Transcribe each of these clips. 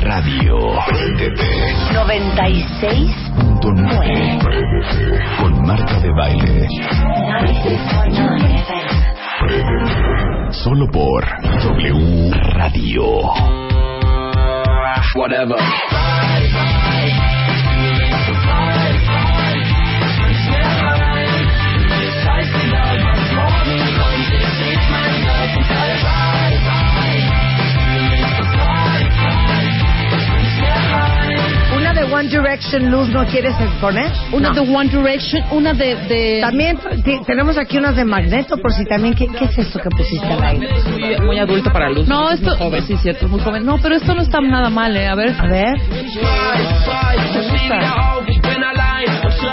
Radio. Préndete. 96.9 Con Marta de Baile. 96.9 FM. Solo por W Radio. Whatever. De One Direction, Luz, ¿no quieres poner? Una No. de One Direction, una de... de... También tenemos aquí unas de Magneto, por si también... ¿Qué, qué es esto que pusiste al aire? muy, muy adulto para Luz. No, es muy esto... joven. Sí, cierto, es muy joven. No, pero esto no está nada mal, ¿eh? A ver. A ver.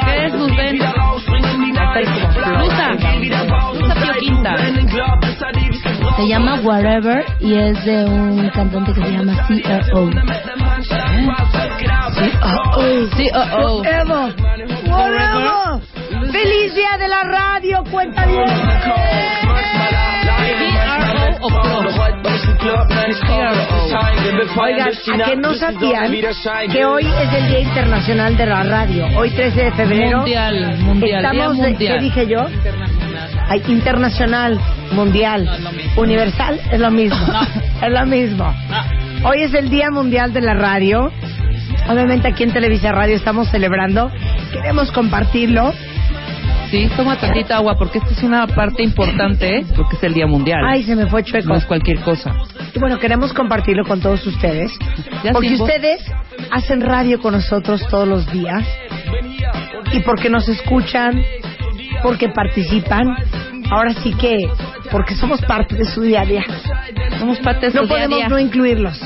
¿Qué es, Luz? Ven. Lusa. Lusa Pio Quinta. Se llama Whatever y es de un cantante que se llama CRO. Oh, oh. Evo. Whatever. ¡Feliz día de la radio! ¡Cuenta bien! CRO o Pro. Oigan, a que no sabían que hoy es el Día Internacional de la Radio. Hoy 13 de febrero. Mundial, mundial, día Estamos, de- ¿qué mundial. dije yo? Ay, internacional, mundial, universal, es lo mismo. Es lo mismo. Hoy es el Día Mundial de la Radio. Obviamente aquí en Televisa Radio estamos celebrando. Queremos compartirlo. Sí, toma tantita agua porque esta es una parte importante, ¿eh? Porque es el Día Mundial. Ay, se me fue chueco. No es cualquier cosa. Y bueno, queremos compartirlo con todos ustedes. Ya porque ustedes hacen radio con nosotros todos los días. Y porque nos escuchan, porque participan. Ahora sí que, porque somos parte de su día a día. Somos parte de su No día a podemos día. no incluirlos.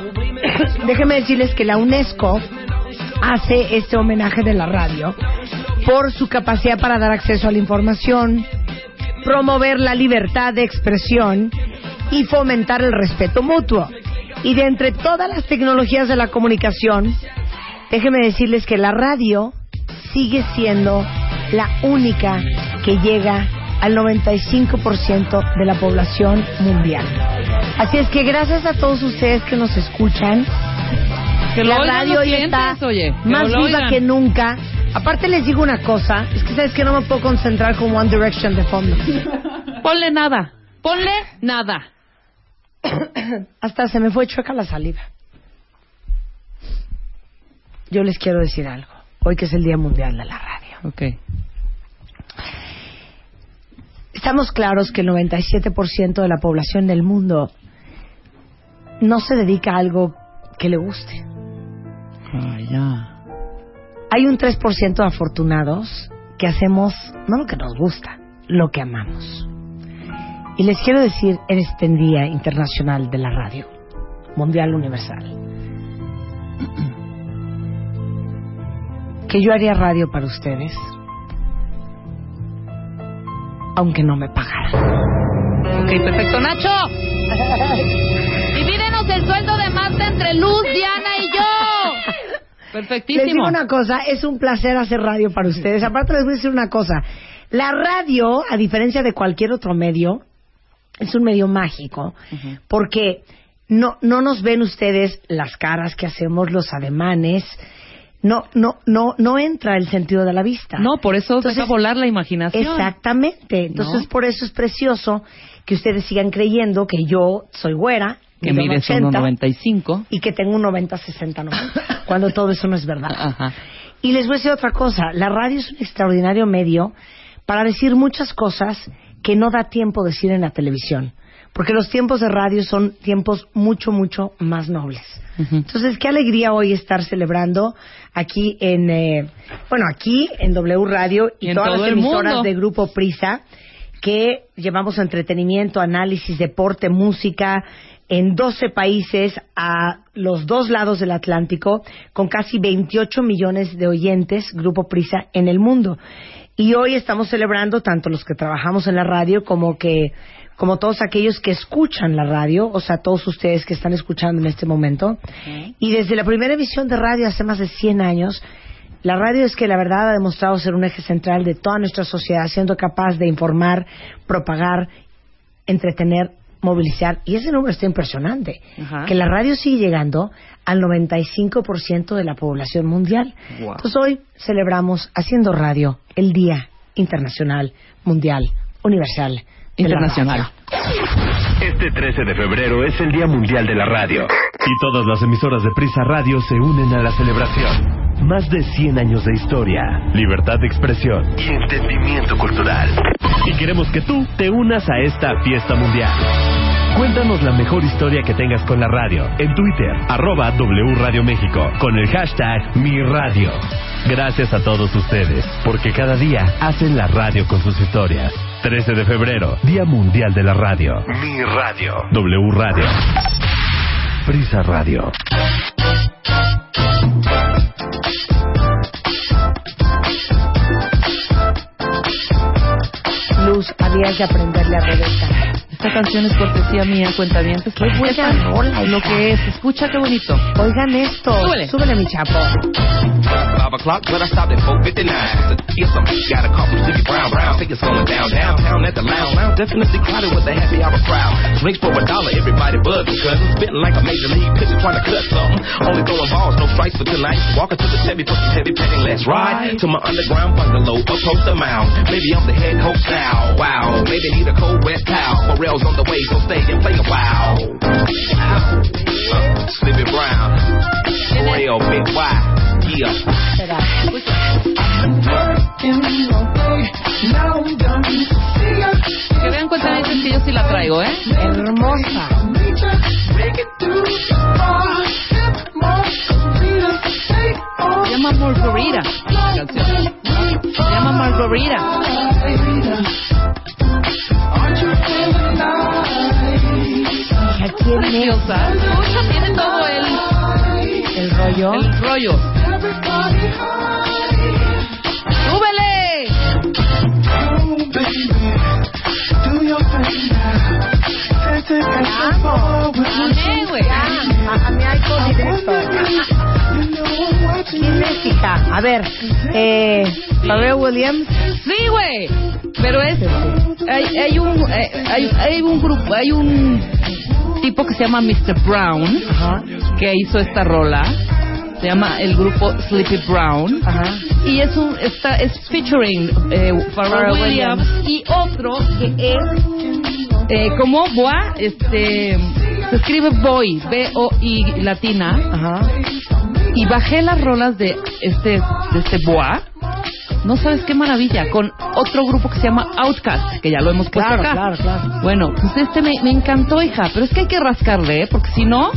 Déjenme decirles que la UNESCO hace este homenaje de la radio por su capacidad para dar acceso a la información, promover la libertad de expresión y fomentar el respeto mutuo. Y de entre todas las tecnologías de la comunicación, déjenme decirles que la radio sigue siendo la única que llega al 95% de la población mundial. Así es que gracias a todos ustedes que nos escuchan, Que la radio hoy clientes, está oye. más viva oigan. que nunca. Aparte les digo una cosa, es que sabes que no me puedo concentrar con One Direction de fondo. Ponle nada. Ponle nada. Hasta se me fue chueca la saliva. Yo les quiero decir algo, hoy que es el Día Mundial de la Radio. Ok. Estamos claros que el 97% de la población del mundo no se dedica a algo que le guste. Ya. Hay un 3% de afortunados que hacemos no lo que nos gusta, lo que amamos. Y les quiero decir en este Día Internacional de la Radio, Mundial Universal, que yo haría radio para ustedes, aunque no me pagaran. Ok, perfecto. Nacho. Divídenos el sueldo de Marta entre Luz, Diana y yo. Les Perfectísimo. digo una cosa, es un placer hacer radio para ustedes. Aparte les voy a decir una cosa, la radio, a diferencia de cualquier otro medio, es un medio mágico, porque no, no nos ven ustedes las caras que hacemos, los ademanes, no, no, no, no entra el sentido de la vista. No, por eso Entonces, deja volar la imaginación. Exactamente. Entonces, ¿No? por eso es precioso que ustedes sigan creyendo que yo soy güera, Que mides 80, 1.95. y que tengo un 90, 60, 90, cuando todo eso no es verdad. Ajá. Y les voy a decir otra cosa, la radio es un extraordinario medio para decir muchas cosas que no da tiempo decir en la televisión, porque los tiempos de radio son tiempos mucho, mucho más nobles. Entonces, qué alegría hoy estar celebrando aquí en, eh, bueno, aquí en W Radio y, Y en todas las emisoras de Grupo Prisa, que llevamos entretenimiento, análisis, deporte, música en 12 países a los dos lados del Atlántico, con casi 28 millones de oyentes, Grupo Prisa, en el mundo. Y hoy estamos celebrando tanto los que trabajamos en la radio como que como todos aquellos que escuchan la radio, o sea, todos ustedes que están escuchando en este momento. Y desde la primera emisión de radio hace más de 100 años, la radio es que la verdad ha demostrado ser un eje central de toda nuestra sociedad, siendo capaz de informar, propagar, entretener, movilizar. Y ese número está impresionante. Ajá. Que la radio sigue llegando al 95% de la población mundial. Wow. Entonces hoy celebramos haciendo radio el Día Internacional, Mundial, Universal. Internacional. Este 13 de febrero es el Día Mundial de la Radio. Y todas las emisoras de Prisa Radio se unen a la celebración. Más de 100 años de historia, libertad de expresión y entendimiento cultural. Y queremos que tú te unas a esta fiesta mundial. Cuéntanos la mejor historia que tengas con la radio en Twitter, arroba W Radio México, con el hashtag Mi Radio. Gracias a todos ustedes, porque cada día hacen la radio con sus historias. 13 de febrero, Día Mundial de la Radio. Mi Radio. W Radio. Prisa Radio. Luz, habías de aprenderle a Rebeca. Esta canción es cortesía mía, cuentavientes. Qué buena Sepan rola, Lo que es. Escucha qué bonito. Oigan esto. Súbele. Súbele, mi chapo. Five o'clock, but I stopped at 459. Yes, I'm got a couple sleepy brown, brown. Think it's going down, downtown at the lounge. Lounge definitely crowded with a happy hour crowd. Drinks for a dollar, everybody buzzing, cousins. Spitting like a major league pitcher trying to cut something. Only throwing balls, no strikes for tonight. Walking to the Chevy, put some heavy petting, let's ride to my underground bungalow, up close to mound. Maybe I'm the head coach now. Wow, maybe need a cold wet towel. Morel's on the way, so stay and play a while. Uh, Brown, Morel, Big Y, yeah. Que vean cuentavientes que yo sí la traigo, ¿eh? Hermosa. Llama Margarita. llama Margarita. ¿A quién es Preciosa. Escucha, tiene todo el, el rollo? el rollo. ¡Súbele! Güey. A, a todo directo. ¿Quién es, hija? A ver, eh, Pharrell Williams. Sí, güey. Pero es hay, hay un eh, hay, hay un grupo, hay un tipo que se llama Mr. Brown Ajá, que hizo esta rola. Se llama el grupo Sleepy Brown. ajá. Y es un está es featuring eh, Pharrell Pharrell Williams y otro que es eh, como Boa, este se escribe Boy, B O I latina Ajá. y bajé las rolas de este de este Boa. No sabes qué maravilla, con otro grupo que se llama Outcast, que ya lo hemos puesto Claro, acá. claro, claro. Bueno, pues este me, me encantó, hija, pero es que hay que rascarle, ¿eh? porque si no,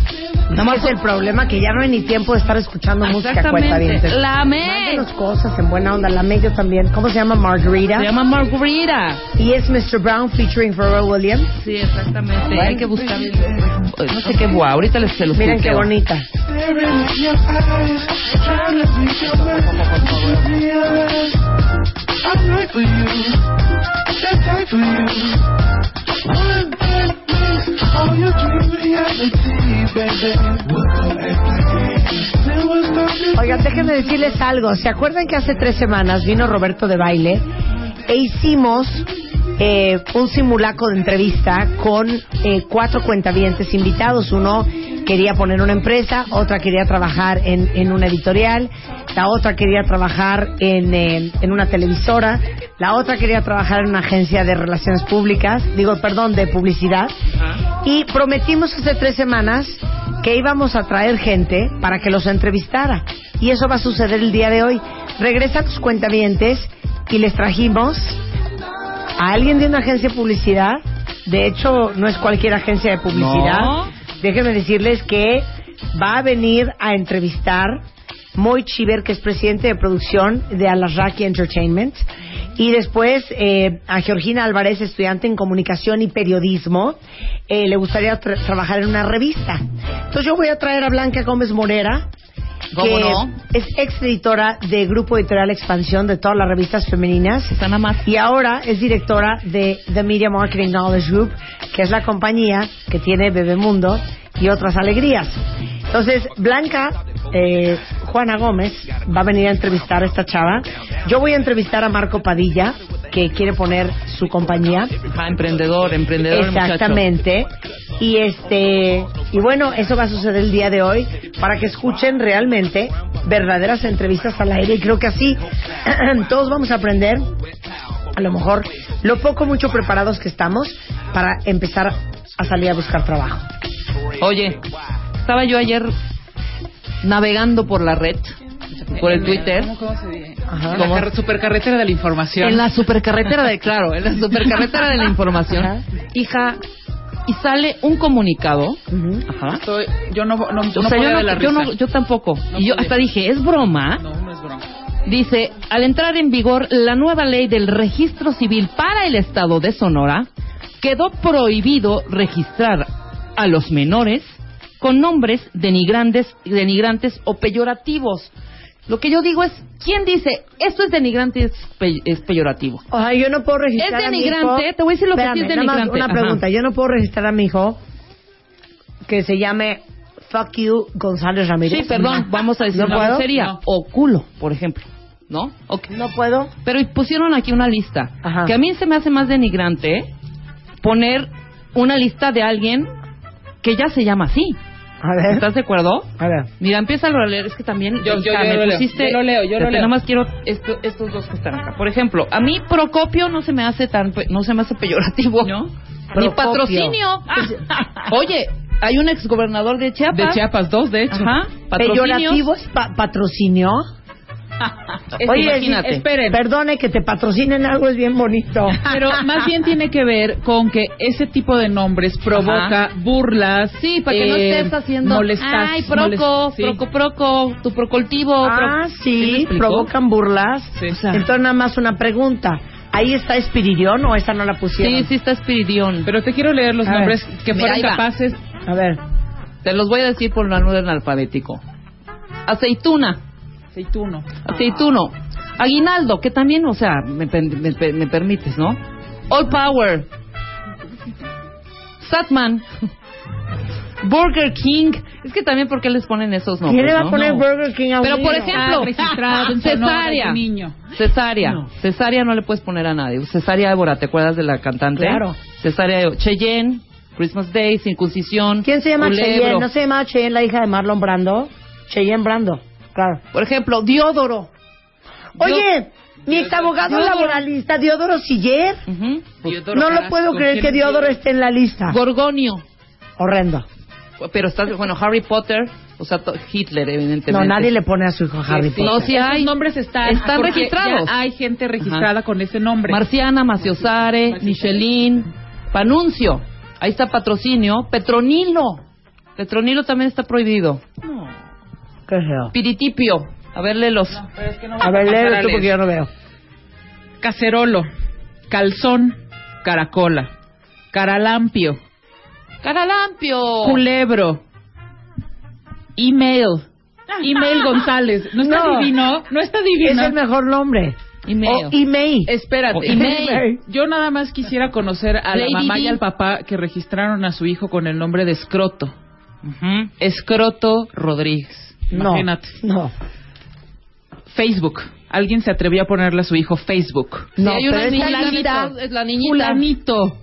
nada más es el problema que ya no hay ni tiempo de estar escuchando música cuenta La amé. Mándenos cosas en buena onda, la amé yo también. ¿Cómo se llama? Margarita. Se llama Margarita. Y es Mr. Brown featuring Pharrell Williams. Sí, exactamente. Bueno. Hay que buscar. No sé qué boa. Ahorita les se los Miren qué bonita. Oigan, déjenme decirles algo. ¿Se acuerdan que hace tres semanas vino Roberto de Baile e hicimos eh, un simulacro de entrevista con eh, cuatro cuentavientes invitados? Uno quería poner una empresa, otra quería trabajar en, en una editorial, la otra quería trabajar en, eh, en una televisora, la otra quería trabajar en una agencia de relaciones públicas, digo, perdón, de publicidad. Y prometimos hace tres semanas que íbamos a traer gente para que los entrevistara. Y eso va a suceder el día de hoy. Regresan tus cuentavientes y les trajimos a alguien de una agencia de publicidad. De hecho, no es cualquier agencia de publicidad. No. Déjenme decirles que va a venir a entrevistar Moy Chiver, que es presidente de producción de Alasraki Entertainment. Y después eh, a Georgina Álvarez, estudiante en comunicación y periodismo, eh, le gustaría tra- trabajar en una revista. Entonces yo voy a traer a Blanca Gómez Morera, ¿Cómo que no? es ex editora de Grupo Editorial Expansión de todas las revistas femeninas. Más. Y ahora es directora de The Media Marketing Knowledge Group, que es la compañía que tiene Bebemundo y otras alegrías. Entonces, Blanca eh, Juana Gómez va a venir a entrevistar a esta chava. Yo voy a entrevistar a Marco Padilla, que quiere poner su compañía. Ah, emprendedor, emprendedor, muchacho. Exactamente. Y este y bueno, eso va a suceder el día de hoy para que escuchen realmente verdaderas entrevistas al aire y creo que así todos vamos a aprender a lo mejor lo poco mucho preparados que estamos para empezar a salir a buscar trabajo. Oye, estaba yo ayer navegando por la red, por el Twitter, ¿Cómo. En la carre- supercarretera de la información. en la supercarretera de, claro, en la supercarretera de la información, Ajá. hija, y sale un comunicado. Ajá. Estoy- yo no, no, no O sea, podía yo, no, la yo, no- yo tampoco. No y yo podía. hasta dije, ¿es broma? No, no es broma. Dice, al entrar en vigor la nueva ley del registro civil para el estado de Sonora, quedó prohibido registrar a los menores con nombres denigrantes, denigrantes o peyorativos. Lo que yo digo es, ¿quién dice esto es denigrante y es, pe- es peyorativo? O sea, yo no puedo registrar Es a mi hijo. denigrante, te voy a decir lo que sí es denigrante. Una Ajá. pregunta, yo no puedo registrar a mi hijo que se llame Fuck You González Ramírez. Sí, perdón, vamos a decir ¿No una. No. O culo, por ejemplo. ¿No? Ok. No puedo. Pero pusieron aquí una lista. Ajá. Que a mí se me hace más denigrante poner una lista de alguien que ya se llama así. A ver. ¿Estás de acuerdo? A ver. Mira, empieza a leer. Es que también. Yo- yo- yo me lo leo. pusiste- Yo lo leo, yo lo leo. Nada más quiero esto- estos dos que están acá. Por ejemplo, a mí Procopio no se me hace tan. No se me hace peyorativo. ¿No? Ni patrocinio. Oye, hay un exgobernador de Chiapas. De Chiapas, dos, de hecho. Ajá. Patrocinios. Peyorativo es pa- patrocinio. Es- Oye, imagínate. esperen. Perdone que te patrocinen algo es bien bonito. Pero más bien tiene que ver con que ese tipo de nombres provoca burlas. Sí, para que no eh, estés haciendo. molestas- Ay, proco, molest- sí. proco, proco, tu procoltivo. Ah, pro- ¿Sí provocan burlas. Sí. O sea, Entonces nada más una pregunta. ¿Ahí está Espiridión o esa no la pusieron? Sí, sí está Espiridión. Pero te quiero leer los A ver. nombres que Mira, fueron va. capaces. A ver. Te los voy a decir por la orden alfabético. Aceituna, Aceituno. aceituno. Aguinaldo, que también, o sea, me, me pe- me permites, ¿no? All Power. Satman. Burger King. Es que también, ¿por qué les ponen esos nombres? ¿Quién le va no? a poner No. Burger King a un Pero, por niño? ejemplo, Ah, cesárea. de niño. Cesárea. No. Cesárea no le puedes poner a nadie. Cesárea Évora, ¿te acuerdas de la cantante? Claro. Cesárea Cheyenne, Christmas Day, circuncisión. ¿Quién se llama culebro. Cheyenne? ¿No se llama Cheyenne la hija de Marlon Brando? Cheyenne Brando, claro. Por ejemplo, Diodoro. Oye, mi ex abogado Diodoro. laboralista, Diodoro Siller. Diodoro No lo puedo creer ¿quién que Diodoro esté en la lista. Gorgonio. Horrendo. Pero está, bueno, Harry Potter, o sea, to- Hitler, evidentemente. No, nadie le pone a su hijo Harry Potter. No, Esos hay. nombres están, Están porque registrados. ya hay gente registrada con ese nombre. Marciana, Maciosare, Michelin, Panuncio. Ahí está patrocinio. Petronilo. Petronilo también está prohibido. Qué. Piritipio. A verle los. A ver, léelo tú porque yo no veo. Cacerolo, calzón, caracola, caralampio, Caralampio. culebro, email, email González. ¿No está No. divino? ¿No está Es divino? el mejor nombre. Email. O email. Espérate, O email. Yo nada más quisiera conocer a la mamá y al papá que registraron a su hijo con el nombre de Escroto. Ujú. Escroto Rodríguez. No. Imagínate. No. Facebook. Alguien se atrevió a ponerle a su hijo Facebook. No, Sí, hay pero una niñita, lista- es la niñita. Fulanito.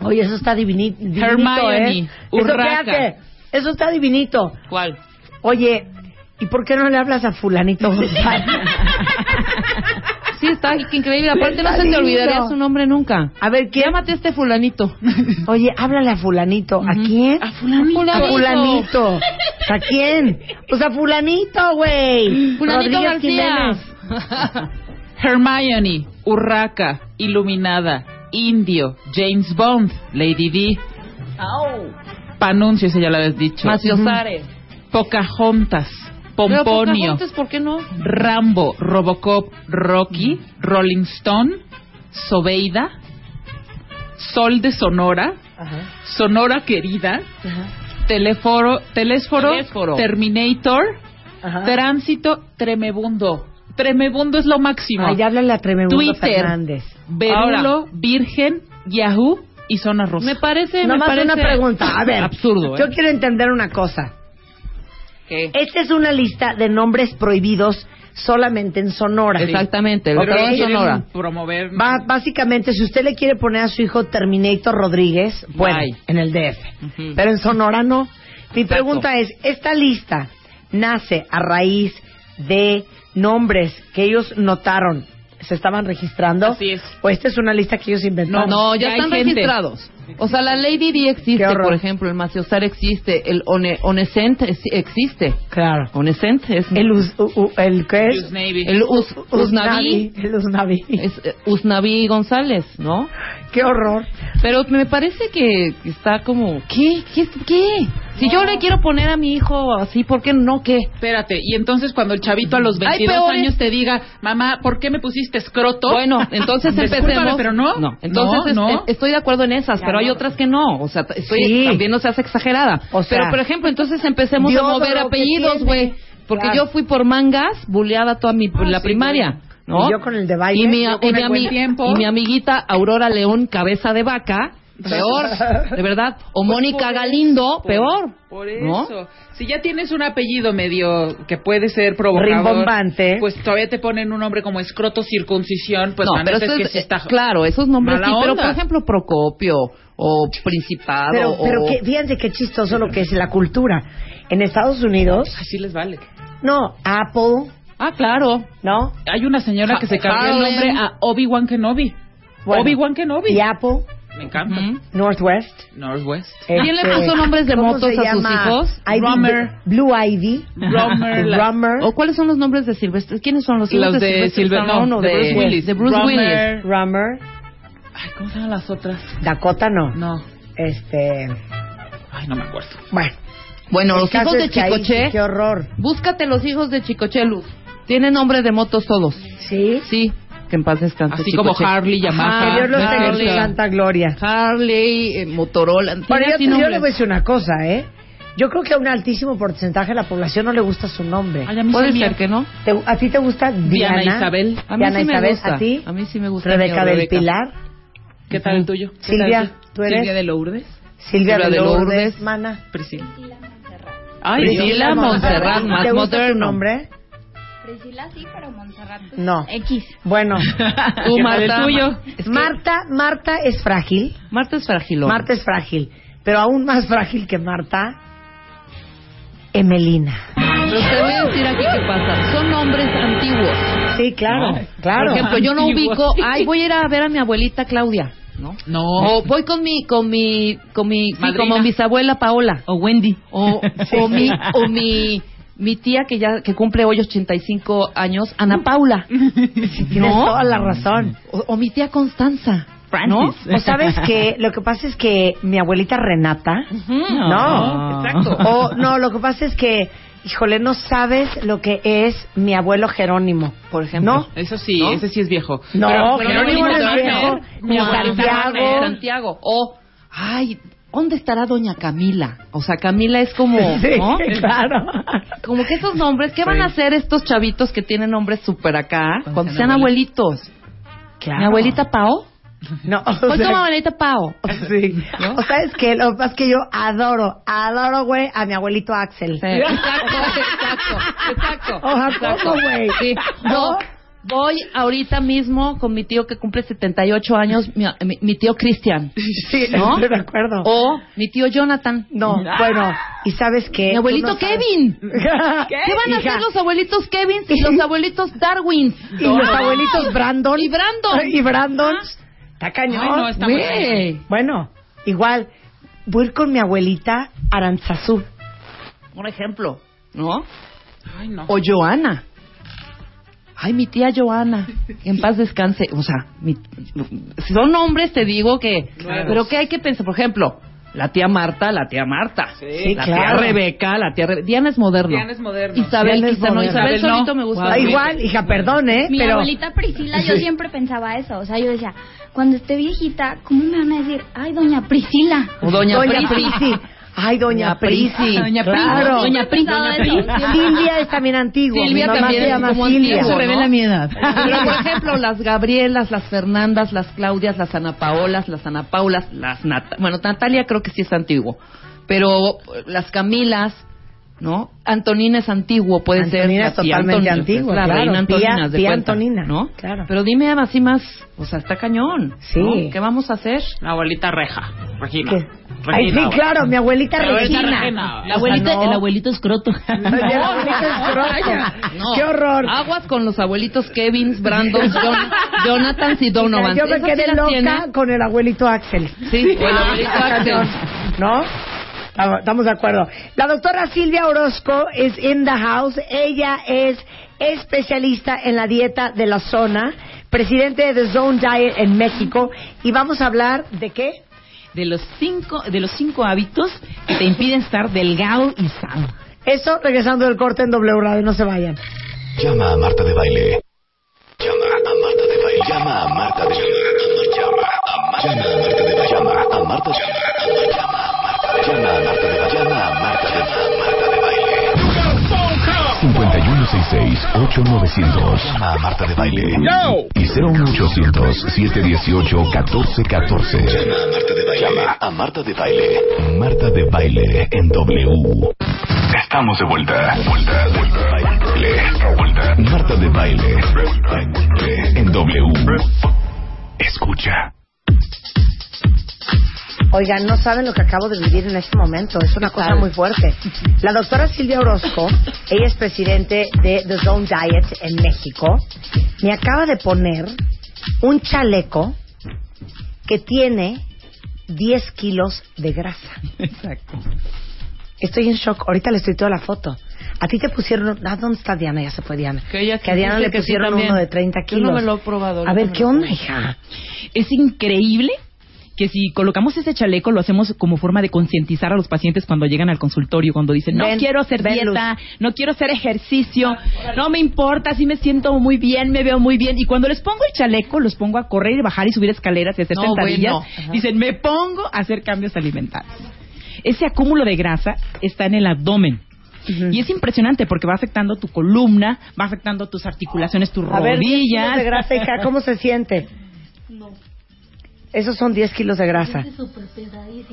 Oye, eso está divini- divinito, Hermione, ¿eh? Eso, Urraca. espérate. Eso está divinito. ¿Cuál? Oye, ¿y por qué no le hablas a fulanito González? Está increíble. Aparte, no se te olvidaría su nombre nunca. A ver, ¿quién? Llámate a este fulanito. Oye, háblale a fulanito. ¿A quién? A fulanito. A fulanito. ¿A quién? Pues a fulanito, güey. Fulanito Rodríguez García. Jiménez. Hermione, Urraca, Iluminada, Indio, James Bond, Lady D. Panuncio, ese ya lo habías dicho. Maciosare. Pocahontas, Pomponio, ¿por qué no? Rambo, Robocop, Rocky, Rolling Stone, Sobeida, Sol de Sonora, Ajá. Sonora Querida, Teleforo, Telésforo, Telésforo. Terminator, Ajá. Tránsito, Tremebundo. Tremebundo es lo máximo. Ay, háblale a Tremebundo Twitter. Fernández. Berulo, Virgen, Yahoo y Zona Rosa. Me parece, me Nomás parece una pregunta. A ver. absurdo. ¿eh? Yo quiero entender una cosa. ¿Qué? Esta es una lista de nombres prohibidos solamente en Sonora. Exactamente, el Ok. estado de Quieren Sonora. promover Va- básicamente, si usted le quiere poner a su hijo Terminator Rodríguez, bueno, Bye. en el DF. Pero en Sonora no. Mi Exacto. pregunta es, ¿esta lista nace a raíz de nombres que ellos notaron se estaban registrando? Así es. ¿O esta es una lista que ellos inventaron? No, ya están gente. registrados. O sea, la Lady D existe, por ejemplo, el Maciosar existe, el One, Onescent es- existe. Claro. Onescent es El, us- u- u- el ¿qué es? News Navy. el Us- Usnavi, El Usnavi. es eh, Usnavi González, ¿no? Qué horror. Pero me parece que está como, ¿qué? ¿Qué? ¿Qué? Si yo le quiero poner a mi hijo así, ¿por qué no? ¿Qué? Espérate, y entonces cuando el chavito a los Hay 22 peores. años te diga, mamá, ¿por qué me pusiste escroto? Bueno, entonces empecemos. pero no. entonces No, es- no. es- estoy de acuerdo en esas, pero hay otras que no. O sea, estoy, Sí. también no seas exagerada. O sea, pero por ejemplo, entonces empecemos a mover ¿qué apellidos, güey. Porque Claro. yo fui por mangas, buleada toda mi, la sí, primaria. ¿no? Y yo con el de baile. Y mi, yo con y mi el buen ami- tiempo. y mi amiguita Aurora León, cabeza de vaca, peor, de verdad. O Mónica Pues por Galindo, por- peor. Por ¿no? eso. Si ya tienes un apellido medio que puede ser provocador, Rimbombante. pues todavía te ponen un nombre como escroto circuncisión, pues no, la pero neta eso es que sí está... claro, esos nombres sí, pero onda. por ejemplo Procopio o Principado Pero, o pero que, fíjense qué chistoso lo que es la cultura. En Estados Unidos, Así les vale. no, Apple, Ah, claro. ¿no? Hay una señora que se cambió el nombre a Obi-Wan Kenobi. Bueno, Obi-Wan Kenobi. Y Apple, Me encanta. Ujú. Northwest. Northwest. ¿Quién le este, puso nombres de ¿cómo motos se a sus hijos? Rummer. Blue Ivy. Rummer, Rummer. ¿O cuáles son los nombres de Silvestre? ¿Quiénes son los hijos Los de Silver- Stallone no, o de Bruce Willis. De Bruce Rummer. Willis. Rummer. Ay, ¿cómo se llaman las otras? Dakota no. No. Este. Ay, no me acuerdo. Bueno. Bueno, los hijos de ahí Chicoche, Qué horror. búscate los hijos de Chicoche Luz. Tienen nombre de motos todos. ¿Sí? Sí, que en paz descanse. Así como. Harley, Yamaha. Que Dios los tenga en su Harley, santa gloria. Harley, eh, Motorola. Bueno, tiene yo, así yo le nombres. voy a decir una cosa, ¿eh? Yo creo que a un altísimo porcentaje de la población no le gusta su nombre. Ay, a mí Puede me- ser que no. ¿Te- ¿A ti te gusta Diana? Diana Isabel. A mí Diana sí me Isabel, gusta. ¿a ti? A mí sí me gusta. Rebeca mi del Rebeca. Pilar. ¿Qué tal el tuyo? ¿Qué Silvia, tal? ¿tú eres? Silvia de Lourdes. Silvia, de de Lourdes. Mana. Priscila. Ay, Priscila Dios. Montserrat, más ¿Te gusta tu moderno. nombre? Priscila sí, pero Montserrat pues, No. X. Bueno. Tú, ¿Qué tal Marta. el tuyo? Es que Marta, Marta es frágil. Marta es fragilón. Marta es frágil. Pero aún más frágil que Marta, Emelina. Pero te voy a decir aquí qué pasa. Son nombres antiguos. Sí, claro, No. claro. Por ejemplo, yo no ubico. Ay, voy a ir a ver a mi abuelita Claudia. ¿No? No. O voy con mi, con mi, con mi, sí, como bisabuela Paola. O Wendy. O, o mi, o mi, mi tía que ya, que cumple hoy 85 años, Ana Paula. Tienes ¿No? toda la razón. O, o mi tía Constanza. ¿No? O sabes que lo que pasa es que mi abuelita Renata, no, Exacto. o no, lo que pasa es que, híjole, no sabes lo que es mi abuelo Jerónimo, Por ejemplo. ¿no? Eso sí, ¿No? ese sí es viejo. No, Pero- Jerónimo no es Turner, viejo. mi Juan abuelo Santiago. Santiago. O, ay, ¿dónde estará Doña Camila? O sea, Camila es como, Sí, ¿no? claro. Como que esos nombres, ¿qué van a hacer estos chavitos que tienen nombres súper acá cuando sean abuelitos? Claro. Mi abuelita Pao. No, o Voy sea, como abuelita Pao. Sí. O sea, es que lo que pasa es que yo adoro, adoro, güey, a mi abuelito Axel. Sí, Exacto, exacto, exacto. O ¿cómo, güey? Sí. No, Voy ahorita mismo con mi tío que cumple 78 años, mi, mi- mi tío Cristian. Sí, ¿No? estoy de acuerdo. O mi tío Jonathan. No, bueno, ¿y sabes qué? Mi abuelito no Kevin. ¿Qué, van a Hija, hacer los abuelitos Kevin y los abuelitos Darwin? Y los abuelitos Brandon. Y Brandon. Y Brandon. Está cañón. Ay, no, está. Bueno, igual, voy a ir con mi abuelita Aranzazú. Por ejemplo, ¿no? Ay, no. O Joana. Ay, mi tía Joana, que en paz descanse. O sea, mi- si son nombres, te digo que. Claro. Pero que hay que pensar, por ejemplo, la tía Marta, la tía Marta. Sí, la claro. tía Rebeca, la tía Rebe- Diana es moderno. Diana es moderno. Isabel Diana es quizá no. moderno. Isabel Isabel no. solito me gusta. Mucho. igual, hija, perdón, ¿eh? Mi pero abuelita Priscila, yo siempre pensaba eso. O sea, yo decía, cuando esté viejita, ¿cómo me van a decir, ay, doña Priscila? O Doña, Doña Prisi. Ay, Doña Prisi. Doña Prisi. Claro. Doña Prisi. Doña Doña Prisi. Silvia es también antiguo. Silvia mi mamá también se llama como Silvia. antiguo, Se revela mi edad. Pero, por ejemplo, las Gabrielas, las Fernandas, las Claudias, las Ana Paolas, las Ana Paulas, las Nat bueno, Natalia creo que sí es antiguo, pero las Camilas, ¿no? Antonina es antiguo, puede ser. Antonina la es totalmente antigua, La claro. reina Antonina, Tía- haz de tía cuenta, Antonina, ¿no? claro. Pero dime así más, o sea, está cañón. Sí. ¿no? ¿Qué vamos a hacer? La abuelita Reja. Regina. ¿Qué? Ay, sí, claro, mi abuelita Regina. Regina. La abuelita, O sea, no. el abuelito escroto. Ay, el abuelito es No. ¡Qué horror! Aguas con los abuelitos Kevins, Brandon, Jon- Jonathans y Donovan. Yo me sí quedé loca con el abuelito Axel. Sí, el abuelito Está Axel. ¿No? Estamos- Estamos de acuerdo. La doctora Silvia Orozco es in the house. Ella es especialista en la dieta de la zona, presidente de The Zone Diet en México. Y vamos a hablar de qué? De los cinco, de los cinco hábitos que te impiden estar delgado y sano. Eso regresando del corte en W Radio. No se vayan. Llama a Marta de Baile. Llama a Marta de Baile. Llama a Marta de Baile. Llama a Marta de Baile. Llama a Marta de Baile. Llama a Marta de Baile. Llama a 5166-8900. Llama a Marta de Baile. Y 01800-718-1414. Llama a Marta de Baile. Llama a Marta de Baile. Marta de Baile en W. Estamos de vuelta. Vuelta, vuelta. Baile. Vuelta. Marta de Baile. En W. Escucha. Oigan, no saben lo que acabo de vivir en este momento. Es una cosa muy fuerte. La doctora Silvia Orozco, ella es presidente de The Zone Diet en México, me acaba de poner un chaleco que tiene 10 kilos de grasa. Exacto. Estoy en shock. Ahorita le estoy toda la foto. A ti te pusieron... ¿A dónde está Diana? Ya se fue Diana. Que ella a Diana le que sí pusieron uno de 30 Yo kilos. no me lo he probado, A yo ver, ¿qué onda, hija? Es increíble que si colocamos ese chaleco lo hacemos como forma de concientizar a los pacientes cuando llegan al consultorio, cuando dicen, no Ven, quiero hacer dieta, no quiero hacer ejercicio, no me importa, si me siento muy bien, me veo muy bien. Y cuando les pongo el chaleco, los pongo a correr y bajar y subir escaleras y hacer No, sentadillas, bueno. Dicen, me pongo a hacer cambios alimentarios. Ese acúmulo de grasa está en el abdomen. Y es impresionante porque va afectando tu columna, va afectando tus articulaciones, tus A ver, 10 kilos rodillas. de grasa, hija, ¿cómo se siente? Esos son 10 kilos de grasa.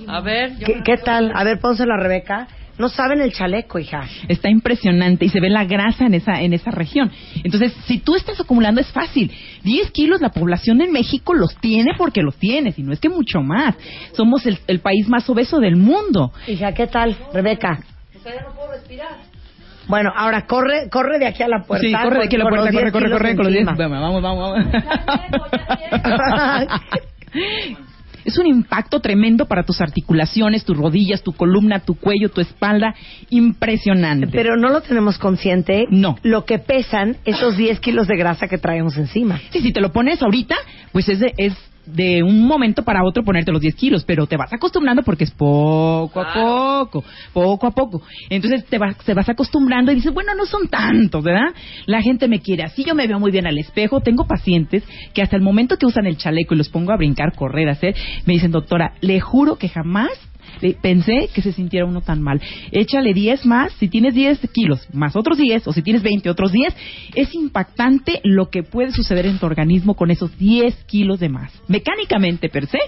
A ver, yo ¿Qué, tal? A ver, pónselo a Rebeca. No saben el chaleco, hija. Está impresionante y se ve la grasa en esa, en esa región. Entonces, si tú estás acumulando, es fácil. 10 kilos, la población en México los tiene porque los tiene, si no es que mucho más. Somos el, el país más obeso del mundo. Hija, ¿qué tal, Rebeca? Bueno, ahora corre, corre de aquí a la puerta. sí, corre de aquí a la puerta, corre, 10 corre, kilos corre, con los 10. encima. Vamos, vamos, vamos. Es un impacto tremendo para tus articulaciones, tus rodillas, tu columna, tu cuello, tu espalda. Impresionante. Pero no lo tenemos consciente. No. Lo que pesan esos 10 kilos de grasa que traemos encima. Sí, si te lo pones ahorita, pues es de, es de un momento para otro ponerte los 10 kilos, pero te vas acostumbrando porque es poco a poco, poco a poco. Entonces te vas, te vas acostumbrando y dices, bueno, no son tantos, ¿verdad? La gente me quiere así, yo me veo muy bien al espejo. Tengo pacientes que hasta el momento que usan el chaleco y los pongo a brincar, correr, hacer, me dicen, doctora, le juro que jamás pensé que se sintiera uno tan mal. Échale 10 más, si tienes 10 kilos, más otros 10, o si tienes 20, otros 10, es impactante lo que puede suceder en tu organismo con esos 10 kilos de más. Mecánicamente, per se,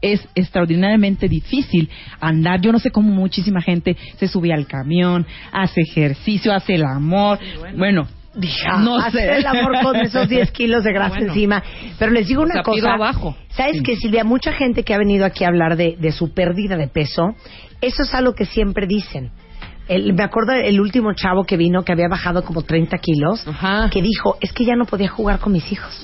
es extraordinariamente difícil andar. Yo no sé cómo muchísima gente se sube al camión, hace ejercicio, hace el amor. Bueno, Dije, No hacer sé. el amor con esos 10 kilos de grasa Bueno. encima. Pero les digo una cosa. abajo. ¿Sabes Sí. que Silvia? Mucha gente que ha venido aquí a hablar de, de su pérdida de peso, eso es algo que siempre dicen. El- me acuerdo el último chavo que vino que había bajado como 30 kilos, que dijo, es que ya no podía jugar con mis hijos.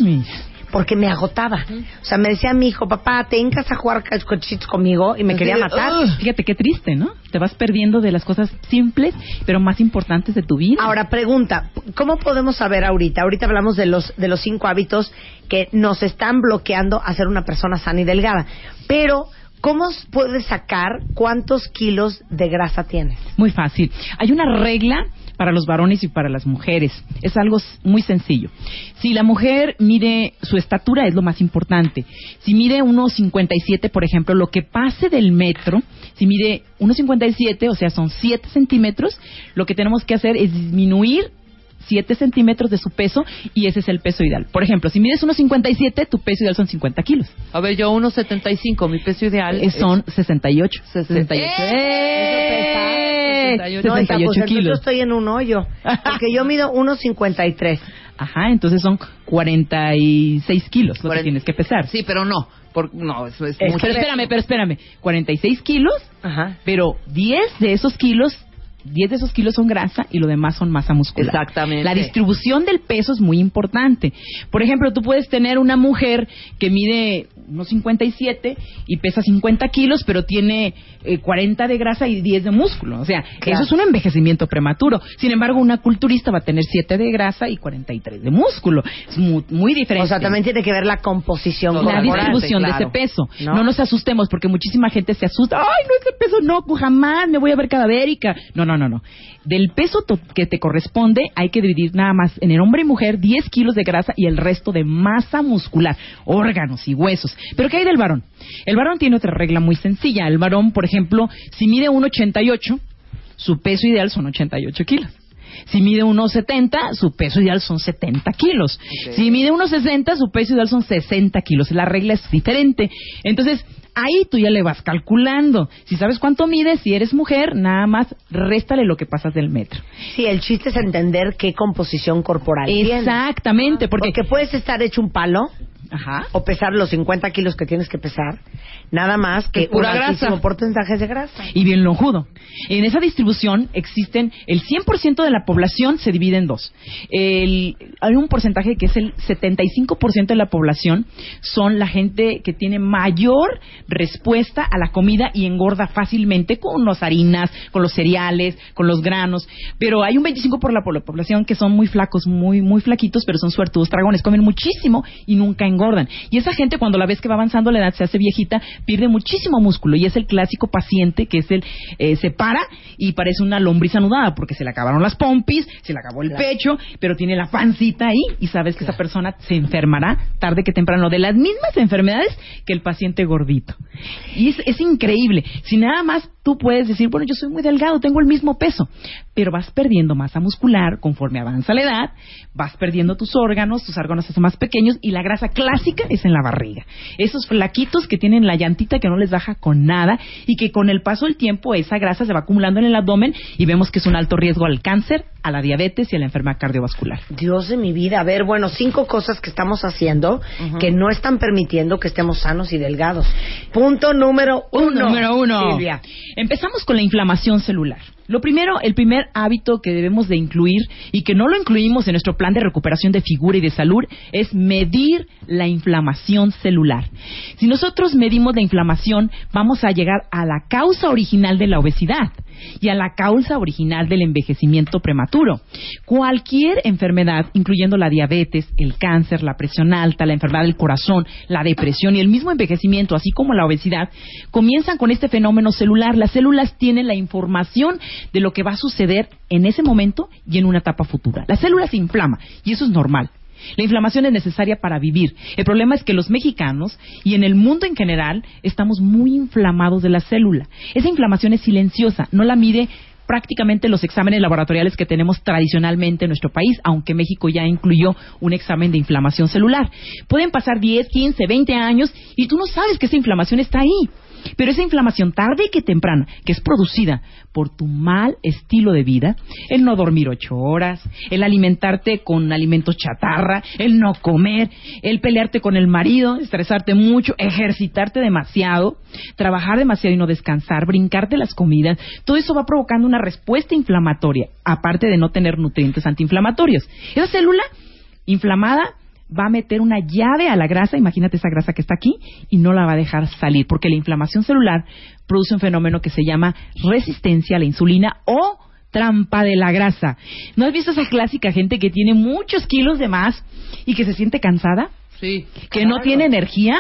Porque me agotaba. O sea, me decía mi hijo, papá, te hincas a jugar cochitos conmigo y me Así quería de, matar. "Ugh". Fíjate qué triste, ¿no? Te vas perdiendo de las cosas simples, pero más importantes de tu vida. Ahora, pregunta, ¿cómo podemos saber ahorita? Ahorita hablamos de los, de los cinco hábitos que nos están bloqueando a ser una persona sana y delgada. Pero, ¿cómo puedes sacar cuántos kilos de grasa tienes? Muy fácil. Hay una regla para los varones y para las mujeres. Es algo muy sencillo. Si la mujer mide su estatura es lo más importante. Si mide 1,57, por ejemplo, lo que pase del metro, si mide 1,57, o sea, son 7 centímetros, lo que tenemos que hacer es disminuir 7 centímetros de su peso y ese es el peso ideal. Por ejemplo, si mides 1,57, tu peso ideal son 50 kilos. A ver, yo 1.75, mi peso ideal Eh, son 68. 68. ¡Eh! No, hija, pues 68 entonces yo estoy en un hoyo. Porque yo mido 1,53. Ajá, entonces son 46 kilos lo que tienes que pesar. Sí, pero no. Por, no, eso es, Es- mucho. pero espérame, pero espérame. 46 kilos, pero 10 de esos kilos, 10 de esos kilos son grasa y lo demás son masa muscular. Exactamente. La distribución del peso es muy importante. Por ejemplo, tú puedes tener una mujer que mide unos 57 y pesa 50 kilos, pero tiene eh, 40 de grasa y 10 de músculo. O sea, Claro. eso es un envejecimiento prematuro. Sin embargo, una culturista va a tener 7 de grasa y 43 de músculo. Es muy, muy diferente. O sea, también tiene que ver la composición la distribución de ese peso. ¿No? ¿No? nos asustemos porque muchísima gente se asusta. Ay, no ese peso no, jamás me voy a ver cadavérica. No, no, no, no. Del peso que te corresponde hay que dividir nada más en el hombre y mujer 10 kilos de grasa y el resto de masa muscular, órganos y huesos. Pero ¿qué hay del varón? El varón tiene otra regla muy sencilla. El varón, por ejemplo, si mide 1,88, su peso ideal son 88 kilos. Si mide 1,70, su peso ideal son 70 kilos. Si mide 1,60, su peso ideal son 60 kilos. La regla es diferente. Entonces, ahí tú ya le vas calculando. Si sabes cuánto mides, si eres mujer, nada más réstale lo que pasas del metro. Sí, el chiste es entender qué composición corporal tienes. Exactamente, porque... Porque puedes estar hecho un palo Ajá. o pesar los 50 kilos que tienes que pesar, nada más que un grasa. altísimo porcentaje de grasa. y bien lonjudo. En esa distribución existen, el 100% de la población se divide en dos. El- hay un porcentaje que es el 75% de la población son la gente que tiene mayor respuesta a la comida y engorda fácilmente con las harinas, con los cereales, con los granos. Pero hay un 25% por la po- la población que son muy flacos, muy, muy flaquitos, pero son suertudos dragones, comen muchísimo y nunca engordan. Y esa gente cuando la ves que va avanzando la edad, se hace viejita, pierde muchísimo músculo y es el clásico paciente que es el, eh, se para y parece una lombriz anudada porque se le acabaron las pompis, se le acabó el Claro. pecho, pero tiene la pancita ahí y sabes que esa persona se enfermará tarde que temprano de las mismas enfermedades que el paciente gordito. Y es, es increíble. Si nada más tú puedes decir, bueno, yo soy muy delgado, tengo el mismo peso, pero vas perdiendo masa muscular conforme avanza la edad, vas perdiendo tus órganos, tus órganos se hacen más pequeños y la grasa clásica es en la barriga. Esos flaquitos que tienen la llantita que no les baja con nada y que con el paso del tiempo esa grasa se va acumulando en el abdomen y vemos que es un alto riesgo al cáncer, a la diabetes y a la enfermedad cardiovascular. Dios de mi vida. A ver, bueno, cinco cosas que estamos haciendo que no están permitiendo que estemos sanos y delgados. Punto número uno. Número uno. Silvia. Empezamos con la inflamación celular. Lo primero, el primer hábito que debemos de incluir y que no lo incluimos en nuestro plan de recuperación de figura y de salud es medir la inflamación celular. Si nosotros medimos la inflamación, vamos a llegar a la causa original de la obesidad y a la causa original del envejecimiento prematuro. Cualquier enfermedad, incluyendo la diabetes, el cáncer, la presión alta, la enfermedad del corazón, la depresión y el mismo envejecimiento, así como la obesidad, comienzan con este fenómeno celular. Las células tienen la información de lo que va a suceder en ese momento y en una etapa futura. La célula se inflama y eso es normal. La inflamación es necesaria para vivir. El problema es que los mexicanos y en el mundo en general estamos muy inflamados de la célula. Esa inflamación es silenciosa, no la mide prácticamente los exámenes laboratoriales que tenemos tradicionalmente en nuestro país, aunque México ya incluyó un examen de inflamación celular. Pueden pasar 10, 15, 20 años y tú no sabes que esa inflamación está ahí. Pero esa inflamación tarde que temprana, que es producida por tu mal estilo de vida, el no dormir ocho horas, el alimentarte con alimentos chatarra, el no comer, el pelearte con el marido, estresarte mucho, ejercitarte demasiado, trabajar demasiado y no descansar, brincarte las comidas, todo eso va provocando una respuesta inflamatoria, aparte de no tener nutrientes antiinflamatorios. Esa célula inflamada va a meter una llave a la grasa, imagínate esa grasa que está aquí, y no la va a dejar salir, porque la inflamación celular produce un fenómeno que se llama resistencia a la insulina o trampa de la grasa. ¿No has visto esa clásica gente que tiene muchos kilos de más y que se siente cansada? Sí. Que no tiene energía,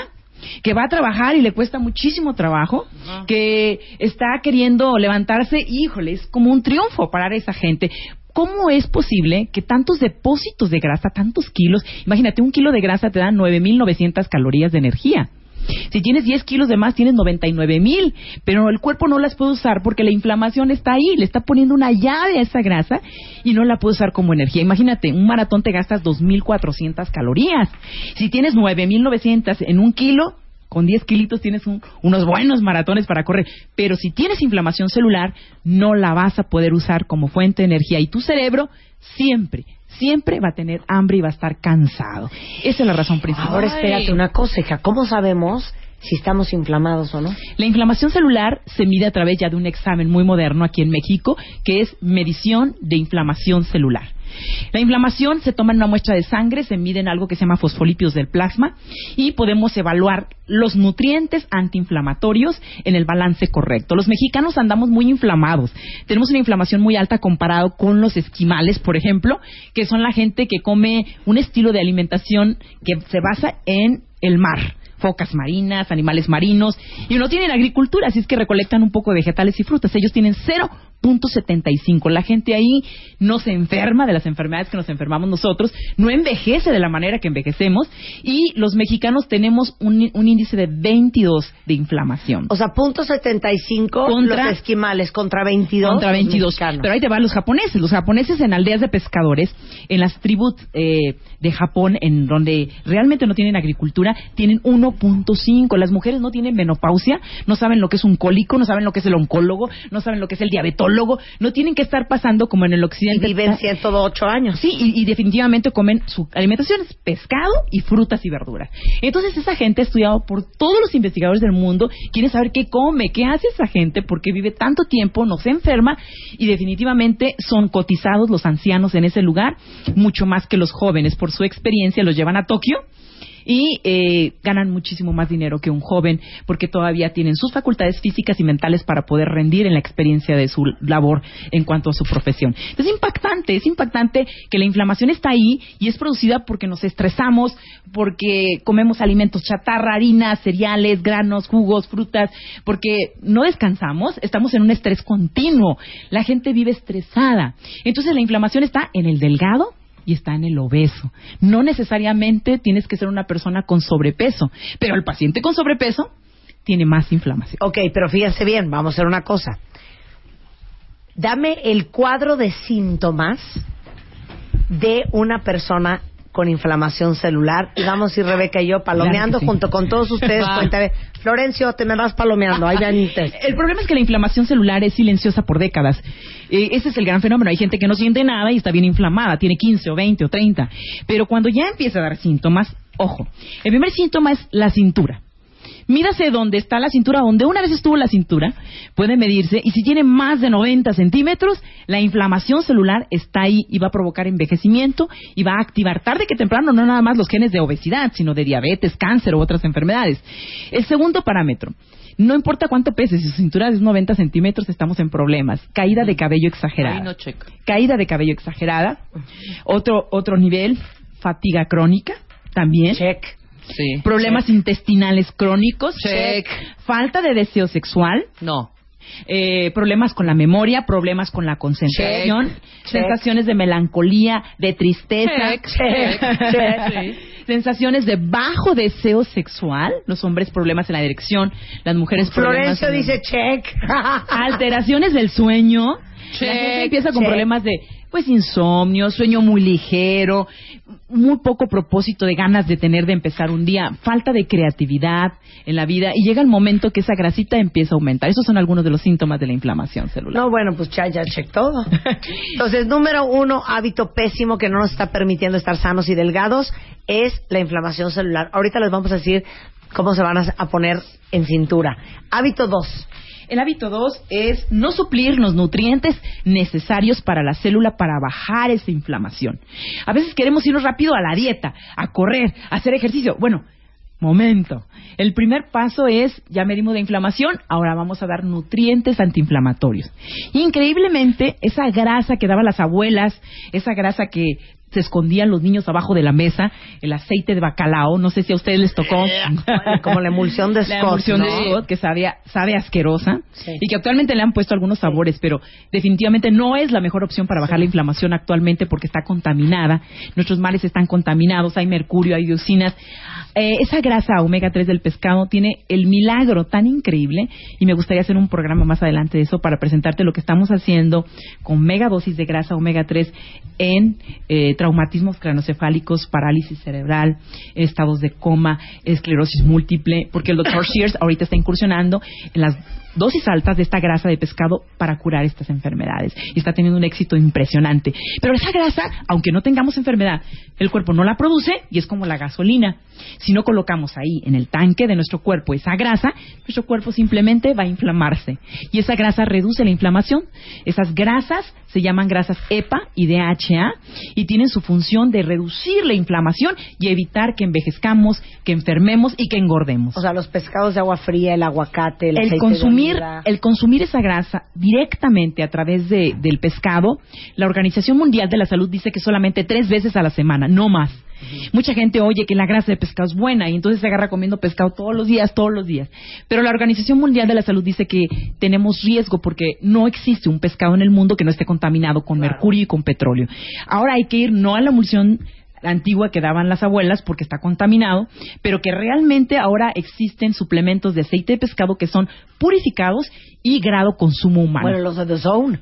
que va a trabajar y le cuesta muchísimo trabajo, que está queriendo levantarse, híjole, es como un triunfo para esa gente. ¿Cómo es posible que tantos depósitos de grasa, tantos kilos, imagínate, un kilo de grasa te da 9.900 calorías de energía? Si tienes 10 kilos de más, tienes 99.000, pero el cuerpo no las puede usar porque la inflamación está ahí, le está poniendo una llave a esa grasa y no la puede usar como energía. Imagínate, un maratón te gastas 2.400 calorías. Si tienes 9.900 en un kilo, con 10 kilitos tienes un- unos buenos maratones para correr. Pero si tienes inflamación celular, no la vas a poder usar como fuente de energía. Y tu cerebro siempre, siempre va a tener hambre y va a estar cansado. Esa es la razón principal. Ahora espérate una cosa, hija. ¿Cómo sabemos si estamos inflamados o no? La inflamación celular se mide a través ya de un examen muy moderno aquí en México, que es medición de inflamación celular. La inflamación se toma en una muestra de sangre, se mide en algo que se llama fosfolípidos del plasma y podemos evaluar los nutrientes antiinflamatorios en el balance correcto. Los mexicanos andamos muy inflamados. Tenemos una inflamación muy alta comparado con los esquimales, por ejemplo, que son la gente que come un estilo de alimentación que se basa en el mar focas marinas, animales marinos, y no tienen agricultura, así es que recolectan un poco de vegetales y frutas. Ellos tienen 0.75. La gente ahí no se enferma de las enfermedades que nos enfermamos nosotros, no envejece de la manera que envejecemos, y los mexicanos tenemos un, un índice de 22 de inflamación. O sea, punto 75 Contra- los esquimales contra 22 contra los 22. mexicanos. Pero ahí te van los japoneses. Los japoneses en aldeas de pescadores, en las tribus eh, de Japón, en donde realmente no tienen agricultura, tienen 1.5. Las mujeres no tienen menopausia, no saben lo que es un cólico, no saben lo que es el oncólogo, no saben lo que es el diabetólogo, no tienen que estar pasando como en el y occidente. viven 108 años. Sí, y, y definitivamente comen su alimentación es pescado y frutas y verduras. Entonces esa gente ha estudiado por todos los investigadores del mundo, quiere saber qué come, qué hace esa gente, por qué vive tanto tiempo, no se enferma y definitivamente son cotizados los ancianos en ese lugar, mucho más que los jóvenes. Por su experiencia los llevan a Tokio y eh, ganan muchísimo más dinero que un joven porque todavía tienen sus facultades físicas y mentales para poder rendir en la experiencia de su labor en cuanto a su profesión. Es impactante, es impactante que la inflamación está ahí y es producida porque nos estresamos, porque comemos alimentos chatarra, harinas, cereales, granos, jugos, frutas, porque no descansamos, estamos en un estrés continuo. La gente vive estresada. Entonces la inflamación está en el delgado y está en el obeso. No necesariamente tienes que ser una persona con sobrepeso, pero el paciente con sobrepeso tiene más inflamación. Ok, pero fíjense bien, vamos a hacer una cosa. Dame el cuadro de síntomas de una persona con inflamación celular y vamos ir Rebeca y yo palomeando Claro que sí. junto con todos ustedes. Cuéntame, Florencio, te me vas palomeando. Ahí. El problema es que la inflamación celular es silenciosa por décadas. Eh, ese es el gran fenómeno. Hay gente que no siente nada y está bien inflamada, tiene 15 o 20 o 30. Pero cuando ya empieza a dar síntomas, ojo, el primer síntoma es la cintura. Mídase dónde está la cintura, donde una vez estuvo la cintura, puede medirse, y si tiene más de 90 centímetros, la inflamación celular está ahí y va a provocar envejecimiento y va a activar tarde que temprano no nada más los genes de obesidad, sino de diabetes, cáncer u otras enfermedades. El segundo parámetro, no importa cuánto pese, si su cintura es 90 centímetros, estamos en problemas. Caída de cabello exagerada Ahí no caída de cabello exagerada. Otro, otro nivel, fatiga crónica, también. Check. Sí. Problemas intestinales crónicos. Check. Falta de deseo sexual. No. eh, problemas con la memoria, problemas con la concentración, Check. sensaciones de melancolía, de tristeza, Check. Check. Check. sensaciones de bajo deseo sexual, los hombres problemas en la dirección, las mujeres problemas Florencio dice check. alteraciones del sueño, La gente empieza con check. problemas de, pues, insomnio, sueño muy ligero, muy poco propósito de ganas de tener de empezar un día, falta de creatividad en la vida y llega el momento que esa grasita empieza a aumentar. Esos son algunos de los síntomas de la inflamación celular. No, bueno, pues ya, ya check todo. Entonces, número uno, hábito pésimo que no nos está permitiendo estar sanos y delgados es la inflamación celular. Ahorita les vamos a decir cómo se van a poner en cintura. Hábito dos. El hábito 2 es no suplir los nutrientes necesarios para la célula para bajar esa inflamación. A veces queremos irnos rápido a la dieta, a correr, a hacer ejercicio. Bueno, momento. El primer paso es, ya medimos de inflamación, ahora vamos a dar nutrientes antiinflamatorios. Increíblemente, esa grasa que daban las abuelas, esa grasa que se escondían los niños abajo de la mesa, el aceite de bacalao, no sé si a ustedes les tocó. Como la emulsión de La Scott, emulsión de. Scott, que sabe, sabe asquerosa Sí. y que actualmente le han puesto algunos sabores, pero definitivamente no es la mejor opción para bajar la inflamación actualmente porque está contaminada. Nuestros mares están contaminados, hay mercurio, hay dioxinas. Eh, esa grasa omega 3 del pescado tiene el milagro tan increíble y me gustaría hacer un programa más adelante de eso para presentarte lo que estamos haciendo con mega dosis de grasa omega 3 en eh, traumatismos cranocefálicos, parálisis cerebral, estados de coma, esclerosis múltiple, porque el doctor Shears ahorita está incursionando en las dosis altas de esta grasa de pescado para curar estas enfermedades y está teniendo un éxito impresionante. Pero esa grasa, aunque no tengamos enfermedad, el cuerpo no la produce y es como la gasolina. Si no colocamos ahí en el tanque de nuestro cuerpo esa grasa, nuestro cuerpo simplemente va a inflamarse y esa grasa reduce la inflamación. Esas grasas se llaman grasas EPA y DHA y tienen su función de reducir la inflamación y evitar que envejezcamos, que enfermemos y que engordemos. O sea, los pescados de agua fría, el aguacate, el, el aceite consumir de el consumir esa grasa directamente a través de, del pescado la Organización Mundial de la Salud dice que solamente tres veces a la semana no más mucha gente oye que la grasa de pescado es buena y entonces se agarra comiendo pescado todos los días todos los días pero la Organización Mundial de la Salud dice que tenemos riesgo porque no existe un pescado en el mundo que no esté contaminado con mercurio y con petróleo ahora hay que ir no a la emulsión antigua que daban las abuelas porque está contaminado, pero que realmente ahora existen suplementos de aceite de pescado que son purificados y grado consumo humano. Bueno, los de The Zone.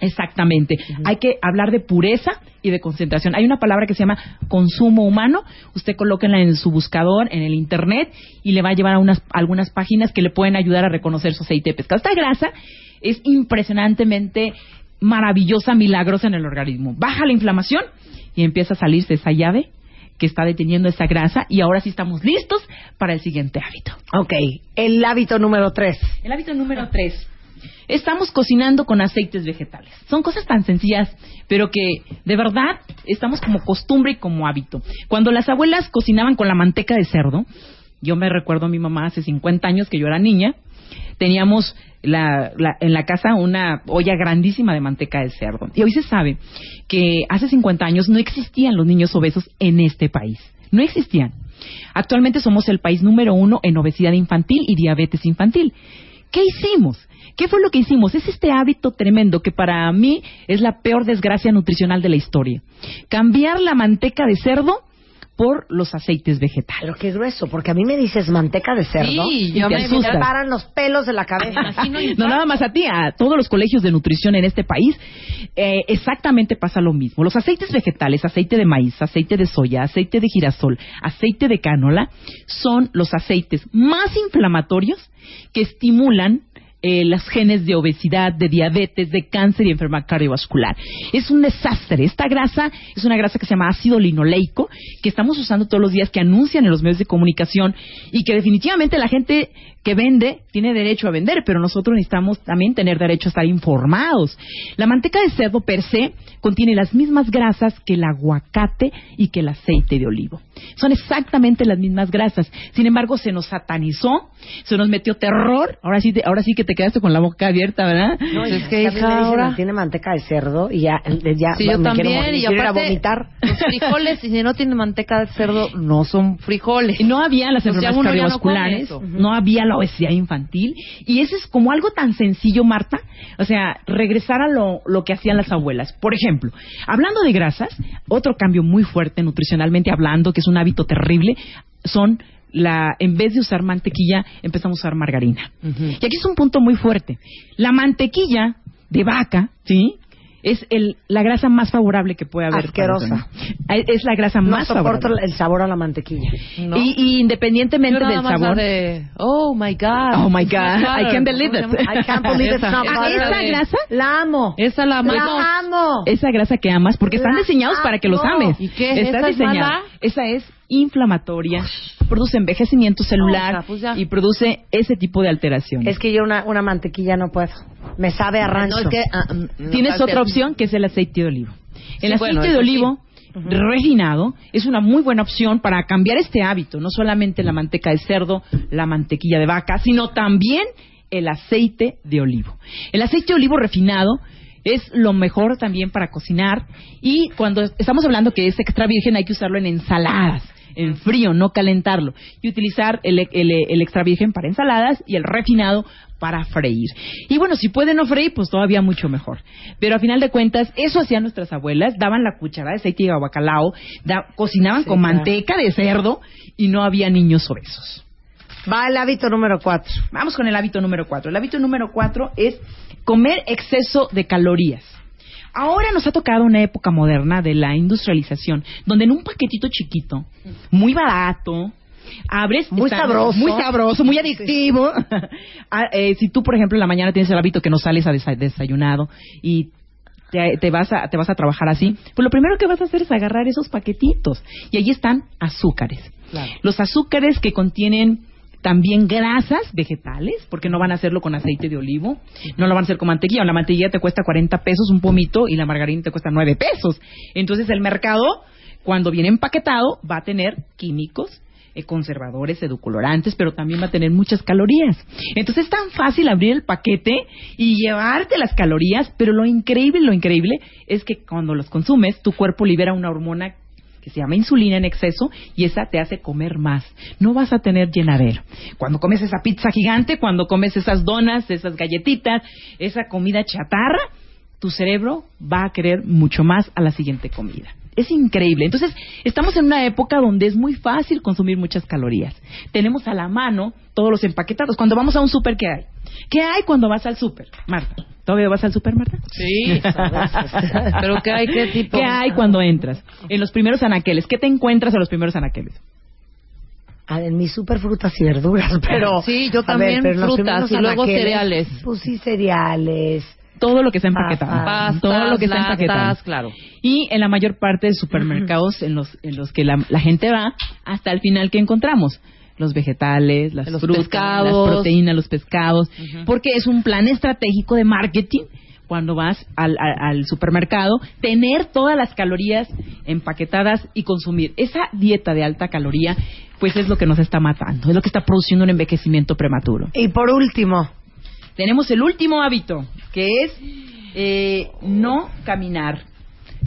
Exactamente. Hay que hablar de pureza y de concentración. Hay una palabra que se llama consumo humano. Usted colóquenla en su buscador, en el internet, y le va a llevar a unas, algunas páginas que le pueden ayudar a reconocer su aceite de pescado. Esta grasa es impresionantemente maravillosa, milagrosa en el organismo. Baja la inflamación y empieza a salirse esa llave que está deteniendo esa grasa y ahora sí estamos listos para el siguiente hábito. Ok, el hábito número tres. El hábito número tres. Estamos cocinando con aceites vegetales. Son cosas tan sencillas, pero que de verdad estamos como costumbre y como hábito. Cuando las abuelas cocinaban con la manteca de cerdo, yo me recuerdo a mi mamá hace 50 años que yo era niña, teníamos en la casa una olla grandísima de manteca de cerdo. Y hoy se sabe que hace 50 años no existían los niños obesos en este país. No existían. Actualmente somos el país número uno en obesidad infantil y diabetes infantil. ¿Qué hicimos? ¿Qué fue lo que hicimos? Es este hábito tremendo que para mí es la peor desgracia nutricional de la historia. Cambiar la manteca de cerdo por los aceites vegetales. Pero qué grueso, porque a mí me dices manteca de cerdo Sí, y yo te me- asustas. me paran los pelos de la cabeza. No nada más a ti, a todos los colegios de nutrición en este país, eh, exactamente pasa lo mismo. Los aceites vegetales, aceite de maíz, aceite de soya, aceite de girasol, aceite de cánola, son los aceites más inflamatorios que estimulan eh, las genes de obesidad, de diabetes, de cáncer y enfermedad cardiovascular. Es un desastre. Esta grasa es una grasa que se llama ácido linoleico, que estamos usando todos los días, que anuncian en los medios de comunicación y que definitivamente la gente que vende tiene derecho a vender, pero nosotros necesitamos también tener derecho a estar informados. La manteca de cerdo per se contiene las mismas grasas que el aguacate y que el aceite de olivo. Son exactamente las mismas grasas. Sin embargo, se nos satanizó, se nos metió terror. Ahora sí, ahora sí que te quedaste con la boca abierta, ¿verdad? No, Pues es que, hija, ahora- tiene manteca de cerdo y ya, ya Sí, yo me quiero también. morir, Y quiero aparte, vomitar. los frijoles, y si no tiene manteca de cerdo, no son frijoles. Y no había las O sea, enfermedades no cardiovasculares, no, había la obesidad infantil. Y eso es como algo tan sencillo, Marta. O sea, regresar a lo, lo que hacían las abuelas. Por ejemplo, hablando de grasas, otro cambio muy fuerte nutricionalmente hablando, que es un hábito terrible, son la, en vez de usar mantequilla, empezamos a usar margarina. Y aquí es un punto muy fuerte. La mantequilla de vaca, ¿sí? Es el, la grasa más favorable que puede haber. Asquerosa. sueño. Es la grasa No más soporto favorable. el sabor a la mantequilla. ¿no? Y, y independientemente Yo del sabor. de, oh my God. Oh my God, I can't believe ¿Cómo se it. I can't believe it's not Esa butter. Esa grasa, La amo. Esa la amamos. La amo. esa grasa que amas, porque están La diseñados para que los amo. ames. ¿Y qué? Está ¿Esa es diseñada. mala? Esa es inflamatoria, produce envejecimiento celular pues ya. y produce ese tipo de alteraciones. Es que yo una, una mantequilla no puedo. Me sabe a rancho. No, es que, ah, mm, no, Tienes otra opción que es el aceite de olivo. El Sí, aceite bueno, de olivo refinado es una muy buena opción para cambiar este hábito, no solamente la manteca de cerdo, la mantequilla de vaca, sino también el aceite de olivo. El aceite de olivo refinado es lo mejor también para cocinar y cuando estamos hablando que es extra virgen hay que usarlo en ensaladas en frío, no calentarlo. Y utilizar el, el- el extra virgen para ensaladas y el refinado para freír. Y bueno, si pueden no freír, pues todavía mucho mejor. Pero a final de cuentas, eso hacían nuestras abuelas, daban la cucharada de aceite de bacalao, da- cocinaban Sí, con claro. manteca de cerdo y no había niños obesos. Va el hábito número cuatro. Vamos con el hábito número cuatro. El hábito número cuatro es comer exceso de calorías. Ahora nos ha tocado una época moderna de la industrialización, donde en un paquetito chiquito, muy barato, abres... Muy sabroso. Muy sabroso, muy adictivo. Ah, eh, si tú, por ejemplo, en la mañana tienes el hábito que no sales a desa- desayunado y te, te vas a, te vas a trabajar así, pues lo primero que vas a hacer es agarrar esos paquetitos. Y allí están azúcares. Los azúcares que contienen también grasas vegetales, porque no van a hacerlo con aceite de olivo, no lo van a hacer con mantequilla. La mantequilla te cuesta 40 pesos un pomito y la margarina te cuesta 9 pesos. Entonces el mercado, cuando viene empaquetado, va a tener químicos, eh, conservadores, edulcorantes, pero también va a tener muchas calorías. Entonces es tan fácil abrir el paquete y llevarte las calorías, pero lo increíble, lo increíble es que cuando los consumes, tu cuerpo libera una hormona que se llama insulina en exceso y esa te hace comer más. No vas a tener llenadero. Cuando comes esa pizza gigante, cuando comes esas donas, esas galletitas, esa comida chatarra, tu cerebro va a querer mucho más a la siguiente comida. Es increíble. Entonces, estamos en una época donde es muy fácil consumir muchas calorías. Tenemos a la mano todos los empaquetados. Cuando vamos a un súper, ¿qué hay? ¿Qué hay cuando vas al súper, Marta? ¿Todavía vas al súper, Marta? Sí. ¿Pero qué hay? ¿Qué tipo? ¿Qué hay cuando entras? En los primeros anaqueles. ¿Qué te encuentras en los primeros anaqueles? Ah, en mis super frutas y verduras, pero... Sí, yo también pero frutas y luego anaqueles, cereales. Pues sí, cereales. Todo lo que está empaquetado. Pastas, todo lo que está empaquetado. claro. Y en la mayor parte de supermercados en los, en los que la, la gente va, hasta el final que encontramos. Los vegetales, las Los frutas, pescados. las proteínas, los pescados. Porque es un plan estratégico de marketing cuando vas al, al- al supermercado, tener todas las calorías empaquetadas y consumir. Esa dieta de alta caloría, pues es lo que nos está matando, es lo que está produciendo un envejecimiento prematuro. Y por último, Tenemos el último hábito, que es eh, no caminar.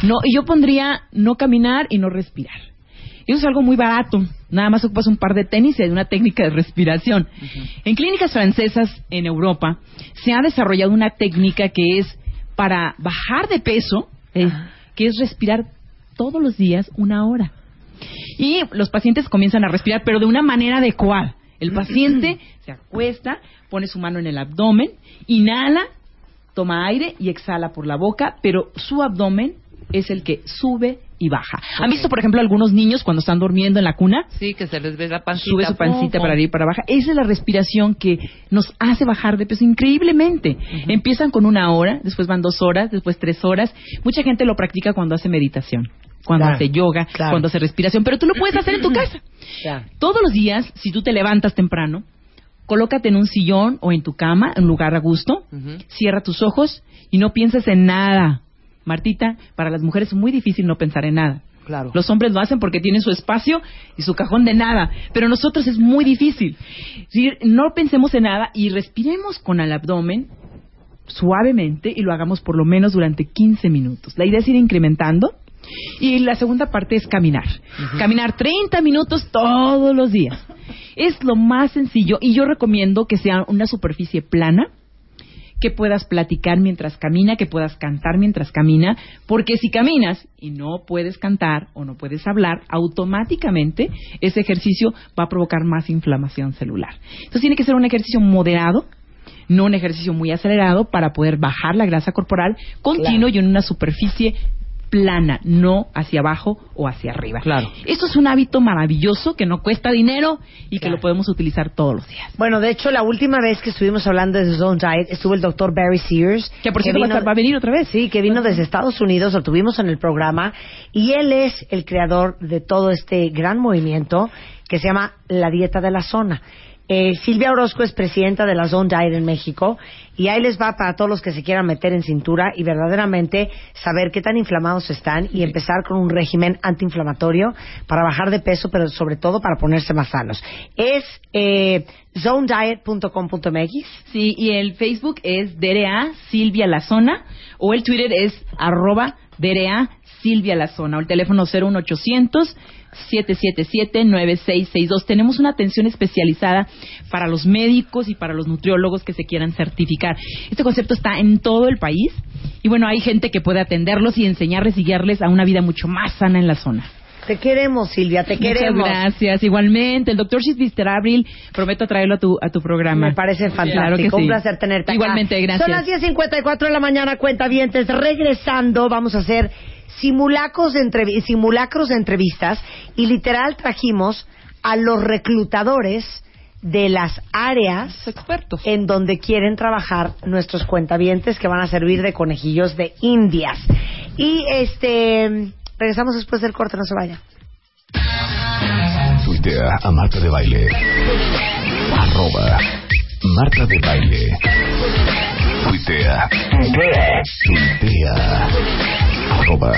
No, y yo pondría no caminar y no respirar. Eso es algo muy barato. Nada más ocupas un par de tenis y una técnica de respiración. En clínicas francesas en Europa se ha desarrollado una técnica que es para bajar de peso, eh, que es respirar todos los días una hora. Y los pacientes comienzan a respirar, pero de una manera adecuada. El paciente se acuesta, pone su mano en el abdomen, inhala, toma aire y exhala por la boca, pero su abdomen es el que sube y baja. ¿Han visto, por ejemplo, algunos niños cuando están durmiendo en la cuna? Sí, que se les ve la pancita. Sube su pancita Pum, para arriba y para abajo. Esa es la respiración que nos hace bajar de peso increíblemente. Empiezan con una hora, después van dos horas, después tres horas. Mucha gente lo practica cuando hace meditación, cuando Claro, hace yoga, claro. cuando hace respiración, pero tú lo puedes hacer en tu casa. Todos los días, si tú te levantas temprano, colócate en un sillón o en tu cama, en un lugar a gusto, cierra tus ojos y no pienses en nada. Martita, para las mujeres es muy difícil no pensar en nada. Claro. Los hombres lo hacen porque tienen su espacio y su cajón de nada, pero nosotros es muy difícil. Si no pensemos en nada y respiremos con el abdomen suavemente y lo hagamos por lo menos durante 15 minutos. La idea es ir incrementando y la segunda parte es caminar. Caminar 30 minutos todos los días. Es lo más sencillo y yo recomiendo que sea una superficie plana que puedas platicar mientras camina, que puedas cantar mientras camina, porque si caminas y no puedes cantar o no puedes hablar, automáticamente ese ejercicio va a provocar más inflamación celular. Entonces tiene que ser un ejercicio moderado no un ejercicio muy acelerado para poder bajar la grasa corporal continuo y en una superficie plana, no hacia abajo o hacia arriba. Claro. Esto es un hábito maravilloso que no cuesta dinero y que lo podemos utilizar todos los días. Bueno, de hecho, la última vez que estuvimos hablando de Zone Diet estuvo el doctor Barry Sears. Que por cierto va va a venir otra vez. Sí, que vino desde Estados Unidos, lo tuvimos en el programa. Y él es el creador de todo este gran movimiento que se llama la dieta de la zona. Eh, Silvia Orozco es presidenta de la Zone Diet en México y ahí les va para todos los que se quieran meter en cintura y verdaderamente saber qué tan inflamados están y empezar con un régimen antiinflamatorio para bajar de peso, pero sobre todo para ponerse más sanos. Es eh, zonediet.com.mx. Sí, y el Facebook es DRA Silvia La Zona o el Twitter es arroba DRA Silvia La Zona o el teléfono 01800 777-9662. Tenemos una atención especializada para los médicos y para los nutriólogos que se quieran certificar. Este concepto está en todo el país y bueno, hay gente que puede atenderlos y enseñarles y guiarles a una vida mucho más sana en la zona. Te queremos, Silvia, te queremos. Muchas gracias. Igualmente, el doctor Shisbister Abril, prometo traerlo a tu, a tu programa. Me parece fantástico. Claro que Un placer tenerte acá. Igualmente, gracias. Son las 10.54 de la mañana, cuenta Regresando, vamos a hacer simulacros de, simulacros de entrevistas y literal trajimos a los reclutadores de las áreas expertos en donde quieren trabajar nuestros cuentavientes que van a servir de conejillos de indias. Y este regresamos después del corte, no se vaya. Tuitea a Marta de Baile. Arroba Marta de Baile. Tuitea. Tuitea. Arroba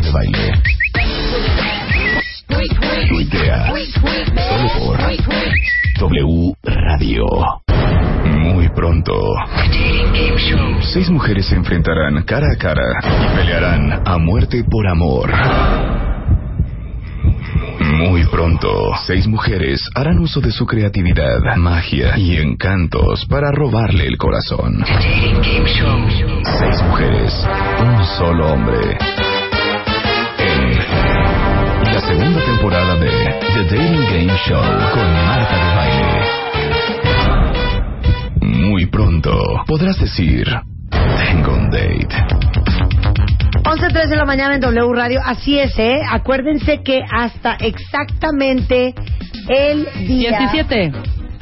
de Baile. Tuitea. Solo por W Radio. Muy pronto. Seis mujeres se enfrentarán cara a cara y pelearán a muerte por amor. Muy pronto, seis mujeres harán uso de su creatividad, magia y encantos para robarle el corazón. Seis mujeres, un solo hombre. En la segunda temporada de The Dating Game Show con Marta de Baile. Muy pronto podrás decir, tengo un date. 11.03 de la mañana en W Radio. Así es, ¿eh? Acuérdense que hasta exactamente el día... 17.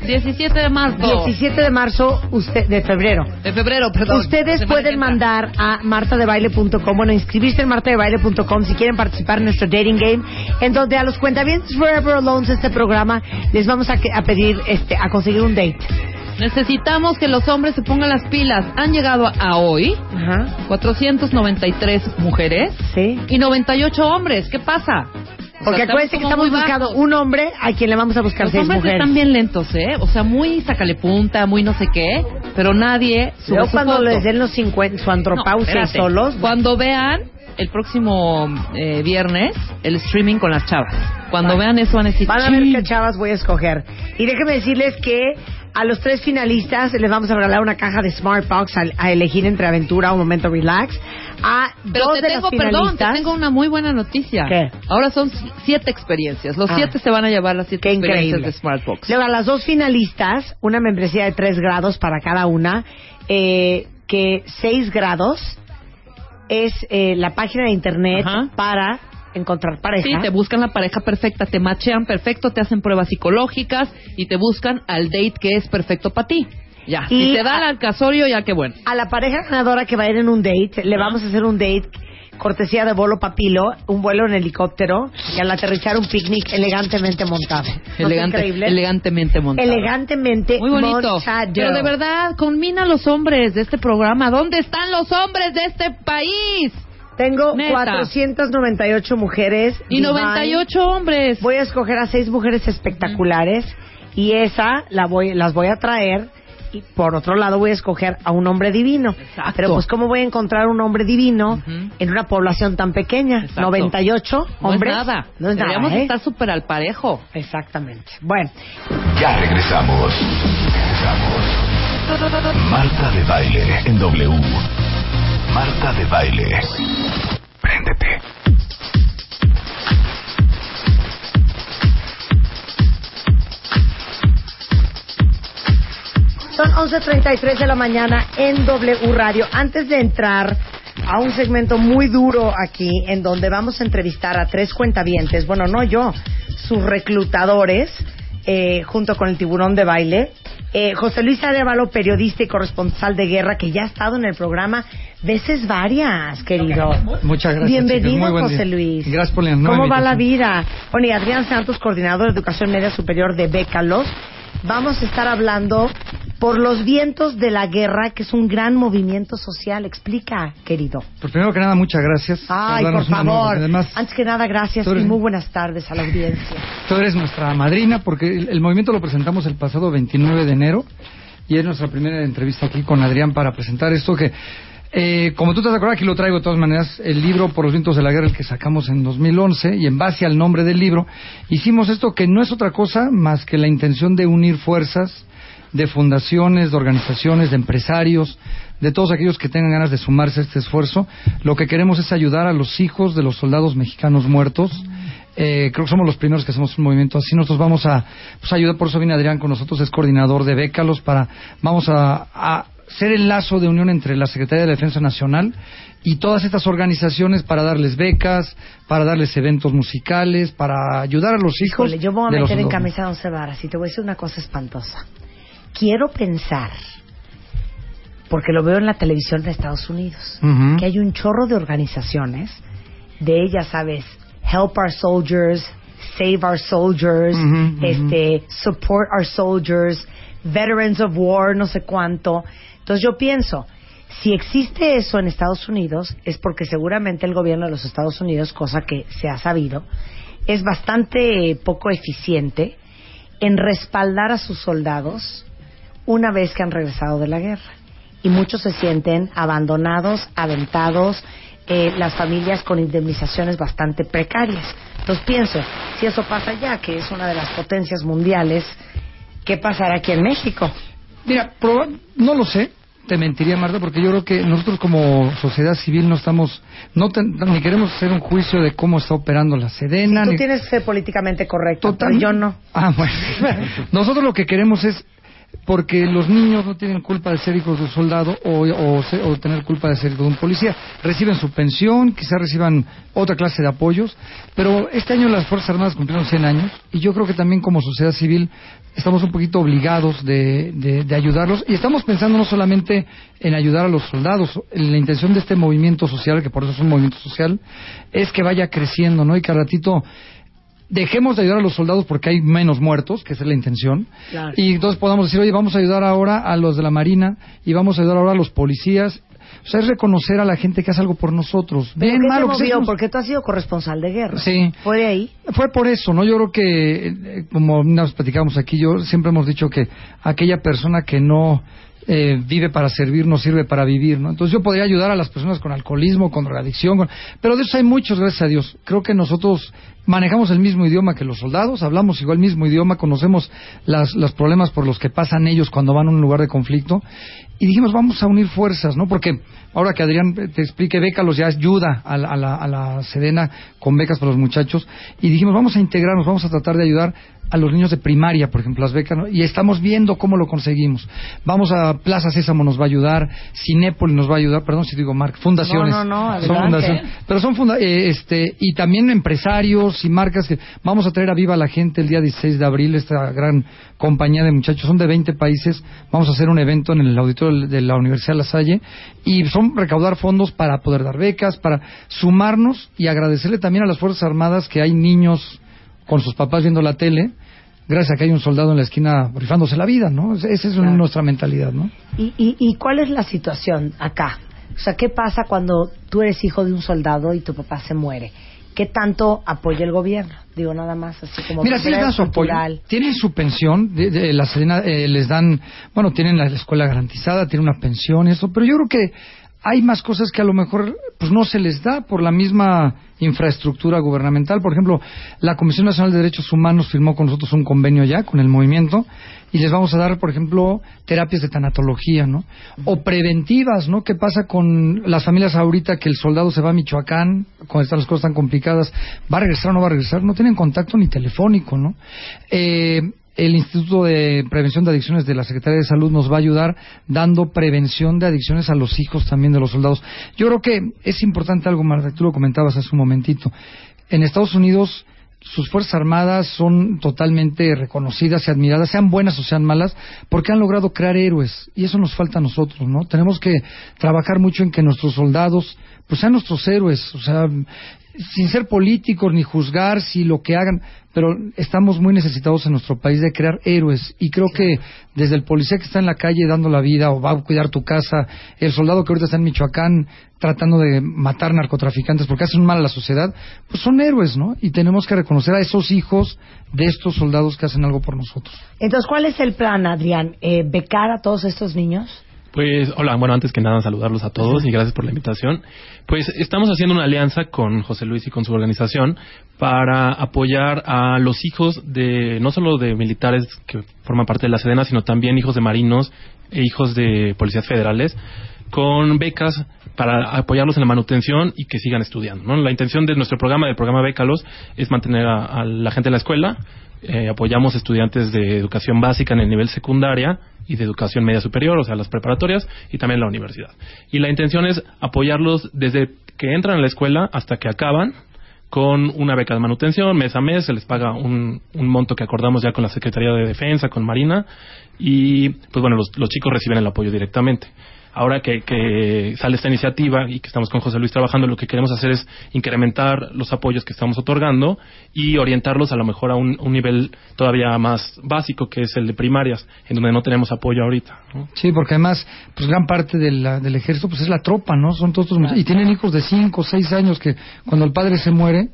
17 de marzo. 17 de marzo, usted, de febrero. De febrero, perdón. Ustedes pueden mandar a martadebaile.com, bueno, inscribirse en martadebaile.com si quieren participar en nuestro dating game, en donde a los cuentavientes Forever Alone de este programa les vamos a, a pedir, este, a conseguir un date. Necesitamos que los hombres se pongan las pilas. Han llegado a hoy 493 mujeres y 98 hombres. ¿Qué pasa? O Porque acuérdense que estamos buscando bajos. un hombre a quien le vamos a buscar Los seis hombres mujeres. están bien lentos, ¿eh? O sea, muy sácale punta, muy no sé qué, pero nadie sube su cuando foto. les den los 50, su andropausia No, solos, Cuando vean el próximo eh, viernes el streaming con las chavas. Cuando Vale. vean eso van a decir, Van a ver qué chavas voy a escoger. Y déjenme decirles que a los tres finalistas les vamos a regalar una caja de Smart Box a, a elegir entre aventura o momento relax. A Pero dos te de tengo, las perdón, te finalistas. tengo una muy buena noticia. ¿Qué? Ahora son si- siete experiencias. Los Ah. siete se van a llevar las siete experiencias increíble. de Smartbox. Luego a las dos finalistas, una membresía de tres grados para cada una, eh, que seis grados es eh, la página de internet para encontrar pareja. Sí, te buscan la pareja perfecta, te machean perfecto, te hacen pruebas psicológicas y te buscan al date que es perfecto para ti. Ya, Y si te da a- el casorio, ya que bueno. A la pareja ganadora que va a ir en un date, le vamos a hacer un date cortesía de Bolo Papilo, un vuelo en helicóptero y al aterrizar un picnic elegantemente montado. ¿No Elegante, increíble? elegantemente montado. Elegantemente Muy bonito. montado. Pero de verdad, conmina a los hombres de este programa. ¿Dónde están los hombres de este país? Tengo Neta. 498 mujeres. Y divine. 98 hombres. Voy a escoger a seis mujeres espectaculares y esa la voy, las voy a traer. Y por otro lado voy a escoger a un hombre divino. Pero pues cómo voy a encontrar un hombre divino en una población tan pequeña, Exacto. 98 No es hombres. nada. No es nada, Deberíamos ¿eh? estar súper al parejo. Exactamente. Bueno, Ya regresamos. Regresamos. Marta de Baile en W. Marta de Baile. Préndete. son 11.33 de la mañana en W Radio. Antes de entrar a un segmento muy duro aquí, en donde vamos a entrevistar a tres cuentavientes, bueno, no yo, sus reclutadores, eh, junto con el tiburón de baile. Eh, José Luis Arevalo, periodista y corresponsal de guerra, que ya ha estado en el programa veces varias, querido. Muchas gracias. Bienvenido, chicas. Muy buen José día. Luis. Gracias por la ¿Cómo va la vida? Bueno, y Adrián Santos, coordinador de Educación Media Superior de Bécalos. Vamos a estar hablando por los vientos de la guerra, que es un gran movimiento social. Explica, querido. Pues primero que nada, muchas gracias. Ay, por favor. Además, Antes que nada, gracias eres- y muy buenas tardes a la audiencia. tú eres nuestra madrina porque el, el movimiento lo presentamos el pasado 29 de enero y es nuestra primera entrevista aquí con Adrián para presentar esto que, eh, como tú te acuerdas, aquí lo traigo de todas maneras, el libro Por los vientos de la guerra, el que sacamos en 2011 y en base al nombre del libro, hicimos esto que no es otra cosa más que la intención de unir fuerzas de fundaciones, de organizaciones, de empresarios, de todos aquellos que tengan ganas de sumarse a este esfuerzo. Lo que queremos es ayudar a los hijos de los soldados mexicanos muertos. Eh, creo que somos los primeros que hacemos un movimiento así. Nosotros vamos a pues, ayudar, por eso viene Adrián con nosotros, es coordinador de Bécalos, para, vamos a, a ser el lazo de unión entre la Secretaría de la Defensa Nacional y todas estas organizaciones para darles becas, para darles eventos musicales, para ayudar a los hijos. Híjole, yo voy a meter en camisa de once varas y te voy a decir una cosa espantosa. Quiero pensar, porque lo veo en la televisión de Estados Unidos, que hay un chorro de organizaciones de ellas, sabes, Help Our Soldiers, Save Our Soldiers, este, Support Our Soldiers, Veterans of War, no sé cuánto. Entonces yo pienso, si existe eso en Estados Unidos, es porque seguramente el gobierno de los Estados Unidos, cosa que se ha sabido, es bastante poco eficiente en respaldar a sus soldados una vez que han regresado de la guerra. Y muchos se sienten abandonados, aventados, eh, las familias con indemnizaciones bastante precarias. Entonces pienso, si eso pasa allá, que es una de las potencias mundiales, ¿qué pasará aquí en México? Mira, proba- no lo sé, te mentiría Marta, porque yo creo que nosotros como sociedad civil no estamos, no ten- ni queremos hacer un juicio de cómo está operando la Sedena. Tú ni- tienes que ser políticamente correcto, Total- pero yo no. Ah, bueno. Nosotros lo que queremos es porque los niños no tienen culpa de ser hijos de un soldado o, o o tener culpa de ser hijos de un policía. Reciben su pensión, quizás reciban otra clase de apoyos, pero este año las Fuerzas Armadas cumplieron 100 años y yo creo que también como sociedad civil estamos un poquito obligados de, de- de ayudarlos y estamos pensando no solamente en ayudar a los soldados, la intención de este movimiento social, que por eso es un movimiento social, es que vaya creciendo, ¿no? Y al ratito dejemos de ayudar a los soldados porque hay menos muertos, que esa es la intención, Claro. y entonces podamos decir, oye, vamos a ayudar ahora a los de la Marina y vamos a ayudar ahora a los policías. O sea, es reconocer a la gente que hace algo por nosotros. ¿Pero Bien, qué malo, te movió? Porque tú has sido corresponsal de guerra. Sí. ¿Fue de ahí? Fue por eso, ¿no? Yo creo que, eh, como nos platicamos aquí, yo siempre hemos dicho que aquella persona que no eh, vive para servir no sirve para vivir, ¿no? Entonces yo podría ayudar a las personas con alcoholismo, con drogadicción, con- pero de eso hay muchos, gracias a Dios. Creo que nosotros manejamos el mismo idioma que los soldados, hablamos igual el mismo idioma, conocemos las, los problemas por los que pasan ellos cuando van a un lugar de conflicto y dijimos vamos a unir fuerzas, ¿no? Porque ahora que Adrián te explique, Bécalos ya ayuda a la, a la, a la Sedena con becas para los muchachos y dijimos vamos a integrarnos, vamos a tratar de ayudar a los niños de primaria, por ejemplo, las becas, ¿no? y estamos viendo cómo lo conseguimos. Vamos a Plaza Sésamo nos va a ayudar, Cinépolis nos va a ayudar, perdón si digo marca, fundaciones. No, no, no, Son fundaciones. Pero son funda eh, este y también empresarios y marcas que vamos a traer a viva la gente el día 16 de abril esta gran compañía de muchachos son de 20 países vamos a hacer un evento en el auditorio de la Universidad La Salle y son recaudar fondos para poder dar becas para sumarnos y agradecerle también a las fuerzas armadas que hay niños con sus papás viendo la tele gracias a que hay un soldado en la esquina rifándose la vida no esa es Claro. nuestra mentalidad no ¿Y, y, ¿Y cuál es la situación acá? O sea, ¿qué pasa cuando tú eres hijo de un soldado y tu papá se muere? ¿Qué tanto apoya el gobierno? Digo, nada más así como... Mira, sí les dan su apoyo. Tienen su pensión, de, de la eh, les dan, bueno, tienen la escuela garantizada, tienen una pensión, eso, pero yo creo que hay más cosas que a lo mejor pues no se les da por la misma infraestructura gubernamental. Por ejemplo, la Comisión Nacional de Derechos Humanos firmó con nosotros un convenio ya con el movimiento y les vamos a dar, por ejemplo, terapias de tanatología, ¿no? O preventivas, ¿no? ¿Qué pasa con las familias ahorita que el soldado se va a Michoacán, cuando están las cosas tan complicadas? ¿Va a regresar o no va a regresar? No tienen contacto ni telefónico, ¿no? Eh, el Instituto de Prevención de Adicciones de la Secretaría de Salud nos va a ayudar dando prevención de adicciones a los hijos también de los soldados. Yo creo que es importante algo, Marta, tú lo comentabas hace un momentito. En Estados Unidos sus Fuerzas Armadas son totalmente reconocidas y admiradas, sean buenas o sean malas, porque han logrado crear héroes. Y eso nos falta a nosotros, ¿no? Tenemos que trabajar mucho en que nuestros soldados, pues sean nuestros héroes, o sea, sin ser políticos ni juzgar si lo que hagan, pero estamos muy necesitados en nuestro país de crear héroes y creo que desde el policía que está en la calle dando la vida o va a cuidar tu casa, el soldado que ahorita está en Michoacán tratando de matar narcotraficantes porque hacen mal a la sociedad, pues son héroes, ¿no? Y tenemos que reconocer a esos hijos de estos soldados que hacen algo por nosotros. Entonces, ¿cuál es el plan, Adrián? Eh, ¿Becar a todos estos niños? Pues hola, bueno, antes que nada saludarlos a todos y gracias por la invitación. Pues estamos haciendo una alianza con José Luis y con su organización para apoyar a los hijos de no solo de militares que forman parte de la Sedena, sino también hijos de marinos e hijos de policías federales con becas para apoyarlos en la manutención y que sigan estudiando. ¿no? La intención de nuestro programa, del programa Bécalos, es mantener a, a la gente en la escuela, eh, apoyamos estudiantes de educación básica en el nivel secundaria y de educación media superior, o sea, las preparatorias y también la universidad. Y la intención es apoyarlos desde que entran a la escuela hasta que acaban con una beca de manutención, mes a mes, se les paga un, un monto que acordamos ya con la Secretaría de Defensa, con Marina, y pues bueno, los, los chicos reciben el apoyo directamente ahora que, que, sale esta iniciativa y que estamos con José Luis trabajando, lo que queremos hacer es incrementar los apoyos que estamos otorgando y orientarlos a lo mejor a un, un nivel todavía más básico, que es el de primarias, en donde no tenemos apoyo ahorita. ¿no? Sí, porque además, pues gran parte de la, del ejército pues es la tropa, ¿no? Son todos y tienen hijos de 5 o 6 años que cuando el padre se muere,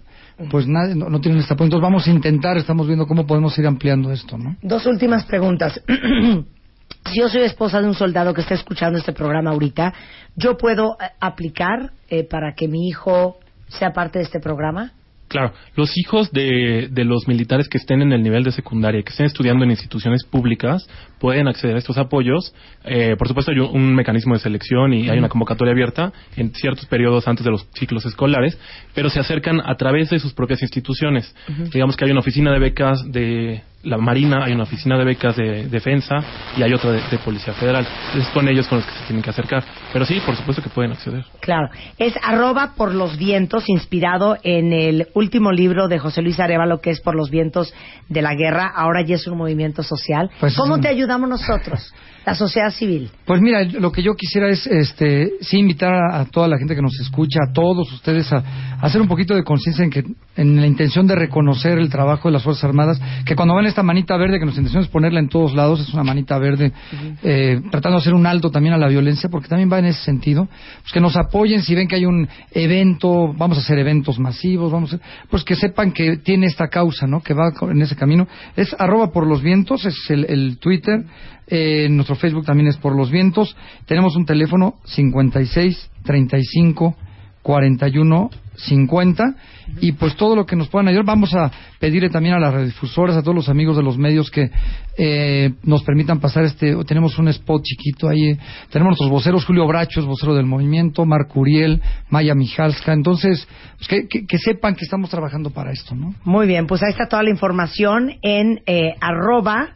pues nadie, no, no, tienen este apoyo. Entonces vamos a intentar, estamos viendo cómo podemos ir ampliando esto, ¿no? Dos últimas preguntas. si yo soy esposa de un soldado que está escuchando este programa ahorita, ¿yo puedo eh, aplicar eh, para que mi hijo sea parte de este programa? Claro, los hijos de, de, los militares que estén en el nivel de secundaria, que estén estudiando en instituciones públicas, pueden acceder a estos apoyos. Eh, por supuesto, hay un, un, mecanismo de selección y hay una convocatoria abierta en ciertos periodos antes de los ciclos escolares, pero se acercan a través de sus propias instituciones. Uh -huh. Digamos que hay una oficina de becas de la Marina, hay una oficina de becas de defensa y hay otra de, de, Policía Federal. Es con ellos con los que se tienen que acercar. Pero sí, por supuesto que pueden acceder. Claro. Es arroba por los vientos, inspirado en el último libro de José Luis Arevalo, que es Por los vientos de la guerra. Ahora ya es un movimiento social. Pues ¿Cómo te ayudamos nosotros? la sociedad civil? Pues mira, lo que yo quisiera es, este, sí invitar a, a toda la gente que nos escucha, a todos ustedes, a, a hacer un poquito de conciencia en que, en la intención de reconocer el trabajo de las Fuerzas Armadas, que cuando ven esta manita verde, que nuestra intención es ponerla en todos lados, es una manita verde, uh -huh. eh, tratando de hacer un alto también a la violencia, porque también va en ese sentido, pues que nos apoyen si ven que hay un evento, vamos a hacer eventos masivos, vamos a, pues que sepan que tiene esta causa, ¿no? Que va en ese camino. Es arroba por los vientos, es el, el Twitter, eh, nuestro Facebook también es por los vientos. Tenemos un teléfono 56 35 41 50 y pues todo lo que nos puedan ayudar vamos a pedirle también a las redifusoras a todos los amigos de los medios que eh, nos permitan pasar este tenemos un spot chiquito ahí tenemos nuestros voceros Julio Brachos vocero del movimiento Marco Uriel Maya Mijalska entonces pues que, que, que, sepan que estamos trabajando para esto ¿no? muy bien pues ahí está toda la información en eh, arroba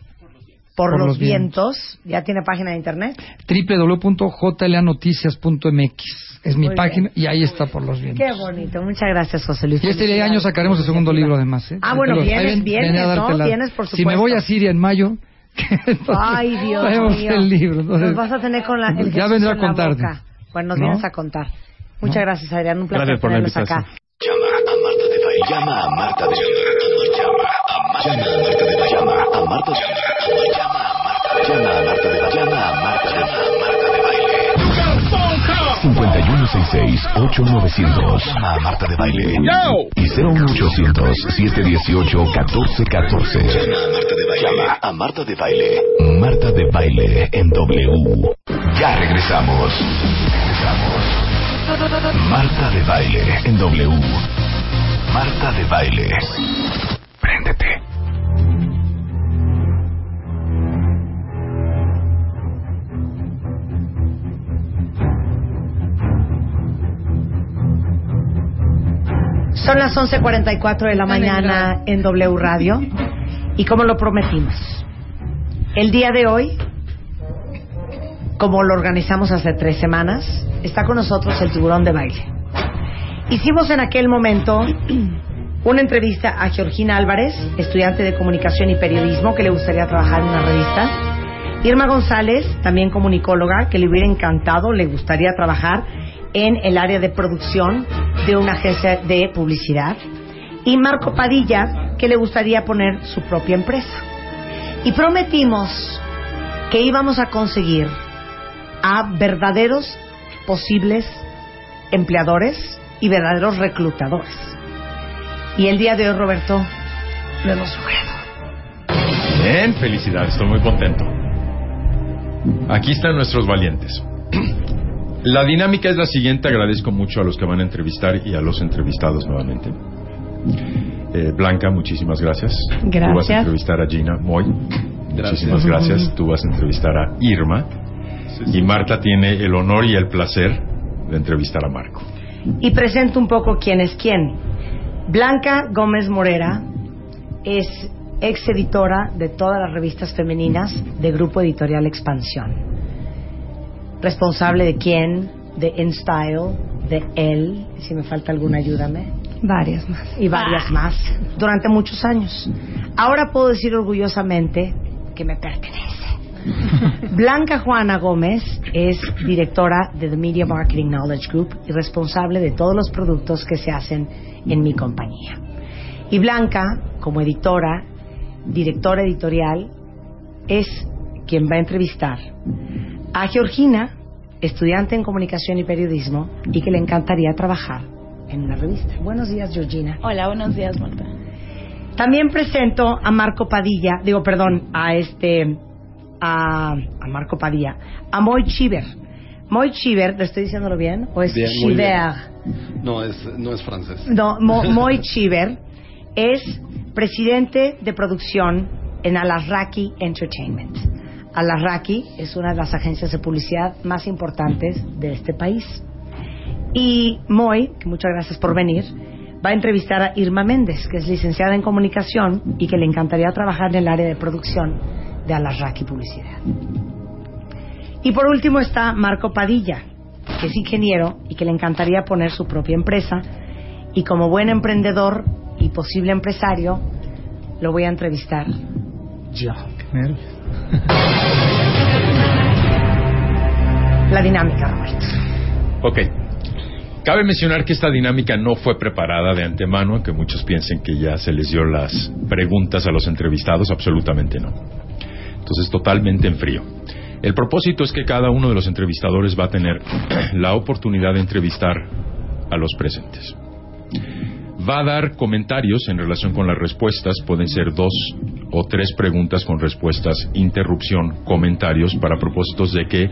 por, por, los, los vientos. vientos. ¿Ya tiene página de internet? www.jlanoticias.mx es mi Muy página bien. y ahí está por los vientos. Qué bonito, muchas gracias José Luis. Y este año sacaremos el segundo libro además. ¿eh? Ah, bueno, vienes, vienes, ¿no? Vienes, por supuesto. Si me voy a Siria en mayo, Ay, Dios mío. el libro. Entonces, nos vas a tener con la, el ya vendré a contarte. Bueno, nos ¿no? vienes a contar. Muchas ¿no? gracias, Adrián. Un placer gracias por tenerlos acá. Llama a Marta de Baile. Llama a Marta de Baile. Llama a Marta de Baile. Llama a Marta de Baile. Llama a Marta de Baile. Llama a Marta de Baile. 5166-8900. Llama a Marta de Baile. Y 01800-718-1414. Llama a Marta de Baile. Llama a Marta de Baile. Marta de Baile en W. Ya regresamos. Regresamos. Marta de Baile en W. Marta de Baile. Préndete. Son las 11.44 de la mañana en W Radio. Y como lo prometimos, el día de hoy, como lo organizamos hace tres semanas, está con nosotros el tiburón de baile. Hicimos en aquel momento una entrevista a Georgina Álvarez, estudiante de comunicación y periodismo que le gustaría trabajar en una revista. Irma González, también comunicóloga, que le hubiera encantado, le gustaría trabajar en el área de producción de una agencia de publicidad. Y Marco Padilla, que le gustaría poner su propia empresa. Y prometimos que íbamos a conseguir a verdaderos posibles empleadores y verdaderos reclutadores. Y el día de hoy, Roberto, lo hemos. Bien, felicidades, estoy muy contento. Aquí están nuestros valientes. La dinámica es la siguiente, agradezco mucho a los que van a entrevistar y a los entrevistados nuevamente. Eh, Blanca, muchísimas gracias. Gracias. Tú vas a entrevistar a Gina Moy. Muchísimas gracias. Tú vas a entrevistar a Irma. Y Marta tiene el honor y el placer de entrevistar a Marco. Y presento un poco quién es quién. Blanca Gómez Morera es ex editora de todas las revistas femeninas de Grupo Editorial Expansión. Responsable de quién, de InStyle, de él, si me falta alguna ayúdame. Varias más. Y varias más, durante muchos años. Ahora puedo decir orgullosamente que me pertenece. Blanca Juana Gómez es directora de The Media Marketing Knowledge Group y responsable de todos los productos que se hacen en mi compañía. Y Blanca, como editora, directora editorial, es quien va a entrevistar a Georgina, estudiante en comunicación y periodismo, y que le encantaría trabajar en una revista. Buenos días, Georgina. Hola, buenos días, Marta. También presento a Marco Padilla, digo, perdón, a este, a, a Marco Padilla, a Moy Chiver. Moy Chiver, ¿le estoy diciéndolo bien? ¿O es bien. Chiver? No, es, no es francés. No, Mo- Moy Chiver es presidente de producción en Alarraqui Entertainment. Alarraqui es una de las agencias de publicidad más importantes de este país. Y Moy, que muchas gracias por venir, va a entrevistar a Irma Méndez, que es licenciada en comunicación y que le encantaría trabajar en el área de producción de Alarraqui Publicidad. Y por último está Marco Padilla, que es ingeniero y que le encantaría poner su propia empresa. Y como buen emprendedor y posible empresario, lo voy a entrevistar yo. La dinámica, Roberto. Ok. Cabe mencionar que esta dinámica no fue preparada de antemano, aunque muchos piensen que ya se les dio las preguntas a los entrevistados, absolutamente no. Entonces, totalmente en frío. El propósito es que cada uno de los entrevistadores va a tener la oportunidad de entrevistar a los presentes. Va a dar comentarios en relación con las respuestas, pueden ser dos o tres preguntas con respuestas, interrupción, comentarios, para propósitos de que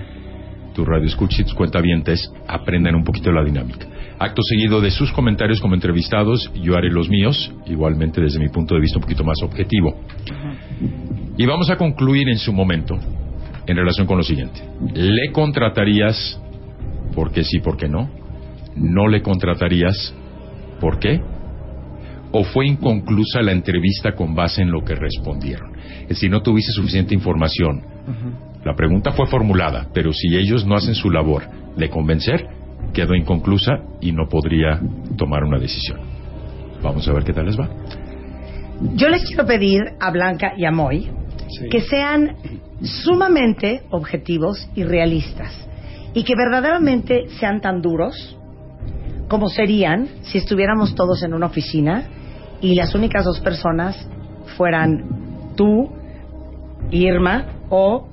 tu radio escucha y tus cuentavientes aprendan un poquito la dinámica. Acto seguido de sus comentarios como entrevistados, yo haré los míos, igualmente desde mi punto de vista un poquito más objetivo. Y vamos a concluir en su momento en relación con lo siguiente. ¿Le contratarías porque sí, porque no? ¿No le contratarías por qué? ¿O fue inconclusa la entrevista con base en lo que respondieron? Es decir, no tuviste suficiente información. La pregunta fue formulada, pero si ellos no hacen su labor de convencer, quedó inconclusa y no podría tomar una decisión. Vamos a ver qué tal les va. Yo les quiero pedir a Blanca y a Moy que sean sumamente objetivos y realistas y que verdaderamente sean tan duros como serían si estuviéramos todos en una oficina y las únicas dos personas fueran tú, Irma, o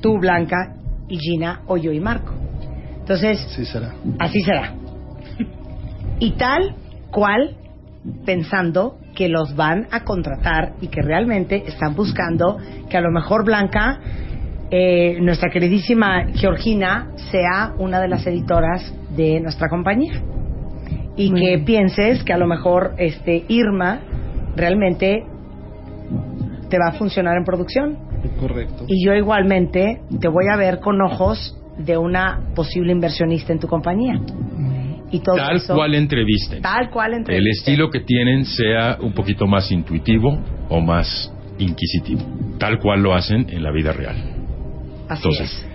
tú, Blanca, y Gina, o yo y Marco. Entonces, Sí será. así será. Y tal cual pensando que los van a contratar y que realmente están buscando que a lo mejor Blanca, eh, nuestra queridísima Georgina, sea una de las editoras de nuestra compañía. Y que pienses que a lo mejor este Irma realmente te va a funcionar en producción. Correcto. Y yo igualmente te voy a ver con ojos de una posible inversionista en tu compañía. Y todo Tal eso, cual entrevisten. Tal cual El entrevista. estilo que tienen sea un poquito más intuitivo o más inquisitivo, tal cual lo hacen en la vida real. Así Entonces,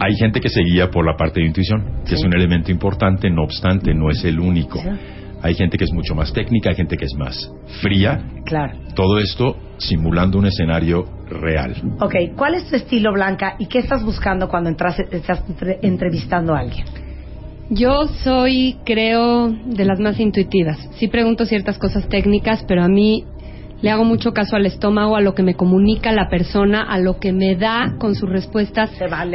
hay gente que se guía por la parte de intuición, que es un elemento importante, no obstante, no es el único. Hay gente que es mucho más técnica, hay gente que es más fría. Claro. Todo esto simulando un escenario real. Ok, ¿cuál es tu estilo, Blanca? ¿Y qué estás buscando cuando entras, estás entre- entrevistando a alguien? Yo soy, creo, de las más intuitivas. Sí pregunto ciertas cosas técnicas, pero a mí le hago mucho caso al estómago, a lo que me comunica la persona, a lo que me da con sus respuestas.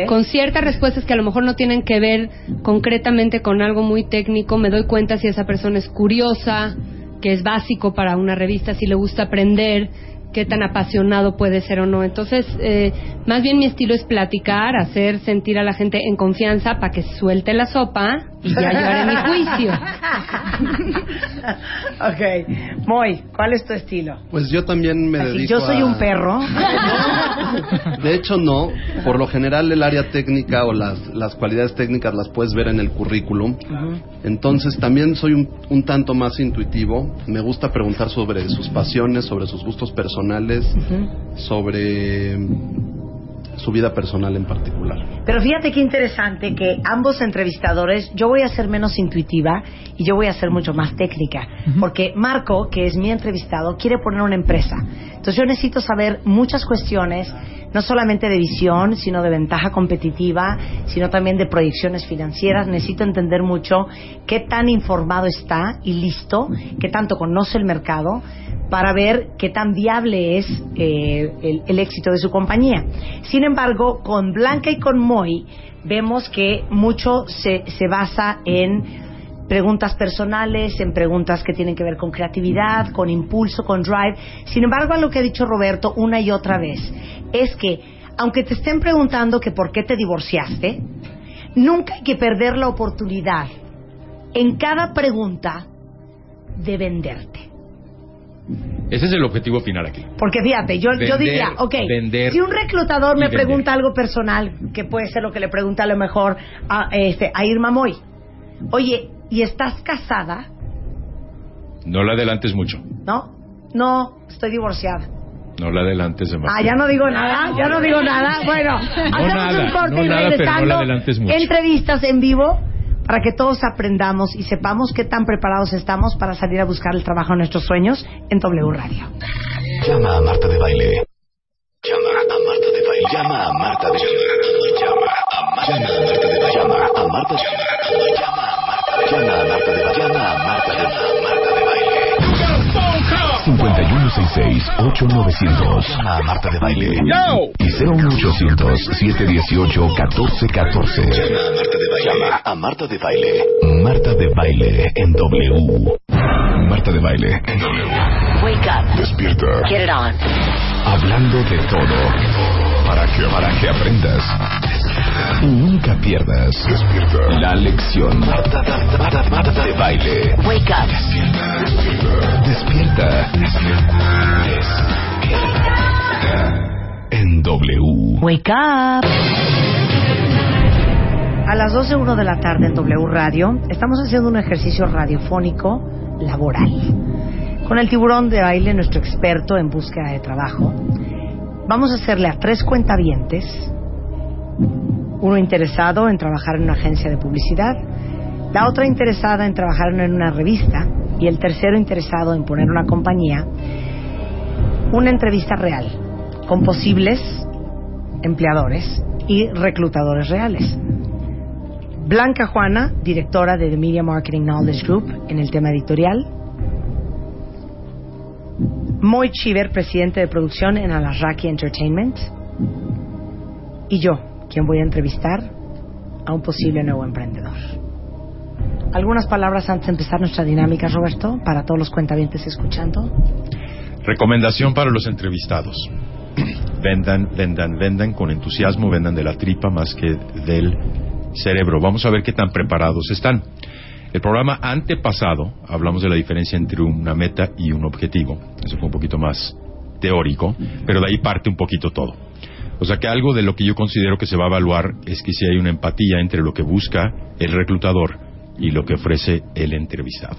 Con ciertas respuestas que a lo mejor no tienen que ver concretamente con algo muy técnico, me doy cuenta si esa persona es curiosa, que es básico para una revista, si le gusta aprender, qué tan apasionado puede ser o no. Entonces, eh, más bien mi estilo es platicar, hacer sentir a la gente en confianza para que suelte la sopa y ya yo haré mi juicio. ok, Moy, ¿cuál es tu estilo? Pues yo también me Así, dedico yo soy a- un perro. De hecho, no. Por lo general, el área técnica o las, las cualidades técnicas las puedes ver en el currículum. Entonces, también soy un, un tanto más intuitivo. Me gusta preguntar sobre sus pasiones, sobre sus gustos personales, sobre mm, su vida personal en particular. Pero fíjate qué interesante que ambos entrevistadores, yo voy a ser menos intuitiva y yo voy a ser mucho más técnica. Porque Marco, que es mi entrevistado, quiere poner una empresa. Entonces yo necesito saber muchas cuestiones, no solamente de visión, sino de ventaja competitiva, sino también de proyecciones financieras. Necesito entender mucho qué tan informado está y listo, qué tanto conoce el mercado para ver qué tan viable es eh, el, el éxito de su compañía. Sin embargo, con Blanca y con Moy vemos que mucho se, se basa en preguntas personales, en preguntas que tienen que ver con creatividad, con impulso, con drive. Sin embargo, a lo que ha dicho Roberto una y otra vez es que aunque te estén preguntando que por qué te divorciaste, nunca hay que perder la oportunidad en cada pregunta de venderte. Ese es el objetivo final aquí. Porque fíjate, yo, yo diría, ok, vender si un reclutador me vender. pregunta algo personal, que puede ser lo que le pregunta a lo mejor a, este, a Irma Moy, oye, ¿y estás casada? No la adelantes mucho. ¿No? No, estoy divorciada. No la adelantes Ah, demasiado. ya no digo nada, ya no digo nada. Bueno, hacemos nada, un corte no y nada, pero no la entrevistas en vivo para que todos aprendamos y sepamos qué tan preparados estamos para salir a buscar el trabajo de nuestros sueños en W Radio. Llama a Marta de Baile. Llama a Marta de Baile. Llama a Marta de Baile. Llama a Marta de Baile. Llama a Marta de Baile. Llama 866-8900. a Marta de Baile. Y 01800-718-1414. Llama a Marta de Baile. Llama a Marta de Baile. Marta de Baile en W. Marta de Baile en W. Wake up. Despierta. Get it on. Hablando de todo. Para que, para que aprendas Nunca pierdas. Despierta. La lección. De baile. Wake up. Despierta. Despierta. Despierta. En W. Wake up. A las 12.01 de la tarde en W Radio estamos haciendo un ejercicio radiofónico laboral. Con el tiburón de baile, nuestro experto en búsqueda de trabajo, vamos a hacerle a tres cuentavientes, uno interesado en trabajar en una agencia de publicidad, la otra interesada en trabajar en una revista y el tercero interesado en poner una compañía, una entrevista real con posibles empleadores y reclutadores reales. Blanca Juana, directora de The Media Marketing Knowledge Group en el tema editorial. Moy Chiver, presidente de producción en Alarraqui Entertainment. Y yo, quien voy a entrevistar a un posible nuevo emprendedor. ¿Algunas palabras antes de empezar nuestra dinámica, Roberto, para todos los cuentavientes escuchando? Recomendación para los entrevistados. Vendan, vendan, vendan con entusiasmo, vendan de la tripa más que del cerebro. Vamos a ver qué tan preparados están. El programa antepasado hablamos de la diferencia entre una meta y un objetivo. Eso fue un poquito más teórico, pero de ahí parte un poquito todo. O sea que algo de lo que yo considero que se va a evaluar es que si hay una empatía entre lo que busca el reclutador y lo que ofrece el entrevistado.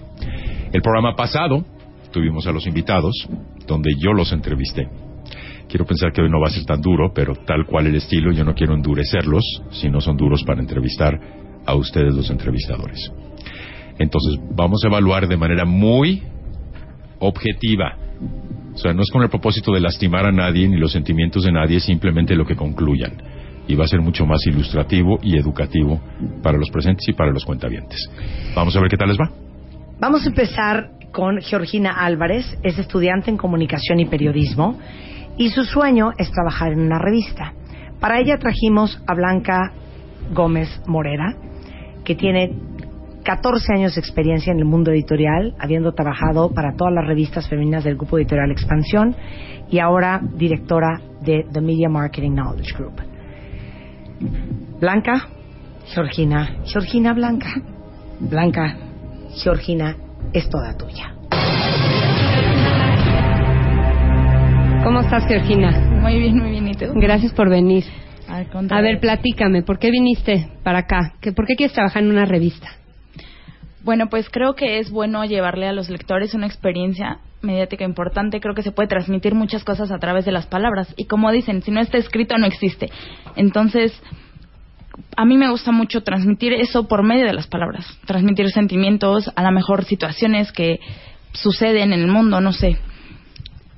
El programa pasado tuvimos a los invitados, donde yo los entrevisté. Quiero pensar que hoy no va a ser tan duro, pero tal cual el estilo, yo no quiero endurecerlos si no son duros para entrevistar a ustedes los entrevistadores. Entonces, vamos a evaluar de manera muy objetiva. O sea, no es con el propósito de lastimar a nadie ni los sentimientos de nadie, simplemente lo que concluyan. Y va a ser mucho más ilustrativo y educativo para los presentes y para los cuentavientes. Vamos a ver qué tal les va. Vamos a empezar con Georgina Álvarez, es estudiante en comunicación y periodismo y su sueño es trabajar en una revista. Para ella trajimos a Blanca Gómez Morera, que tiene 14 años de experiencia en el mundo editorial, habiendo trabajado para todas las revistas femeninas del grupo editorial Expansión y ahora directora de The Media Marketing Knowledge Group. Blanca, Georgina, Georgina Blanca, Blanca, Georgina, es toda tuya. ¿Cómo estás, Georgina? Muy bien, muy bien. ¿Y tú? Gracias por venir. Al A ver, platícame, ¿por qué viniste para acá? ¿Qué- ¿Por qué quieres trabajar en una revista? Bueno, pues creo que es bueno llevarle a los lectores una experiencia mediática importante. Creo que se puede transmitir muchas cosas a través de las palabras. Y como dicen, si no está escrito, no existe. Entonces, a mí me gusta mucho transmitir eso por medio de las palabras. Transmitir sentimientos, a lo mejor situaciones que suceden en el mundo, no sé.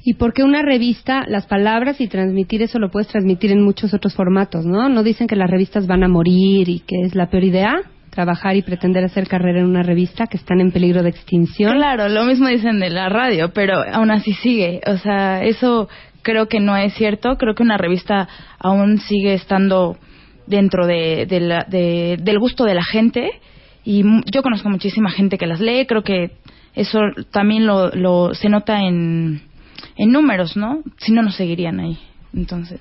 ¿Y por qué una revista, las palabras y transmitir eso lo puedes transmitir en muchos otros formatos, ¿no? No dicen que las revistas van a morir y que es la peor idea trabajar y pretender hacer carrera en una revista que están en peligro de extinción. Claro, lo mismo dicen de la radio, pero aún así sigue. O sea, eso creo que no es cierto. Creo que una revista aún sigue estando dentro de, de la- de- del gusto de la gente. Y yo conozco muchísima gente que las lee. Creo que eso también lo, lo se nota en, en números, ¿no? Si no, nos seguirían ahí. Entonces.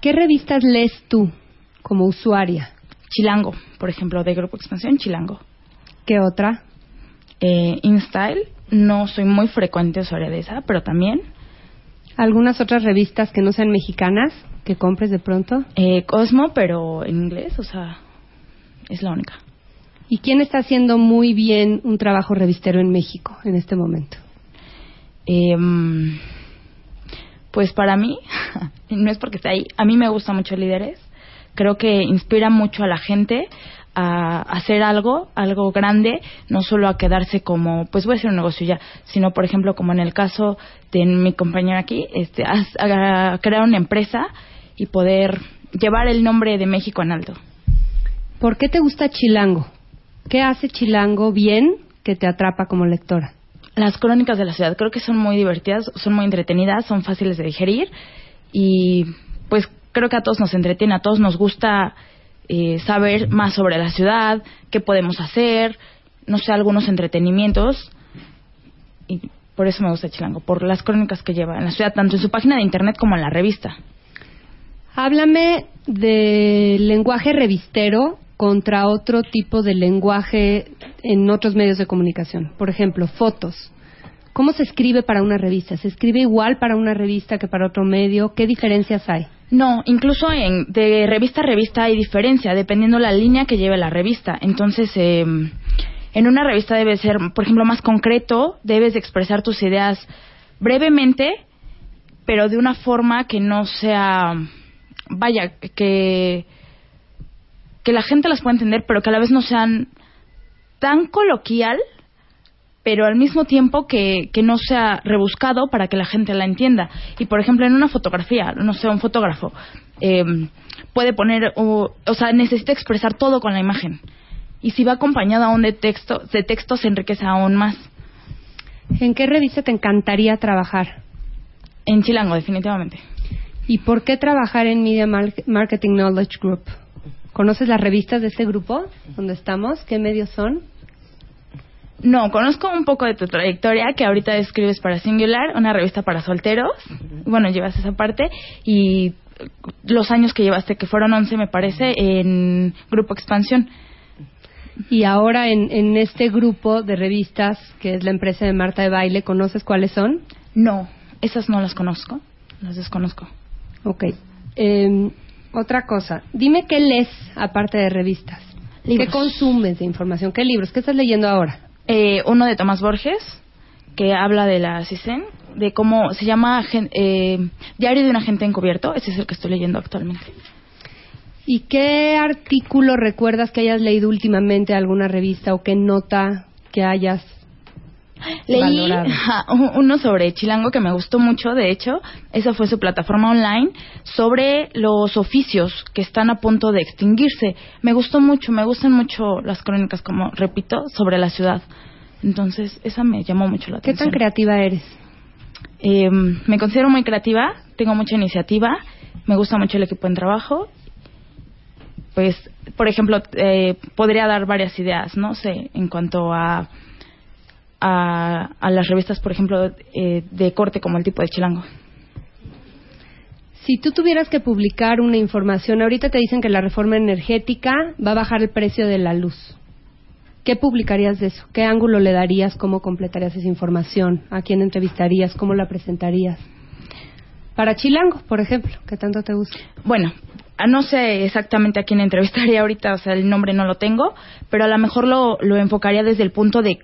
¿Qué revistas lees tú como usuaria? Chilango, por ejemplo, de Grupo Expansión, Chilango. ¿Qué otra? Eh, InStyle, no soy muy frecuente usuaria de esa, pero también. ¿Algunas otras revistas que no sean mexicanas que compres de pronto? Eh, Cosmo, pero en inglés, o sea, es la única. ¿Y quién está haciendo muy bien un trabajo revistero en México en este momento? Em, pues para mí, no es porque esté ahí, a mí me gusta mucho Líderes. Creo que inspira mucho a la gente a hacer algo, algo grande, no solo a quedarse como, pues voy a hacer un negocio ya, sino por ejemplo como en el caso de mi compañera aquí, este, a, a crear una empresa y poder llevar el nombre de México en alto. ¿Por qué te gusta Chilango? ¿Qué hace Chilango bien que te atrapa como lectora? Las crónicas de la ciudad creo que son muy divertidas, son muy entretenidas, son fáciles de digerir y pues creo que a todos nos entretiene, a todos nos gusta eh, saber más sobre la ciudad, qué podemos hacer, no sé, algunos entretenimientos y por eso me gusta Chilango, por las crónicas que lleva en la ciudad, tanto en su página de internet como en la revista. Háblame del lenguaje revistero contra otro tipo de lenguaje en otros medios de comunicación. Por ejemplo, fotos. ¿Cómo se escribe para una revista? ¿Se escribe igual para una revista que para otro medio? ¿Qué diferencias hay? No, incluso en, de revista a revista hay diferencia, dependiendo la línea que lleve la revista. Entonces, eh, en una revista debe ser, por ejemplo, más concreto, debes de expresar tus ideas brevemente, pero de una forma que no sea, vaya, que, que la gente las pueda entender, pero que a la vez no sean tan coloquial, pero al mismo tiempo que, que no sea rebuscado para que la gente la entienda. Y por ejemplo, en una fotografía, no sé, un fotógrafo eh, puede poner, o, o sea, necesita expresar todo con la imagen. Y si va acompañado aún de texto, de texto se enriquece aún más. ¿En qué revista te encantaría trabajar? En Chilango, definitivamente. ¿Y por qué trabajar en Media Mar- Marketing Knowledge Group? ¿Conoces las revistas de este grupo donde estamos? ¿Qué medios son? No, conozco un poco de tu trayectoria, que ahorita escribes para Singular, una revista para solteros. Bueno, llevas esa parte. Y los años que llevaste, que fueron 11, me parece, en Grupo Expansión. Y ahora en, en este grupo de revistas, que es la empresa de Marta de Baile, ¿conoces cuáles son? No, esas no las conozco, las desconozco. Ok. Eh, otra cosa, dime qué lees aparte de revistas. Libros. ¿Qué consumes de información? ¿Qué libros? ¿Qué estás leyendo ahora? Eh, uno de Tomás Borges, que habla de la CISEN, de cómo se llama eh, Diario de un agente encubierto. Ese es el que estoy leyendo actualmente. ¿Y qué artículo recuerdas que hayas leído últimamente alguna revista o qué nota que hayas Leí uno sobre Chilango que me gustó mucho, de hecho, esa fue su plataforma online, sobre los oficios que están a punto de extinguirse. Me gustó mucho, me gustan mucho las crónicas, como repito, sobre la ciudad. Entonces, esa me llamó mucho la ¿Qué atención. tan creativa eres? Eh, me considero muy creativa, tengo mucha iniciativa, me gusta mucho el equipo en trabajo. Pues, por ejemplo, eh, podría dar varias ideas, no sé, en cuanto a, a, a las revistas, por ejemplo, eh, de corte como el tipo de Chilango. Si tú tuvieras que publicar una información, ahorita te dicen que la reforma energética va a bajar el precio de la luz. ¿Qué publicarías de eso? ¿Qué ángulo le darías? ¿Cómo completarías esa información? ¿A quién entrevistarías? ¿Cómo la presentarías? Para Chilango, por ejemplo, que tanto te gusta. Bueno, ah, no sé exactamente a quién entrevistaría ahorita, o sea, el nombre no lo tengo, pero a lo mejor lo, lo enfocaría desde el punto de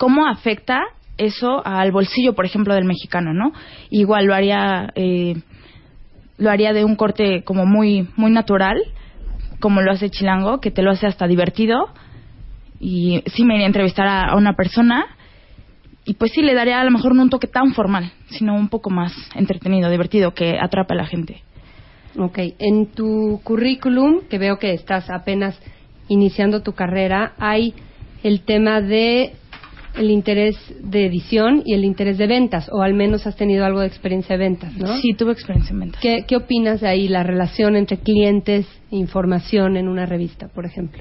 cómo afecta eso al bolsillo, por ejemplo, del mexicano, ¿no? Igual lo haría, eh, lo haría de un corte como muy, muy natural, como lo hace Chilango, que te lo hace hasta divertido. Y sí me iría a entrevistar a, a una persona y pues sí le daría a lo mejor no un toque tan formal, sino un poco más entretenido, divertido, que atrape a la gente. Ok, en tu currículum, que veo que estás apenas iniciando tu carrera, hay el tema de el interés de edición y el interés de ventas, o al menos has tenido algo de experiencia de ventas, ¿no? Sí, tuve experiencia en ventas. ¿Qué, qué opinas de ahí, la relación entre clientes e información en una revista, por ejemplo?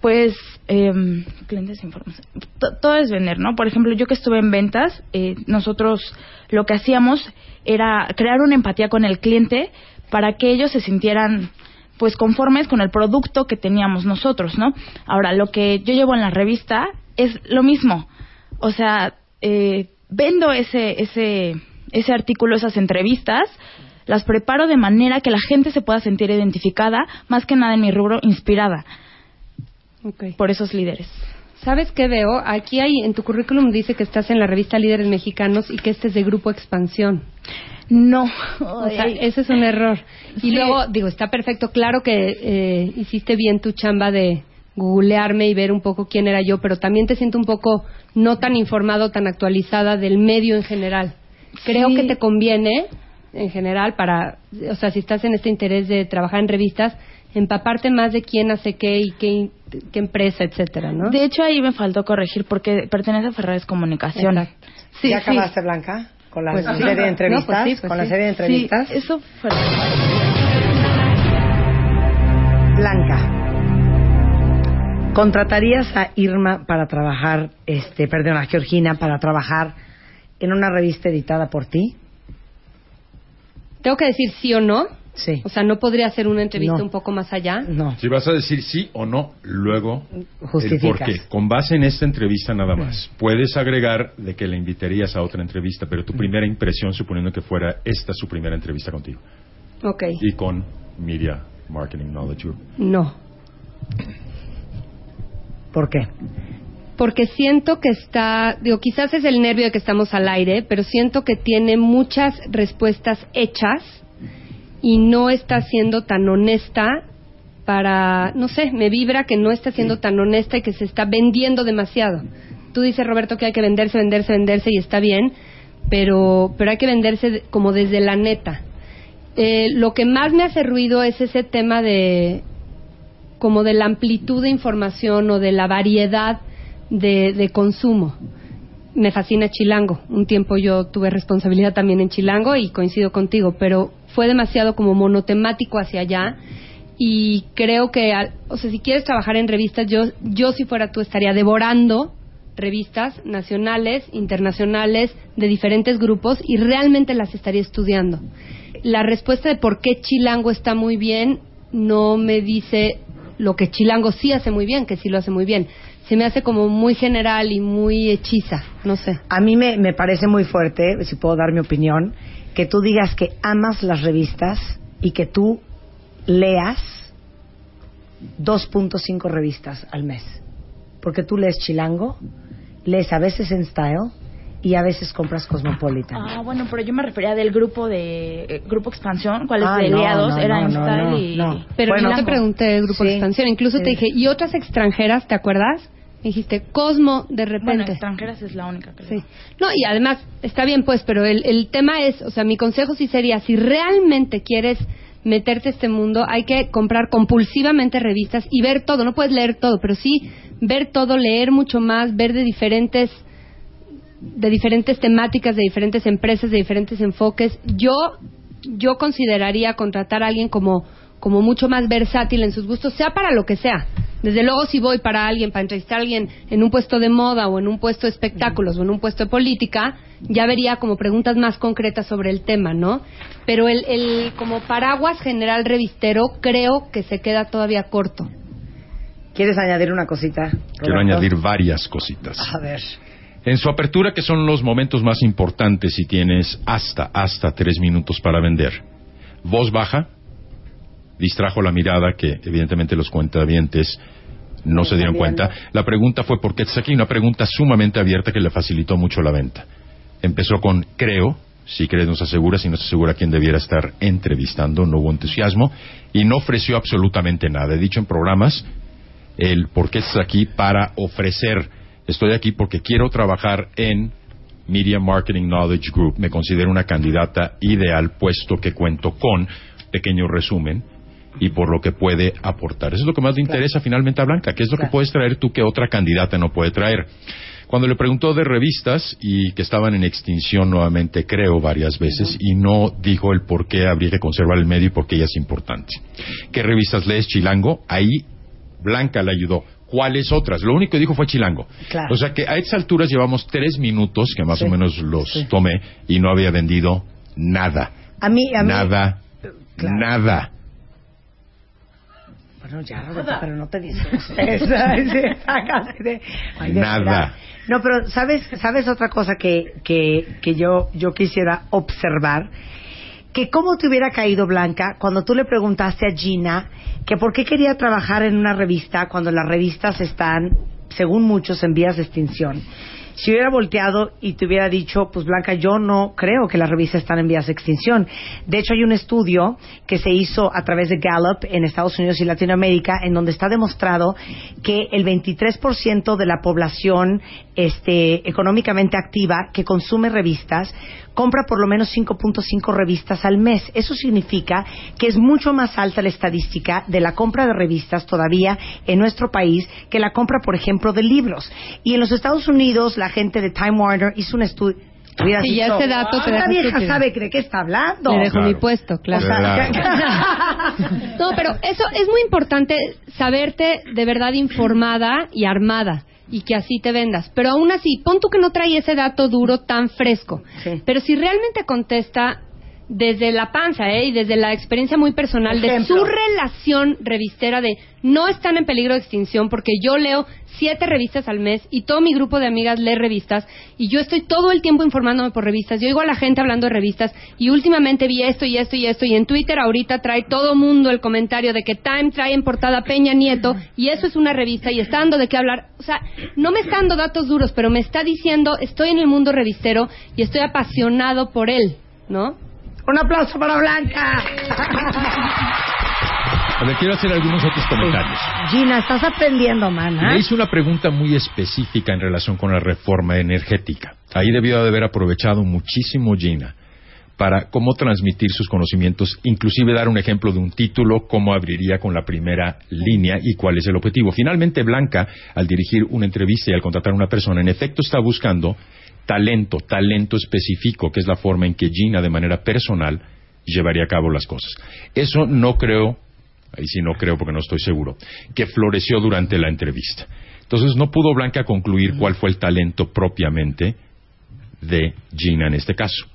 Pues, eh, clientes información. To- Todo es vender, ¿no? Por ejemplo, yo que estuve en ventas, eh, nosotros lo que hacíamos era crear una empatía con el cliente para que ellos se sintieran pues conformes con el producto que teníamos nosotros, ¿no? Ahora, lo que yo llevo en la revista es lo mismo. O sea, eh, vendo ese, ese, ese artículo, esas entrevistas, las preparo de manera que la gente se pueda sentir identificada, más que nada en mi rubro, inspirada por esos líderes. ¿Sabes qué veo? Aquí hay, en tu currículum dice que estás en la revista Líderes Mexicanos y que este es de Grupo Expansión. No. O sea, ese es un error. Y Sí. luego, digo, está perfecto. Claro que eh, hiciste bien tu chamba de googlearme y ver un poco quién era yo, pero también te siento un poco no tan informado, tan actualizada del medio en general. Creo Sí. que te conviene, en general, para, o sea, si estás en este interés de trabajar en revistas, empaparte más de quién hace qué y qué, qué empresa, etcétera, ¿no? De hecho, ahí me faltó corregir porque pertenece a Ferrares Comunicación. Exacto. Sí, ¿Ya sí. acabaste, Blanca? Con la Pues sí. serie de No, entrevistas. pues sí, pues con la sí. serie de Sí, entrevistas. eso fue. Blanca. ¿Contratarías a Irma para trabajar, este, perdón, a Georgina para trabajar en una revista editada por ti? Tengo que decir sí o no. Sí. O sea, no podría hacer una entrevista No. un poco más allá. No. Si vas a decir sí o no, luego el Justificas. por qué. Con base en esta entrevista nada más. Puedes agregar de que le invitarías a otra entrevista, pero tu primera impresión, suponiendo que fuera esta su primera entrevista contigo. Ok. Y con Media Marketing Knowledge Group. No. ¿Por qué? Porque siento que está, digo, quizás es el nervio de que estamos al aire, pero siento que tiene muchas respuestas hechas y no está siendo tan honesta para, no sé, me vibra que no está siendo tan honesta y que se está vendiendo demasiado. Tú dices, Roberto, que hay que venderse, venderse, venderse y está bien, pero, pero hay que venderse de- como desde la neta. Eh, lo que más me hace ruido es ese tema de como de la amplitud de información o de la variedad de, de consumo. Me fascina Chilango. Un tiempo yo tuve responsabilidad también en Chilango y coincido contigo, pero fue demasiado como monotemático hacia allá y creo que, o sea, si quieres trabajar en revistas, yo, yo si fuera tú estaría devorando revistas nacionales, internacionales, de diferentes grupos y realmente las estaría estudiando. La respuesta de por qué Chilango está muy bien no me dice lo que Chilango sí hace muy bien, que sí lo hace muy bien. Se me hace como muy general y muy hechiza, no sé. A mí me, me parece muy fuerte, si puedo dar mi opinión, que tú digas que amas las revistas y que tú leas 2.5 revistas al mes. Porque tú lees Chilango, lees a veces en Style y a veces compras Cosmopolitan. Ah, bueno, pero yo me refería del grupo de eh, Grupo Expansión, cuáles Ah, de aliados no, era no, en no, y no. Pero Bueno, no te pregunté el grupo de Sí, expansión. Incluso sí. te dije, ¿y otras extranjeras, te acuerdas? Me dijiste, Cosmo, de Bueno, repente. extranjeras es la única que Sí. No, y además, está bien pues, pero el, el tema es, o sea, mi consejo sí sería, si realmente quieres meterte a este mundo, hay que comprar compulsivamente revistas y ver todo. No puedes leer todo, pero sí ver todo, leer mucho más, ver de diferentes de diferentes temáticas, de diferentes empresas, de diferentes enfoques. Yo yo consideraría contratar a alguien como como mucho más versátil en sus gustos, sea para lo que sea. Desde luego, si voy para alguien, para entrevistar a alguien en un puesto de moda o en un puesto de espectáculos o en un puesto de política, ya vería como preguntas más concretas sobre el tema, ¿no? Pero el, el como paraguas general revistero creo que se queda todavía corto. ¿Quieres añadir una cosita? Quiero añadir varias cositas. A ver. En su apertura, que son los momentos más importantes si tienes hasta, hasta tres minutos para vender. Voz baja, distrajo la mirada que evidentemente los cuentavientes no se dieron cuenta. La pregunta fue ¿por qué estás aquí? Una pregunta sumamente abierta que le facilitó mucho la venta. Empezó con creo, si crees nos asegura, si nos asegura quién debiera estar entrevistando, no hubo entusiasmo y no ofreció absolutamente nada. He dicho en programas el por qué estás aquí para ofrecer. Estoy aquí porque quiero trabajar en Media Marketing Knowledge Group. Me considero una candidata ideal puesto que cuento con pequeño resumen y por lo que puede aportar. Eso es lo que más le interesa finalmente a Blanca. ¿Qué es lo que puedes traer tú que otra candidata no puede traer? Cuando le preguntó de revistas y que estaban en extinción nuevamente, creo, varias veces, y no dijo el por qué habría que conservar el medio y por qué ella es importante. ¿Qué revistas lees, Chilango? Ahí Blanca le ayudó. ¿Cuáles otras? Lo único que dijo fue Chilango. Claro. O sea que a estas alturas llevamos tres minutos, que más Sí, o menos los tomé, y no había vendido nada. A mí, a mí. Nada. Claro. Nada. Bueno, ya, Roberto, pero no te de Nada. No, pero ¿sabes, sabes otra cosa que, que, que yo, yo quisiera observar? Que cómo te hubiera caído Blanca cuando tú le preguntaste a Gina que por qué quería trabajar en una revista cuando las revistas están, según muchos, en vías de extinción. Si hubiera volteado y te hubiera dicho, pues Blanca, yo no creo que las revistas están en vías de extinción. De hecho, hay un estudio que se hizo a través de Gallup en Estados Unidos y Latinoamérica en donde está demostrado que el 23% de la población este, económicamente activa que consume revistas compra por lo menos 5.5 revistas al mes. Eso significa que es mucho más alta la estadística de la compra de revistas todavía en nuestro país que la compra, por ejemplo, de libros. Y en los Estados Unidos, la gente de Time Warner hizo un estudio. Hubieras Sí, ya dicho, ese dato te "Ah, deja Esta vieja estúpido". sabe de qué está hablando. Le dejo mi puesto, claro. O sea, No, pero eso es muy importante saberte de verdad informada y armada y que así te vendas. Pero aún así, pon tú que no trae ese dato duro tan fresco. Pero si realmente contesta desde la panza ¿eh? y desde la experiencia muy personal de su relación revistera de no están en peligro de extinción porque yo leo siete revistas al mes y todo mi grupo de amigas lee revistas y yo estoy todo el tiempo informándome por revistas. Yo oigo a la gente hablando de revistas y últimamente vi esto y esto y esto y en Twitter ahorita trae todo mundo el comentario de que Time trae en portada Peña Nieto y eso es una revista y está dando de qué hablar. O sea, no me está dando datos duros, pero me está diciendo estoy en el mundo revistero y estoy apasionado por él, ¿no? Un aplauso para Blanca. Ver, quiero hacer algunos otros comentarios. Gina, estás aprendiendo, mana. Le hice una pregunta muy específica en relación con la reforma energética. Ahí debió de haber aprovechado muchísimo Gina para cómo transmitir sus conocimientos, inclusive dar un ejemplo de un título, cómo abriría con la primera línea y cuál es el objetivo. Finalmente, Blanca, al dirigir una entrevista y al contratar a una persona, en efecto está buscando talento, talento específico, que es la forma en que Gina, de manera personal, llevaría a cabo las cosas. Eso no creo, ahí sí no creo porque no estoy seguro, que floreció durante la entrevista. Entonces no pudo Blanca concluir cuál fue el talento propiamente de Gina en este caso.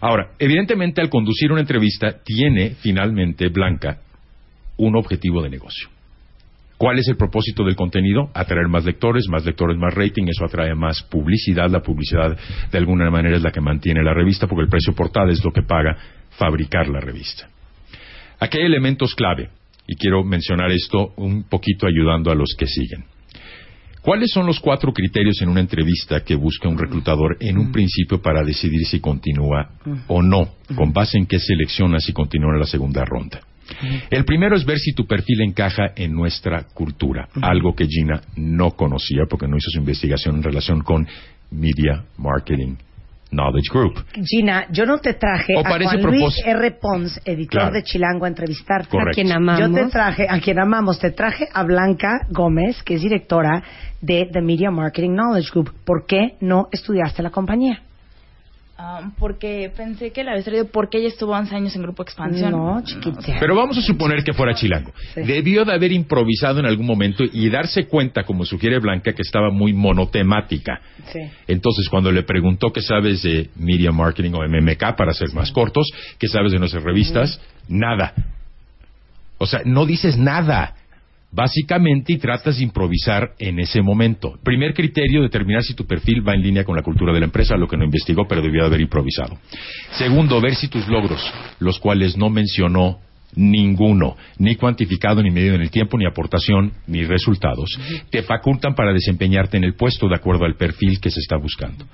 Ahora, evidentemente al conducir una entrevista tiene finalmente Blanca un objetivo de negocio. ¿Cuál es el propósito del contenido? Atraer más lectores, más lectores, más rating, eso atrae más publicidad. La publicidad de alguna manera es la que mantiene la revista porque el precio portada es lo que paga fabricar la revista. Aquí hay elementos clave y quiero mencionar esto un poquito ayudando a los que siguen. ¿Cuáles son los cuatro criterios en una entrevista que busca un reclutador en un principio para decidir si continúa o no? ¿Con base en qué selecciona si continúa en la segunda ronda? El primero es ver si tu perfil encaja en nuestra cultura, algo que Gina no conocía porque no hizo su investigación en relación con Media Marketing Knowledge Group. Gina, yo no te traje O a Juan Luis. R. Pons, editor Claro. de Chilango, a entrevistarte. Correcto. A quien amamos. Yo te traje, a quien amamos, te traje a Blanca Gómez, que es directora de The Media Marketing Knowledge Group. ¿Por qué no estudiaste la compañía? Ah, porque pensé que la había traído porque ella estuvo 11 años en Grupo Expansión. No, chiquita. Pero vamos a suponer que fuera chilango. Debió de haber improvisado en algún momento y darse cuenta, como sugiere Blanca, que estaba muy monotemática. Sí. Entonces, cuando le preguntó qué sabes de Media Marketing o MMK, para ser más cortos, qué sabes de nuestras revistas, nada. O sea, no dices nada. Básicamente, y tratas de improvisar en ese momento. Primer criterio, determinar si tu perfil va en línea con la cultura de la empresa, lo que no investigó, pero debió de haber improvisado. Segundo, ver si tus logros, los cuales no mencionó ninguno, ni cuantificado, ni medido en el tiempo, ni aportación, ni resultados, te facultan para desempeñarte en el puesto de acuerdo al perfil que se está buscando.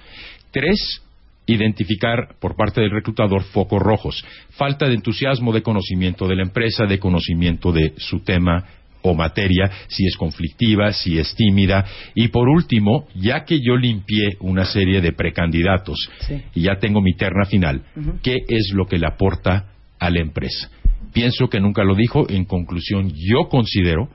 Tres, identificar por parte del reclutador focos rojos, falta de entusiasmo, de conocimiento de la empresa, de conocimiento de su tema o materia, si es conflictiva, si es tímida. Y por último, ya que yo limpié una serie de precandidatos y ya tengo mi terna final, ¿qué es lo que le aporta a la empresa? Pienso que nunca lo dijo. En conclusión, yo considero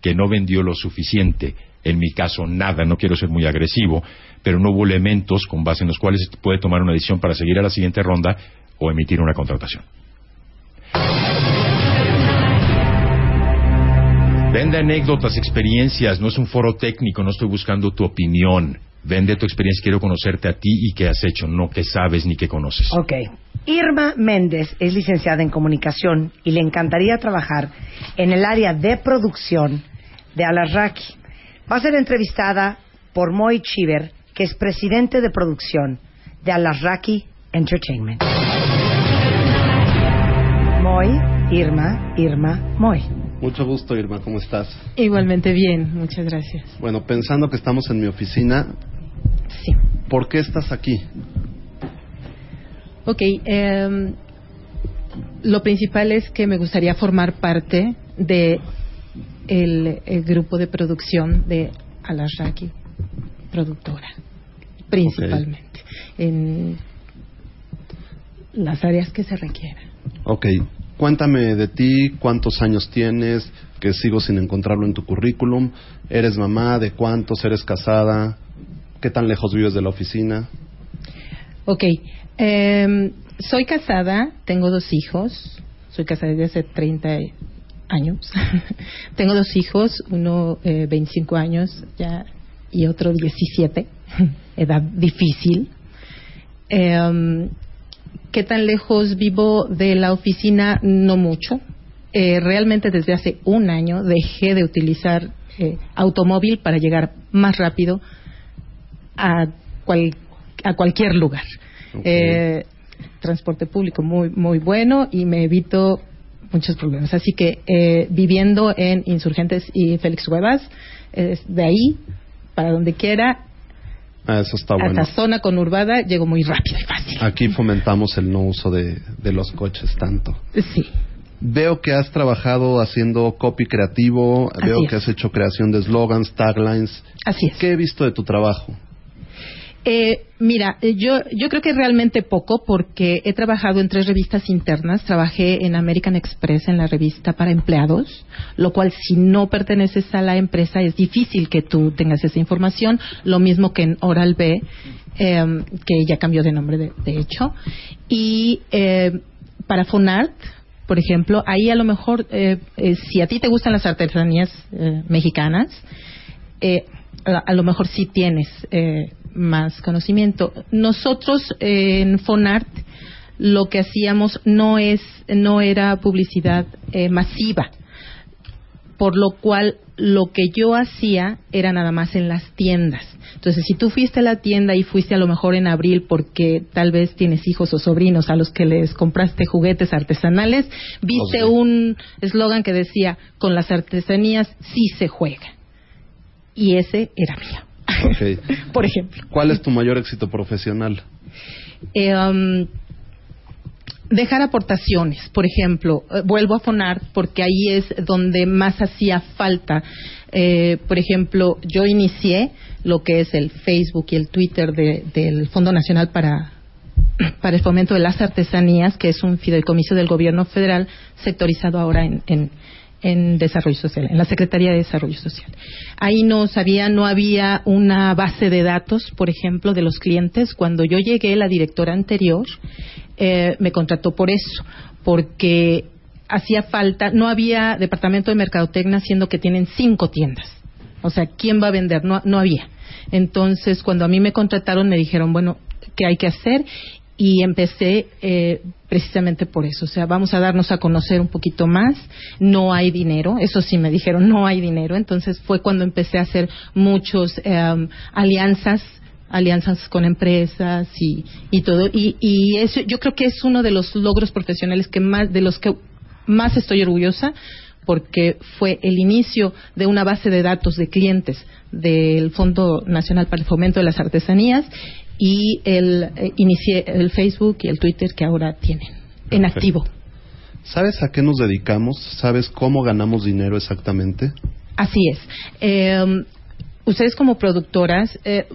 que no vendió lo suficiente. En mi caso, nada, no quiero ser muy agresivo, pero no hubo elementos con base en los cuales se puede tomar una decisión para seguir a la siguiente ronda o emitir una contratación. Vende anécdotas, experiencias, no es un foro técnico, no estoy buscando tu opinión. Vende tu experiencia, quiero conocerte a ti y qué has hecho, no qué sabes ni qué conoces. Ok. Irma Méndez es licenciada en comunicación y le encantaría trabajar en el área de producción de Alarraqui. Va a ser entrevistada por Moy Chiver, que es presidente de producción de Alarraqui Entertainment. Moy, Irma, Irma, Moy. Mucho gusto, Irma, ¿cómo estás? Igualmente bien, muchas gracias. Bueno, pensando que estamos en mi oficina, Sí. ¿por qué estás aquí? Ok, em, lo principal es que me gustaría formar parte de el, el grupo de producción de Alarraqui, productora, principalmente, en las áreas que se requieran. Ok, cuéntame de ti, cuántos años tienes, que sigo sin encontrarlo en tu currículum. ¿Eres mamá? ¿De cuántos? ¿Eres casada? ¿Qué tan lejos vives de la oficina? Ok, em, soy casada, tengo dos hijos, soy casada desde hace 30 años. tengo dos hijos, uno eh, 25 años ya y otro 17, edad difícil. Em, ¿Qué tan lejos vivo de la oficina? No mucho. Eh, realmente desde hace un año dejé de utilizar eh, automóvil para llegar más rápido a, cual- a cualquier lugar. Eh, transporte público muy muy bueno y me evito muchos problemas. Así que eh, viviendo en Insurgentes y Félix Cuevas, eh, de ahí para donde quiera, Ah, eso está bueno. hasta zona conurbada, llego muy rápido y fácil. Aquí fomentamos el no uso de, de los coches tanto. Sí. Veo que has trabajado haciendo copy creativo, Así veo es. que has hecho creación de slogans, taglines. Así es. ¿Qué he visto de tu trabajo? Eh, mira, eh, yo, yo creo que realmente poco porque he trabajado en tres revistas internas. Trabajé en American Express en la revista para empleados, lo cual si no perteneces a la empresa es difícil que tú tengas esa información. Lo mismo que en Oral B, eh, que ya cambió de nombre de, de hecho. Y eh, para Fonart, por ejemplo, ahí a lo mejor, eh, eh, si a ti te gustan las artesanías mexicanas, eh, a, lo mejor sí tienes eh, más conocimiento. Nosotros eh, en Fonart lo que hacíamos no es no era publicidad eh, masiva, por lo cual lo que yo hacía era nada más en las tiendas. Entonces, si tú fuiste a la tienda y fuiste a lo mejor en abril porque tal vez tienes hijos o sobrinos a los que les compraste juguetes artesanales, viste un eslogan que decía, con las artesanías sí se juega y ese era mío. Por ejemplo. ¿Cuál es tu mayor éxito profesional? Eh, um, dejar aportaciones, por ejemplo, eh, vuelvo a Fonar porque ahí es donde más hacía falta. Eh, por ejemplo, yo inicié lo que es el Facebook y el Twitter de- del Fondo Nacional para para el fomento de las artesanías, que es un fideicomiso del gobierno federal sectorizado ahora en, en, en desarrollo social, en la Secretaría de Desarrollo Social. Ahí no sabía, no había una base de datos, por ejemplo, de los clientes. Cuando yo llegué, la directora anterior eh, me contrató por eso, porque hacía falta, no había departamento de mercadotecnia, siendo que tienen cinco tiendas. O sea, ¿quién va a vender? No, no había. Entonces, cuando a mí me contrataron, me dijeron, bueno, ¿qué hay que hacer? Y empecé eh, precisamente por eso. O sea, vamos a darnos a conocer un poquito más. No hay dinero. Eso sí me dijeron, no hay dinero. Entonces fue cuando empecé a hacer muchos eh, alianzas alianzas con empresas y, y todo y, y eso yo creo que es uno de los logros profesionales que más de los que más estoy orgullosa porque fue el inicio de una base de datos de clientes del Fondo Nacional para el Fomento de las Artesanías y el eh, inicié el Facebook y el Twitter que ahora tienen en Perfecto. activo. ¿Sabes a qué nos dedicamos? ¿Sabes cómo ganamos dinero exactamente? Así es. Eh, ustedes como productoras, eh,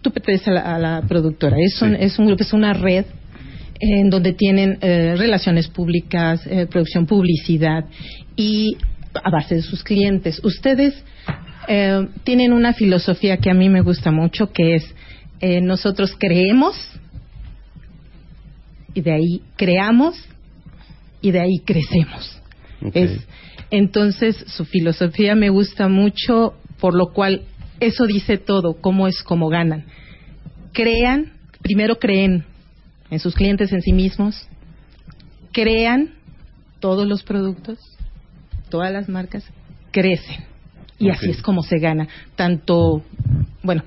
tú perteneces a la, a la productora, es un, es un grupo, es una red en donde tienen eh, relaciones públicas, eh, producción, publicidad y a base de sus clientes. Ustedes eh, tienen una filosofía que a mí me gusta mucho, que es eh, nosotros creemos y de ahí creamos y de ahí crecemos. Es- entonces, su filosofía me gusta mucho, por lo cual eso dice todo, cómo es como ganan. Crean, primero creen en sus clientes, en sí mismos, crean todos los productos, todas las marcas, crecen. Y así es como se gana. Tanto, bueno,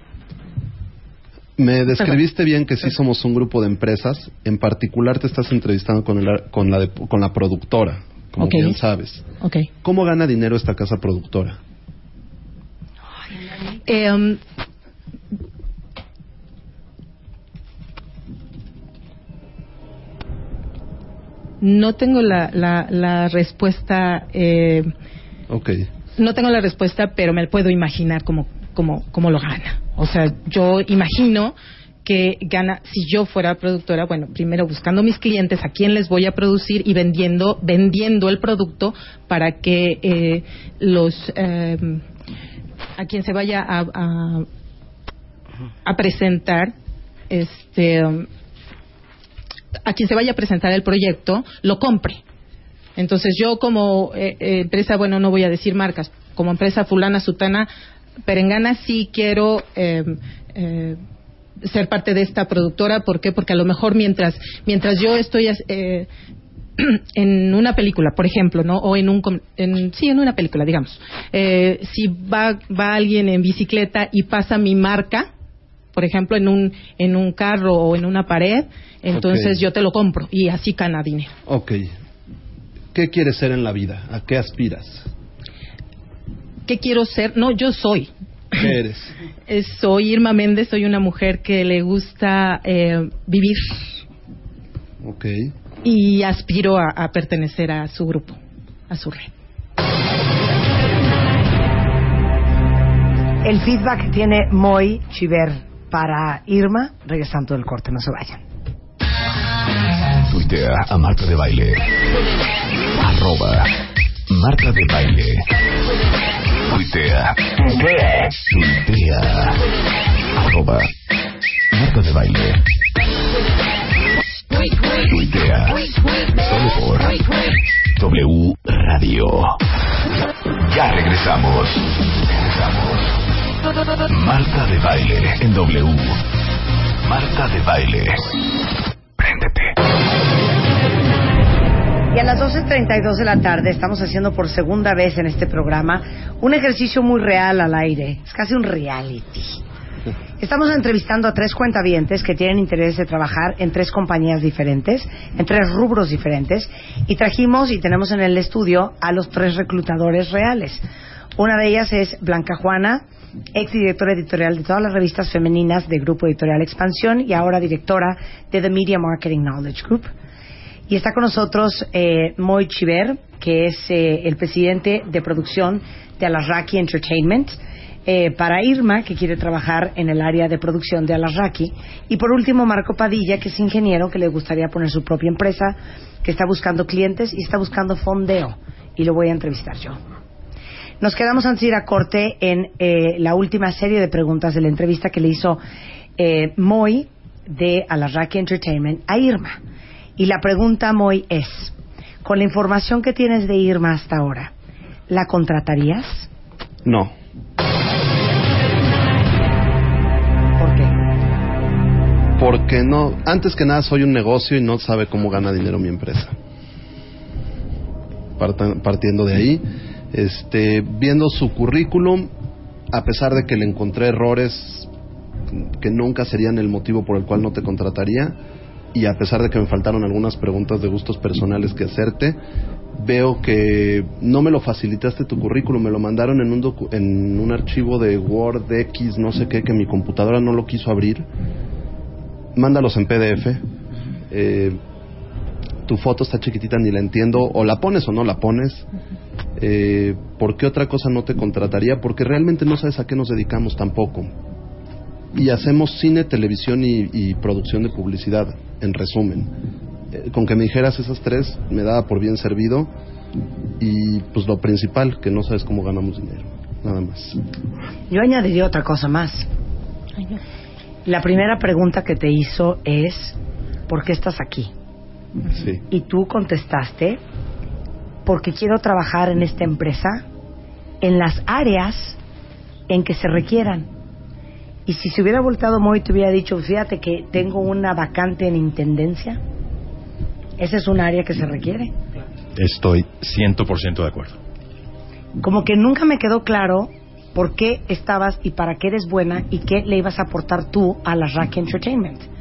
Me describiste bien que sí somos un grupo de empresas. En particular te estás entrevistando con, el- con, la, de- con la productora, como Ok. bien sabes. ok. ¿Cómo gana dinero esta casa productora? Em, no tengo la, la, la respuesta, eh, no tengo la respuesta, pero me puedo imaginar cómo, cómo, cómo lo gana. O sea, yo imagino que gana, si yo fuera productora, bueno, primero buscando mis clientes, a quién les voy a producir y vendiendo, vendiendo el producto para que eh, los, eh, a quien se vaya a, a, a presentar, este, a quien se vaya a presentar el proyecto, lo compre. Entonces yo como eh, eh, empresa, bueno, no voy a decir marcas, como empresa fulana, sutana, perengana, sí quiero eh, eh, ser parte de esta productora. ¿Por qué? Porque a lo mejor mientras, mientras yo estoy eh, en una película, por ejemplo, ¿no? O en un, en, sí, en una película, digamos. Eh, si va, va alguien en bicicleta y pasa mi marca, por ejemplo, en un, en un carro o en una pared, entonces yo te lo compro y así gana dinero. Ok. ¿Qué quieres ser en la vida? ¿A qué aspiras? ¿Qué quiero ser? No, yo soy. ¿Qué eres? Eh, Soy Irma Méndez, soy una mujer que le gusta eh, vivir Ok. y aspiro a, a pertenecer a su grupo, a su red. El feedback que tiene Moy Chiver para Irma, regresando del corte, no se vayan. Tuitea a Marta de Baile. Arroba Marta de Baile. Tuitea. Tuitea. Arroba Marta de Baile. Tuitea. Solo por W Radio. Ya regresamos. Regresamos. Marta de Baile en W. Marta de Baile. Y a las 12.32 de la tarde estamos haciendo por segunda vez en este programa un ejercicio muy real al aire. Es casi un reality. Estamos entrevistando a tres cuentavientes que tienen interés de trabajar en tres compañías diferentes, en tres rubros diferentes, y trajimos y tenemos en el estudio a los tres reclutadores reales. Una de ellas es Blanca Juana, ex directora editorial de todas las revistas femeninas de Grupo Editorial Expansión y ahora directora de The Media Marketing Knowledge Group. Y está con nosotros eh, Moy Chiver, que es eh, el presidente de producción de Alasraki Entertainment. eh, para Irma, que quiere trabajar en el área de producción de Alasraki. Y por último, Marco Padilla, que es ingeniero, que le gustaría poner su propia empresa, que está buscando clientes y está buscando fondeo. Y lo voy a entrevistar yo. Nos quedamos antes de ir a corte en eh, la última serie de preguntas de la entrevista que le hizo eh, Moy de Alasraki Entertainment a Irma. Y la pregunta, Moy, es, con la información que tienes de Irma hasta ahora, ¿la contratarías? No. ¿Por qué? Porque no, antes que nada soy un negocio y no sabe cómo gana dinero mi empresa. Partiendo de ahí, este, viendo su currículum, a pesar de que le encontré errores que nunca serían el motivo por el cual no te contrataría, y a pesar de que me faltaron algunas preguntas de gustos personales que hacerte, veo que no me lo facilitaste tu currículum, me lo mandaron en un, en un archivo de Word, X, no sé qué, que mi computadora no lo quiso abrir. Mándalos en PDF. Eh, tu foto está chiquitita, ni la entiendo, o la pones o no la pones. Eh, ¿Por qué otra cosa no te contrataría? Porque realmente no sabes a qué nos dedicamos tampoco. Y hacemos cine, televisión y, y producción de publicidad, en resumen. Eh, con que me dijeras esas tres, me daba por bien servido. Y pues lo principal, que no sabes cómo ganamos dinero. Nada más. Yo añadiría otra cosa más. La primera pregunta que te hizo es, ¿por qué estás aquí? Sí. Y tú contestaste, porque quiero trabajar en esta empresa en las áreas en que se requieran. Y si se hubiera voltado Moy te hubiera dicho, fíjate que tengo una vacante en intendencia, esa es un área que se requiere. Estoy 100% de acuerdo. Como que nunca me quedó claro por qué estabas y para qué eres buena y qué le ibas a aportar tú a la Rack Entertainment.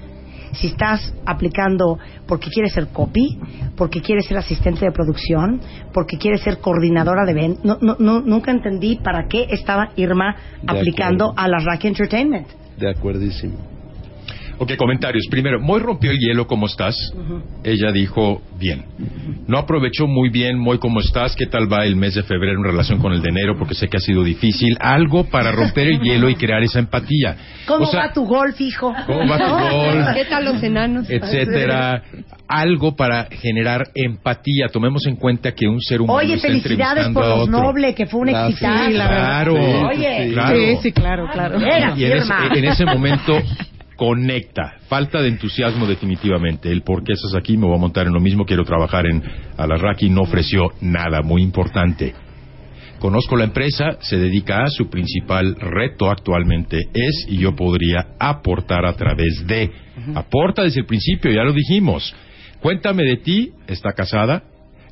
Si estás aplicando porque quieres ser copy, porque quieres ser asistente de producción, porque quieres ser coordinadora de eventos, no, no, no, nunca entendí para qué estaba Irma De aplicando acuerdo. a la Rack Entertainment. De acuerdísimo. Ok, comentarios. Primero, Moy rompió el hielo, ¿cómo estás? Ella dijo, bien. No aprovechó muy bien, Moy, ¿cómo estás? ¿Qué tal va el mes de febrero en relación con el de enero? Porque sé que ha sido difícil. Algo para romper el hielo y crear esa empatía. ¿Cómo O sea, va tu golf, hijo? ¿Cómo va tu golf? ¿Qué tal los enanos? etcétera, algo para generar empatía. Tomemos en cuenta que un ser humano Oye, está felicidades por los otro. nobles, que fue un exitazo. Sí, la verdad. Claro. Oye, Claro. Sí, sí, claro, claro. Era, y en en ese momento conecta. Falta de entusiasmo definitivamente. El por qué estás aquí, me voy a montar en lo mismo, quiero trabajar en Alarraqui, no ofreció nada muy importante. Conozco la empresa, se dedica a su principal reto actualmente es y yo podría aportar a través de. Aporta desde el principio, ya lo dijimos. Cuéntame de ti, está casada,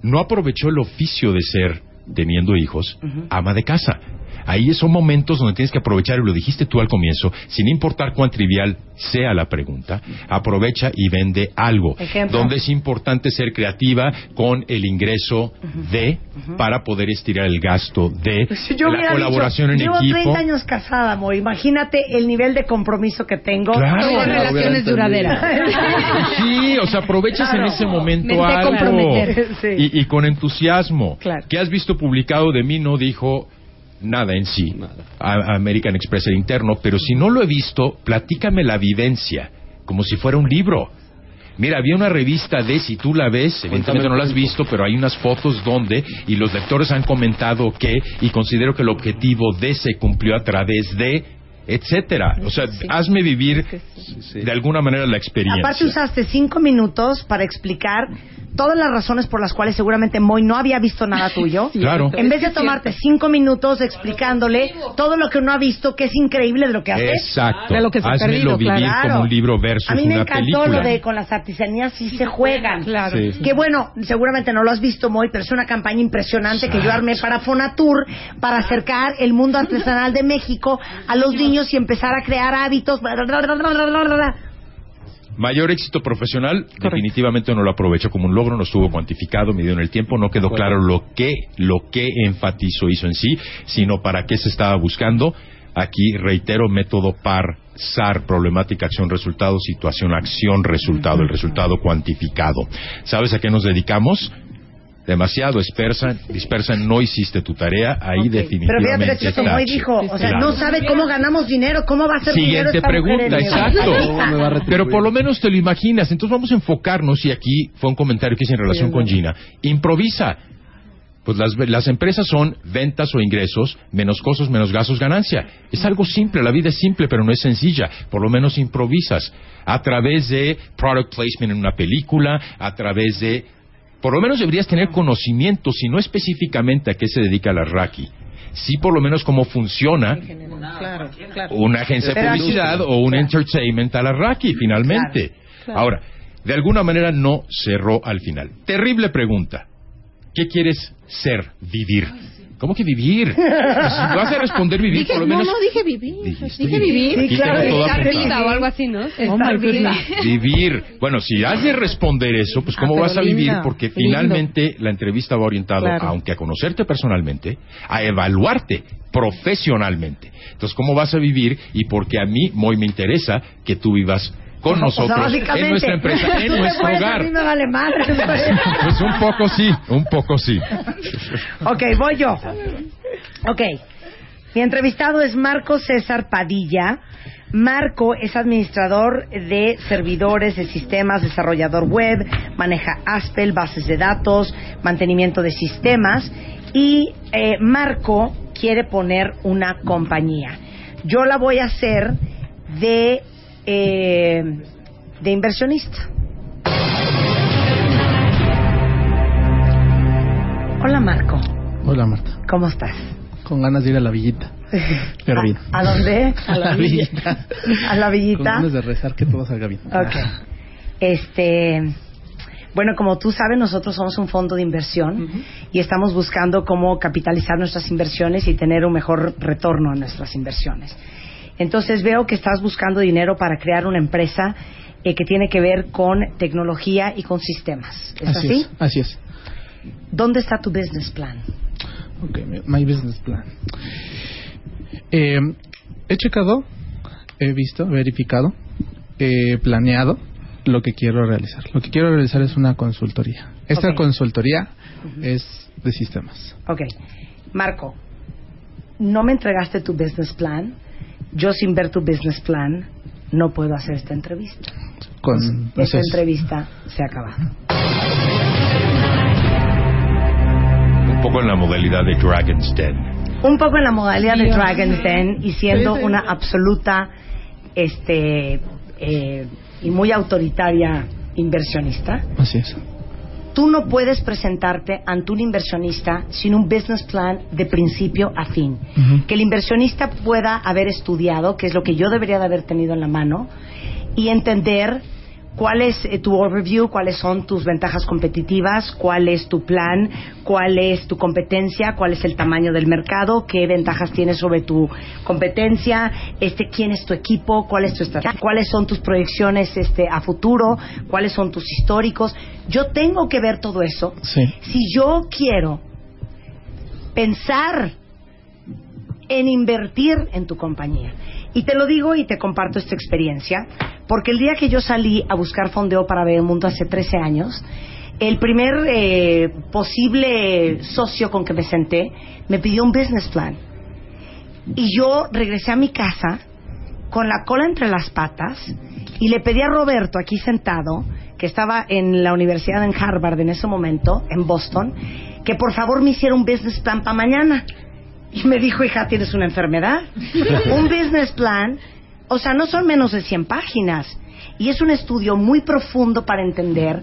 no aprovechó el oficio de ser, teniendo hijos, ama de casa. Ahí son momentos donde tienes que aprovechar, y lo dijiste tú al comienzo, sin importar cuán trivial sea la pregunta, aprovecha y vende algo. Ejemplo. Donde es importante ser creativa con el ingreso de, para poder estirar el gasto de, Pues si yo la colaboración dicho, en llevo equipo. 30 años casada, amor. Imagínate el nivel de compromiso que tengo. Claro. Con relaciones duraderas. Sí, o sea, aprovechas Claro. en ese momento Mente algo. comprometer. Sí. Y, y con entusiasmo. Claro. ¿Qué has visto publicado de mí? No dijo nada en sí. A- American Express era interno, pero si no lo he visto, platícame la vivencia, como si fuera un libro. Mira, había una revista de, si tú la ves, evidentemente no la has visto, pero hay unas fotos donde, y los lectores han comentado que, y considero que el objetivo de se cumplió a través de, etcétera. O sea, hazme vivir de alguna manera la experiencia. Aparte usaste cinco minutos para explicar todas las razones por las cuales seguramente Moy no había visto nada tuyo. Claro. En vez de tomarte cinco minutos explicándole todo lo que uno ha visto, que es increíble de lo que haces. Exacto. Házmelo vivir como un libro versus A mí me una encantó película. lo de con las artesanías sí se juegan. Claro. Sí. Que bueno, seguramente no lo has visto, Moy, pero es una campaña impresionante que yo armé para Fonatur para acercar el mundo artesanal de México a los niños y empezar a crear hábitos. Mayor éxito profesional, definitivamente no lo aprovecho como un logro, no estuvo cuantificado, midió en el tiempo, no quedó claro lo que, lo que enfatizó hizo en sí, sino para qué se estaba buscando. Aquí reitero método par SAR, problemática, acción, resultado, situación, acción, resultado, el resultado cuantificado. ¿Sabes a qué nos dedicamos? Demasiado dispersa, dispersa, no hiciste tu tarea, ahí Pero definitivamente fíjate, Cheto, como hoy dijo, o sea, Claro. no sabe cómo ganamos dinero, cómo va a ser dinero Siguiente pregunta, exacto. Pero por lo menos te lo imaginas. Entonces vamos a enfocarnos, y aquí fue un comentario que hice en relación Sí, con Gina. Improvisa. Pues las, las empresas son ventas o ingresos, menos costos, menos gastos, ganancia. Es algo simple, la vida es simple, pero no es sencilla. Por lo menos improvisas. A través de product placement en una película, a través de... Por lo menos deberías tener conocimiento, si no específicamente a qué se dedica la Raki. Sí, por lo menos cómo funciona Claro, claro. una agencia de publicidad o un entertainment a la Raki, finalmente. Ahora, de alguna manera no cerró al final. Terrible pregunta. ¿Qué quieres ser, vivir? ¿Cómo que vivir? Pues, si vas a responder vivir, Dije, por lo no, menos no, dije vivir. Dijiste Dije vivir. tengo todo Estar viva o algo así, ¿no? Oh, my goodness. vivir. Bueno, si has de responder eso, pues cómo Ah, vas a vivir, lindo, porque lindo. finalmente la entrevista va orientado, Claro. aunque a conocerte personalmente, a evaluarte profesionalmente. Entonces, ¿cómo vas a vivir? Y porque a mí muy me interesa que tú vivas con O sea, nosotros en básicamente, nuestra empresa, en nuestro puedes, A hogar. mí me vale. Pues un poco sí, un poco sí. ok, voy yo. Ok. Mi entrevistado es Marco César Padilla. Marco es administrador de servidores de sistemas, desarrollador web, maneja Aspel, bases de datos, mantenimiento de sistemas y eh, Marco quiere poner una compañía. Yo la voy a hacer de, eh, de inversionista. Hola Marco, Hola Marta, ¿cómo estás? con ganas de ir a la villita. Bien. ¿A dónde? A la villita. A la Con villita. ganas de rezar que todo salga bien. Ok. Este, bueno, como tú sabes, nosotros somos un fondo de inversión y estamos buscando cómo capitalizar nuestras inversiones y tener un mejor retorno a nuestras inversiones. Entonces veo que estás buscando dinero para crear una empresa eh, que tiene que ver con tecnología y con sistemas. ¿Es así? es, así es. ¿Dónde está tu business plan? Ok, mi- my business plan. Eh, he checado, he visto, verificado, he planeado lo que quiero realizar. Lo que quiero realizar es una consultoría. Esta consultoría es de sistemas. Ok. Marco, no me entregaste tu business plan. Yo sin ver tu business plan no puedo hacer esta entrevista. Con Esta entrevista se ha acabado. Un poco en la modalidad de Dragon's Den. Un poco en la modalidad de. Dragon's Den y siendo una absoluta este eh, y muy autoritaria inversionista. Así es. Tú no puedes presentarte ante un inversionista sin un business plan de principio a fin. Que el inversionista pueda haber estudiado, que es lo que yo debería de haber tenido en la mano, y entender cuál es eh, tu overview, cuáles son tus ventajas competitivas, cuál es tu plan, cuál es tu competencia, cuál es el tamaño del mercado, qué ventajas tienes sobre tu competencia, este quién es tu equipo, cuál es tu estrategia, cuáles son tus proyecciones este a futuro, cuáles son tus históricos. Yo tengo que ver todo eso. Sí. Si yo quiero pensar en invertir en tu compañía. Y te lo digo y te comparto esta experiencia, porque el día que yo salí a buscar fondeo para Mundo hace 13 años, el primer eh, posible socio con que me senté me pidió un business plan. Y yo regresé a mi casa con la cola entre las patas y le pedí a Roberto, aquí sentado, que estaba en la universidad en Harvard en ese momento, en Boston, que por favor me hiciera un business plan para mañana. Y me dijo, hija, tienes una enfermedad. un business plan, o sea, no son menos de 100 páginas. Y es un estudio muy profundo para entender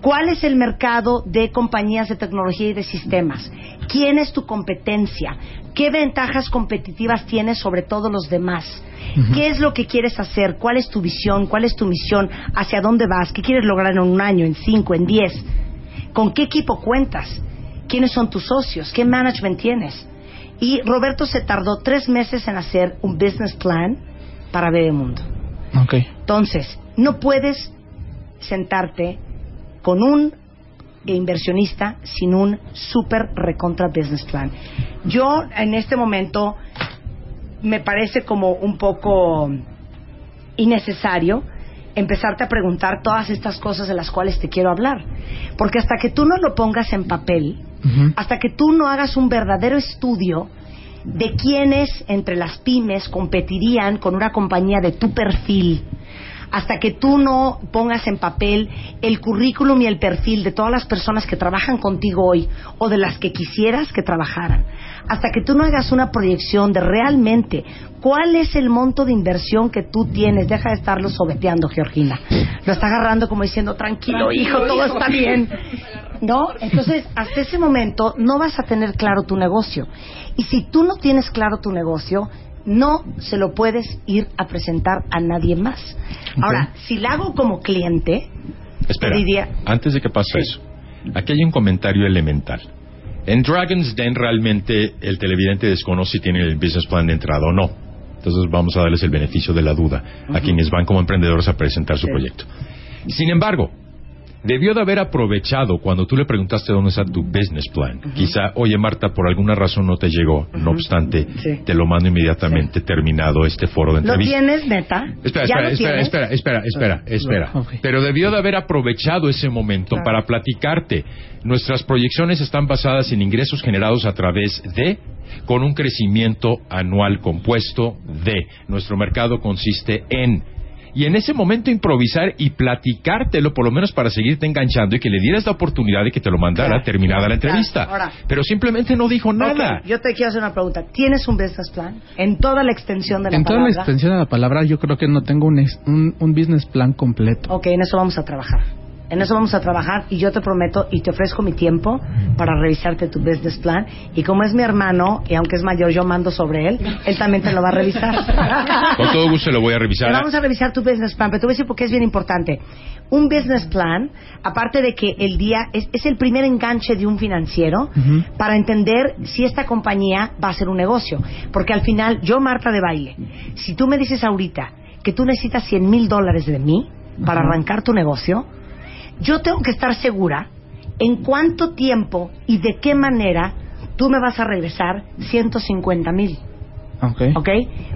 cuál es el mercado de compañías de tecnología y de sistemas. ¿Quién es tu competencia? ¿Qué ventajas competitivas tienes sobre todos los demás? ¿Qué es lo que quieres hacer? ¿Cuál es tu visión? ¿Cuál es tu misión? ¿Hacia dónde vas? ¿Qué quieres lograr en un año, en cinco, en diez? ¿Con qué equipo cuentas? ¿Quiénes son tus socios? ¿Qué management tienes? Y Roberto se tardó tres meses en hacer un business plan para Bebemundo. Ok. Entonces, no puedes sentarte con un inversionista sin un super recontra business plan. Yo en este momento me parece como un poco innecesario empezarte a preguntar todas estas cosas de las cuales te quiero hablar. Porque hasta que tú no lo pongas en papel, hasta que tú no hagas un verdadero estudio de quiénes entre las pymes competirían con una compañía de tu perfil, hasta que tú no pongas en papel el currículum y el perfil de todas las personas que trabajan contigo hoy o de las que quisieras que trabajaran, hasta que tú no hagas una proyección de realmente cuál es el monto de inversión que tú tienes, deja de estarlo sobeteando, Georgina, lo está agarrando como diciendo, tranquilo, hijo, todo está bien. ¿No? Entonces, hasta ese momento no vas a tener claro tu negocio. Y si tú no tienes claro tu negocio, no se lo puedes ir a presentar a nadie más. Ahora, si la hago como cliente, Espera, diría, antes de que pase eso, aquí hay un comentario elemental. En Dragon's Den realmente el televidente desconoce si tiene el business plan de entrada o no. Entonces vamos a darles el beneficio de la duda a quienes van como emprendedores a presentar su proyecto. Sin embargo, debió de haber aprovechado cuando tú le preguntaste dónde está tu business plan. Quizá, oye Marta, por alguna razón no te llegó, no obstante, Sí. te lo mando inmediatamente terminado este foro de ¿lo entrevista. tienes, neta? Espera, ¿Ya espera, lo espera, tienes? espera, espera, espera, espera. Pero debió de haber aprovechado ese momento Claro. para platicarte. Nuestras proyecciones están basadas en ingresos generados a través de, con un crecimiento anual compuesto de. Nuestro mercado consiste en. Y en ese momento improvisar y platicártelo, por lo menos para seguirte enganchando y que le dieras la oportunidad de que te lo mandara terminada la entrevista. Claro. Ahora- Pero simplemente no dijo nada. Yo te quiero hacer una pregunta. ¿Tienes un business plan? En toda la extensión de la En toda la palabra. extensión de la palabra, yo creo que no tengo un, un, un business plan completo. Ok, en eso vamos a trabajar. En eso vamos a trabajar y yo te prometo y te ofrezco mi tiempo para revisarte tu business plan. Y como es mi hermano, y aunque es mayor, yo mando sobre él, él también te lo va a revisar. Con todo gusto lo voy a revisar. Vamos a revisar tu business plan, pero te voy a decir por qué es bien importante. Un business plan, aparte de que el día es, es el primer enganche de un financiero para entender si esta compañía va a ser un negocio. Porque al final, yo, Marta de Baile, si tú me dices ahorita que tú necesitas 100 mil dólares de mí para arrancar tu negocio, yo tengo que estar segura en cuánto tiempo y de qué manera tú me vas a regresar 150 mil. Ok. ¿Ok?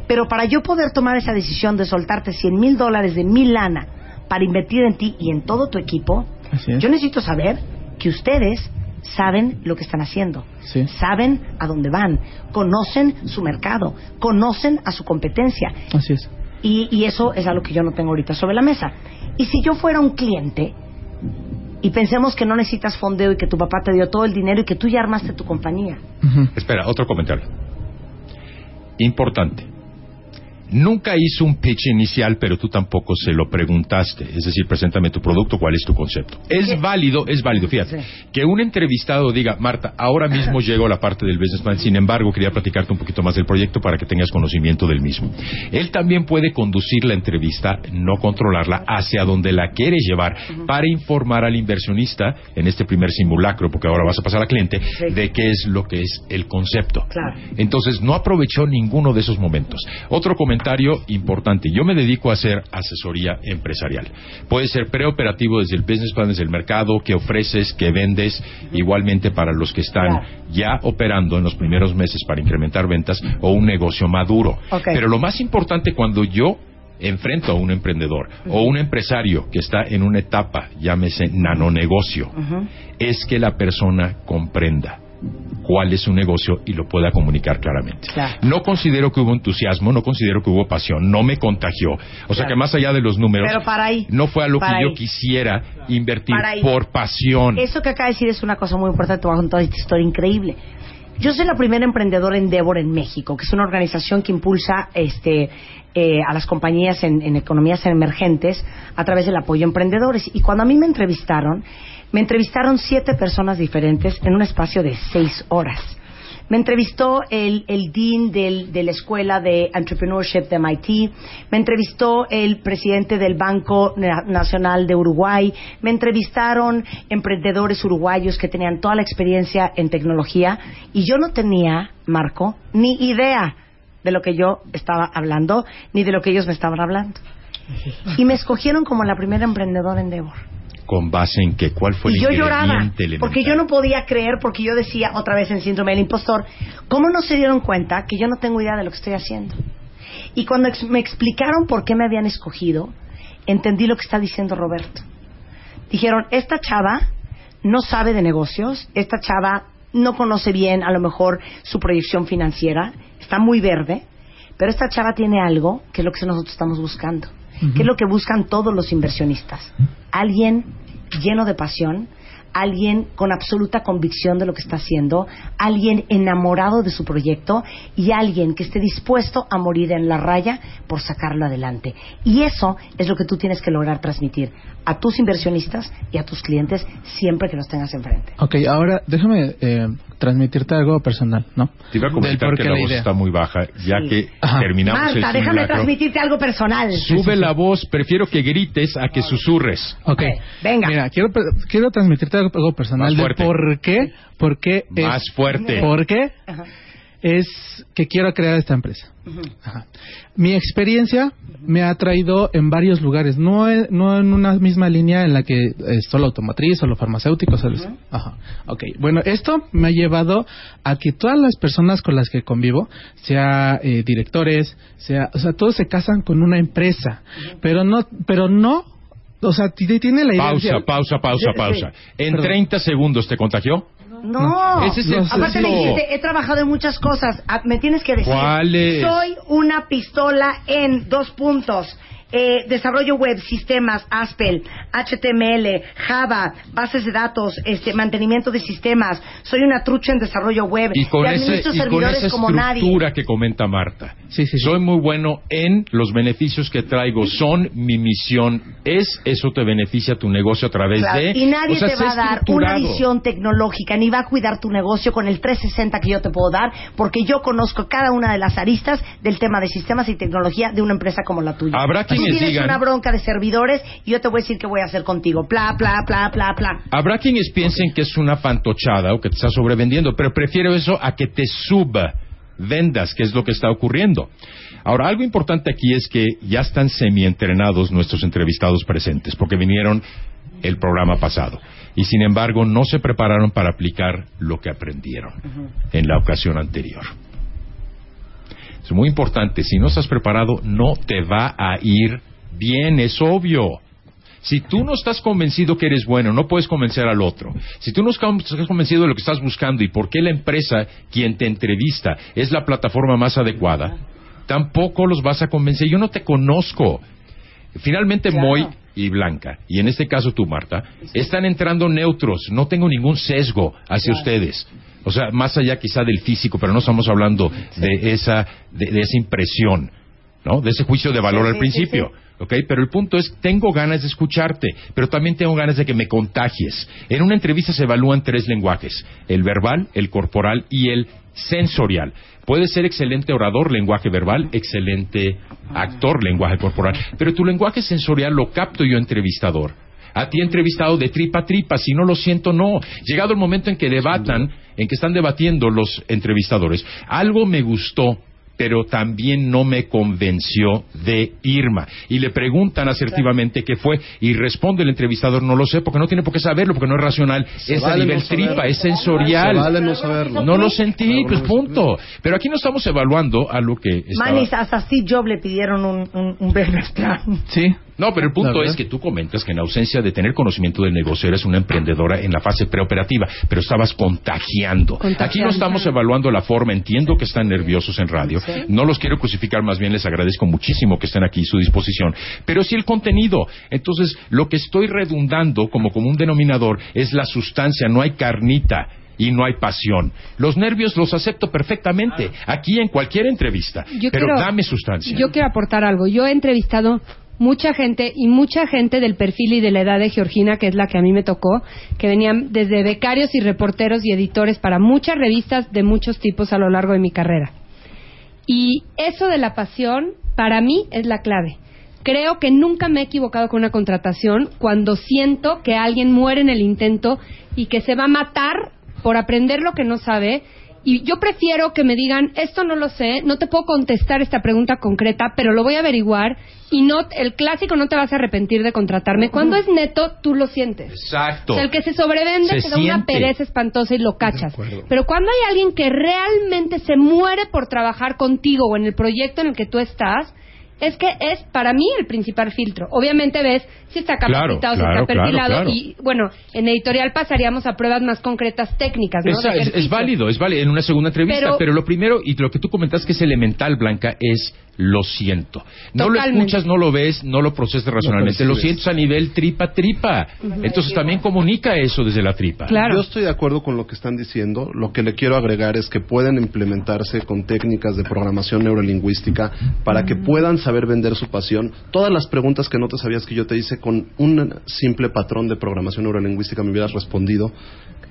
Pero para yo poder tomar esa decisión de soltarte 100 mil dólares de mi lana para invertir en ti y en todo tu equipo, yo necesito saber que ustedes saben lo que están haciendo, Sí. saben a dónde van, conocen su mercado, conocen a su competencia. Así es. Y, y eso es algo que yo no tengo ahorita sobre la mesa. Y si yo fuera un cliente y pensemos que no necesitas fondeo y que tu papá te dio todo el dinero y que tú ya armaste tu compañía, Espera, otro comentario. Importante. Nunca hizo un pitch inicial, pero tú tampoco se lo preguntaste. Es decir, preséntame tu producto, cuál es tu concepto. Es válido, es válido, fíjate. Que un entrevistado diga, Marta, ahora mismo llegó la parte del business plan, sin embargo, quería platicarte un poquito más del proyecto para que tengas conocimiento del mismo. Él también puede conducir la entrevista, no controlarla, hacia donde la quiere llevar, para informar al inversionista en este primer simulacro, porque ahora vas a pasar al cliente, de qué es lo que es el concepto. Entonces, no aprovechó ninguno de esos momentos. Otro comentario importante. Yo me dedico a hacer asesoría empresarial. Puede ser preoperativo desde el business plan, desde el mercado, que ofreces, que vendes, igualmente para los que están ya operando en los primeros meses para incrementar ventas o un negocio maduro. Pero lo más importante cuando yo enfrento a un emprendedor o un empresario que está en una etapa, llámese nanonegocio, es que la persona comprenda cuál es su negocio y lo pueda comunicar claramente. No considero que hubo entusiasmo, no considero que hubo pasión, no me contagió. O sea que más allá de los números, Pero para ahí. no fue a lo que yo quisiera invertir por pasión. Eso que acaba de decir es una cosa muy importante, te voy a contar esta historia increíble. Yo soy la primera emprendedora Endeavor en México, que es una organización que impulsa este, eh, a las compañías en, en economías emergentes a través del apoyo a emprendedores. Y cuando a mí me entrevistaron, me entrevistaron siete personas diferentes en un espacio de seis horas. Me entrevistó el, el dean del- de la escuela de entrepreneurship de MIT, me entrevistó el presidente del Banco Na- Nacional de Uruguay, me entrevistaron emprendedores uruguayos que tenían toda la experiencia en tecnología y yo no tenía, Marco, ni idea de lo que yo estaba hablando ni de lo que ellos me estaban hablando. Y me escogieron como la primera emprendedora en Devor. ¿Con base en qué? ¿Cuál fue el Y yo lloraba, elemental? porque yo no podía creer, porque yo decía otra vez en síndrome del impostor, ¿cómo no se dieron cuenta que yo no tengo idea de lo que estoy haciendo? Y cuando ex- me explicaron por qué me habían escogido, entendí lo que está diciendo Roberto. Dijeron, esta chava no sabe de negocios, esta chava no conoce bien a lo mejor su proyección financiera, está muy verde, pero esta chava tiene algo que es lo que nosotros estamos buscando, que es lo que buscan todos los inversionistas. Alguien lleno de pasión, alguien con absoluta convicción de lo que está haciendo, alguien enamorado de su proyecto y alguien que esté dispuesto a morir en la raya por sacarlo adelante. Y eso es lo que tú tienes que lograr transmitir a tus inversionistas y a tus clientes siempre que los tengas enfrente. Ok, ahora déjame eh, transmitirte algo personal, ¿no? Te iba a comentar que la la voz idea. está muy baja, ya Sí. que Ajá. terminamos Marta, el déjame simulacro. transmitirte algo personal. Sube la voz, prefiero que grites a que susurres. Ok. Venga. Mira, quiero, quiero transmitirte algo, algo personal Más de fuerte. por qué, por qué es- Más fuerte. ¿Por qué? Ajá. Es que quiero crear esta empresa. Ajá. Mi experiencia me ha traído en varios lugares, no, en- no en una misma línea en la que es solo automotriz, solo farmacéutico, solo eso. Ajá. Ok, bueno, esto me ha llevado a que todas las personas con las que convivo, sea eh, directores, sea, o sea, todos se casan con una empresa, pero no, pero no, o sea, tiene la idea. Pausa, pausa, pausa, pausa. En Perdón. 30 segundos te contagió. No, Ese es el aparte le dijiste, he trabajado en muchas cosas. Ah, Me tienes que decir, ¿Cuál es? soy una pistola en dos puntos. Eh, desarrollo web, sistemas, Aspel, HTML, Java, bases de datos, este, mantenimiento de sistemas. Soy una trucha en desarrollo web. Y con, y ese, administro y con esa como nadie. estructura que comenta Marta. Soy muy bueno en los beneficios que traigo. Son mi misión. Es eso te beneficia tu negocio a través Claro, de. Y nadie o sea, te va a dar una visión tecnológica, ni va a cuidar tu negocio con el 360 que yo te puedo dar, porque yo conozco cada una de las aristas del tema de sistemas y tecnología de una empresa como la tuya. Habrá Tú tienes una bronca de servidores y yo te voy a decir qué voy a hacer contigo. Pla, pla, pla, pla, pla. Habrá quienes piensen que es una fantochada o que te está sobrevendiendo, pero prefiero eso a que te suba vendas, que es lo que está ocurriendo. Ahora, algo importante aquí es que ya están semi-entrenados nuestros entrevistados presentes, porque vinieron el programa pasado. Y sin embargo, no se prepararon para aplicar lo que aprendieron en la ocasión anterior. Es muy importante, si no estás preparado, no te va a ir bien, es obvio. Si tú no estás convencido que eres bueno, no puedes convencer al otro. Si tú no estás convencido de lo que estás buscando y por qué la empresa, quien te entrevista, es la plataforma más adecuada, tampoco los vas a convencer. Yo no te conozco. Finalmente, Moy y Blanca, y en este caso tú, Marta, están entrando neutros. No tengo ningún sesgo hacia ustedes. O sea, más allá quizá del físico, pero no estamos hablando de esa, de, de esa impresión, ¿no? De ese juicio de valor Sí, al principio. ¿ok? Pero el punto es, tengo ganas de escucharte, pero también tengo ganas de que me contagies. En una entrevista se evalúan tres lenguajes, el verbal, el corporal y el sensorial. Puedes ser excelente orador, lenguaje verbal, excelente actor, lenguaje corporal, pero tu lenguaje sensorial lo capto yo entrevistador. A ti entrevistado de tripa a tripa, si no lo siento, no. Llegado el momento en que debatan, en que están debatiendo los entrevistadores, algo me gustó pero también no me convenció de Irma. Y le preguntan asertivamente qué fue, y responde el entrevistador, no lo sé, porque no tiene por qué saberlo, porque no es racional, Se es a nivel no saberlo. tripa, es sensorial. Se vale no saberlo. No lo sentí, pues punto. Pero aquí no estamos evaluando a lo que estaba... Manis, hasta Steve Jobs le pidieron un, un, un business plan. Sí. No, pero el punto es que tú comentas que en ausencia de tener conocimiento del negocio eres una emprendedora en la fase preoperativa, pero estabas contagiando. Contagiando. Aquí no estamos evaluando la forma, entiendo que están nerviosos en radio, Sí. no los quiero crucificar, más bien les agradezco muchísimo que estén aquí a su disposición, pero sí el contenido. Entonces, lo que estoy redundando como común denominador es la sustancia, no hay carnita. Y no hay pasión. Los nervios los acepto perfectamente, aquí en cualquier entrevista. Yo pero quiero- dame sustancia. Yo quiero aportar algo. Yo he entrevistado mucha gente y mucha gente del perfil y de la edad de Georgina, que es la que a mí me tocó, que venían desde becarios y reporteros y editores para muchas revistas de muchos tipos a lo largo de mi carrera. Y eso de la pasión, para mí, es la clave. Creo que nunca me he equivocado con una contratación cuando siento que alguien muere en el intento y que se va a matar por aprender lo que no sabe Y yo prefiero que me digan, esto no lo sé, no te puedo contestar esta pregunta concreta, pero lo voy a averiguar y no el clásico no te vas a arrepentir de contratarme. Cuando es neto, tú lo sientes. Exacto. O sea, el que se sobrevende Se da una pereza espantosa y lo cachas. Pero cuando hay alguien que realmente se muere por trabajar contigo o en el proyecto en el que tú estás, es que es para mí el principal filtro. Obviamente ves si está Claro, capacitado, si claro, está perfilado claro, claro. y bueno, en editorial pasaríamos a pruebas más concretas técnicas, ¿no? Es, válido, es válido en una segunda entrevista, Pero- pero, lo primero y lo que tú comentas que es elemental, Blanca, es lo siento. No lo escuchas, no lo ves, no lo procesas racionalmente, lo percibes. sientes a nivel tripa tripa. Entonces también comunica eso desde la tripa. Yo estoy de acuerdo con lo que están diciendo. Lo que le quiero agregar es que pueden implementarse con técnicas de programación neurolingüística para que puedan saber vender su pasión. Todas las preguntas que no te sabías que yo te hice con un simple patrón de programación neurolingüística me hubieras respondido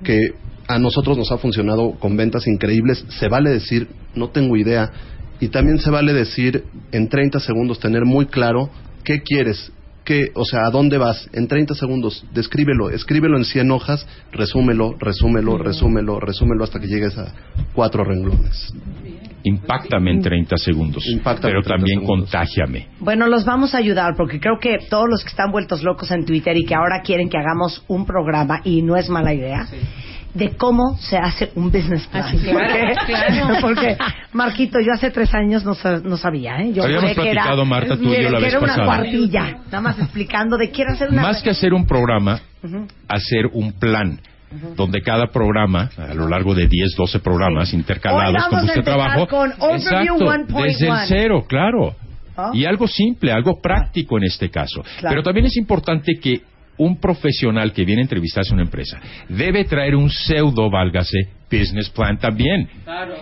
que a nosotros nos ha funcionado con ventas increíbles. Se vale decir, no tengo idea. Y también se vale decir en 30 segundos, tener muy claro qué quieres, qué, o sea, a dónde vas. En 30 segundos, descríbelo, escríbelo en 100 hojas, resúmelo, resúmelo, resúmelo, resúmelo hasta que llegues a cuatro renglones. Impáctame en 30 segundos, pero también contágiame. Bueno, los vamos a ayudar porque creo que todos los que están vueltos locos en Twitter y que ahora quieren que hagamos un programa, y no es mala idea, de cómo se hace un business plan. Sí, claro, porque, claro. porque, Marquito, yo hace tres años no, no sabía, ¿eh? Yo Habíamos juré que era- platicado, Marta, tú y yo la vez era una pasada. cuartilla, nada más explicando de quiero hacer una... Más que hacer un programa, Ujú. hacer un plan. Donde cada programa, a lo largo de 10, 12 programas Hoy intercalados con empezar trabajo, con Overview exacto, 1.1. desde el cero, claro. ¿Ah? Y algo simple, algo práctico en este caso. Claro. Pero también es importante que un profesional que viene a entrevistarse a una empresa debe traer un pseudo, válgase, business plan también.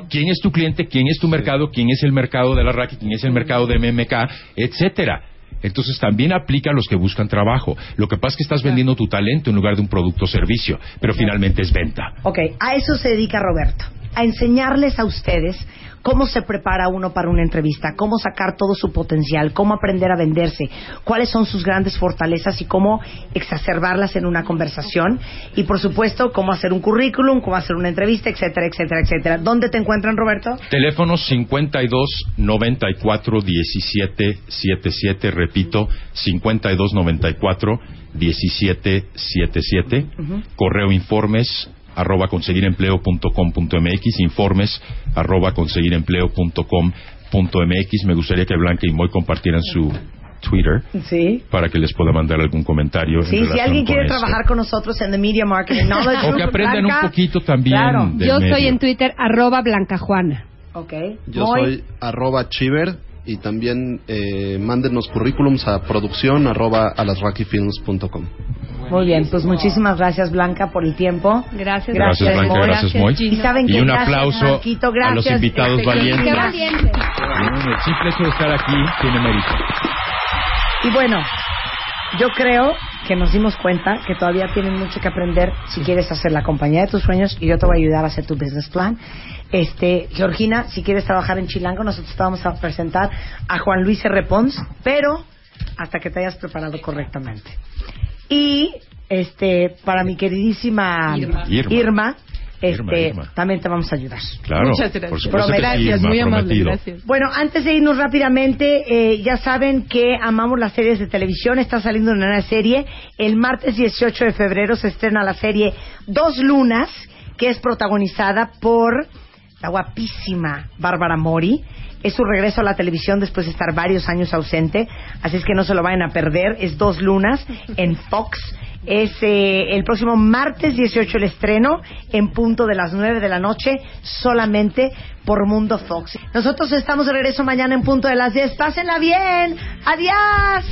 ¿Quién es tu cliente? ¿Quién es tu mercado? ¿Quién es el mercado de la RAC? ¿Quién es el mercado de MMK? Etcétera. Entonces también aplica a los que buscan trabajo. Lo que pasa es que estás vendiendo tu talento en lugar de un producto o servicio, pero finalmente es venta. Ok, a eso se dedica Roberto, a enseñarles a ustedes cómo se prepara uno para una entrevista, cómo sacar todo su potencial, cómo aprender a venderse, cuáles son sus grandes fortalezas y cómo exacerbarlas en una conversación y por supuesto cómo hacer un currículum, cómo hacer una entrevista, etcétera, etcétera, etcétera. ¿Dónde te encuentran, Roberto? Teléfono 52 94 17 77, repito, 52 94 17 77. Correo informes arroba conseguirempleo.com.mx, informes arroba conseguirempleo.com.mx. Me gustaría que Blanca y Moy compartieran su Twitter Sí. para que les pueda mandar algún comentario. en Sí, si alguien quiere esto. trabajar con nosotros en The Media Marketing Knowledge O que aprendan un Blanca, poquito también Claro. del Yo medio. estoy en Twitter, arroba blancajuana. Ok. Yo Moy. soy arroba chiver y también eh, mándenos currículums a producción arroba alasrakifilms.com. Muy bien, pues muchísimas gracias Blanca por el tiempo. Gracias. Gracias, Blanca, Moy. gracias, Moy. Y saben Y que un gracias, aplauso Marquito, a los invitados Este, valientes. El simple hecho de estar aquí tiene mérito. Y bueno, yo creo que nos dimos cuenta que todavía tienen mucho que aprender si quieres hacer la compañía de tus sueños y yo te voy a ayudar a hacer tu business plan. Este, Georgina, si quieres trabajar en Chilango, nosotros te vamos a presentar a Juan Luis R. Pons, pero hasta que te hayas preparado correctamente. Y este, para mi queridísima Irma. Irma, Irma. este, Irma, Irma. también te vamos a ayudar. Claro, Muchas gracias. por supuesto Gracias, Irma, muy amable, prometido. gracias. Bueno, antes de irnos rápidamente, eh, ya saben que amamos las series de televisión. Está saliendo una nueva serie. El martes 18 de febrero se estrena la serie Dos Lunas, que es protagonizada por la guapísima Bárbara Mori. Es su regreso a la televisión después de estar varios años ausente, así es que no se lo vayan a perder. Es Dos Lunas en Fox. Es eh, el próximo martes 18 el estreno en punto de las 9 de la noche solamente por Mundo Fox. Nosotros estamos de regreso mañana en punto de las 10. Pásenla bien. Adiós.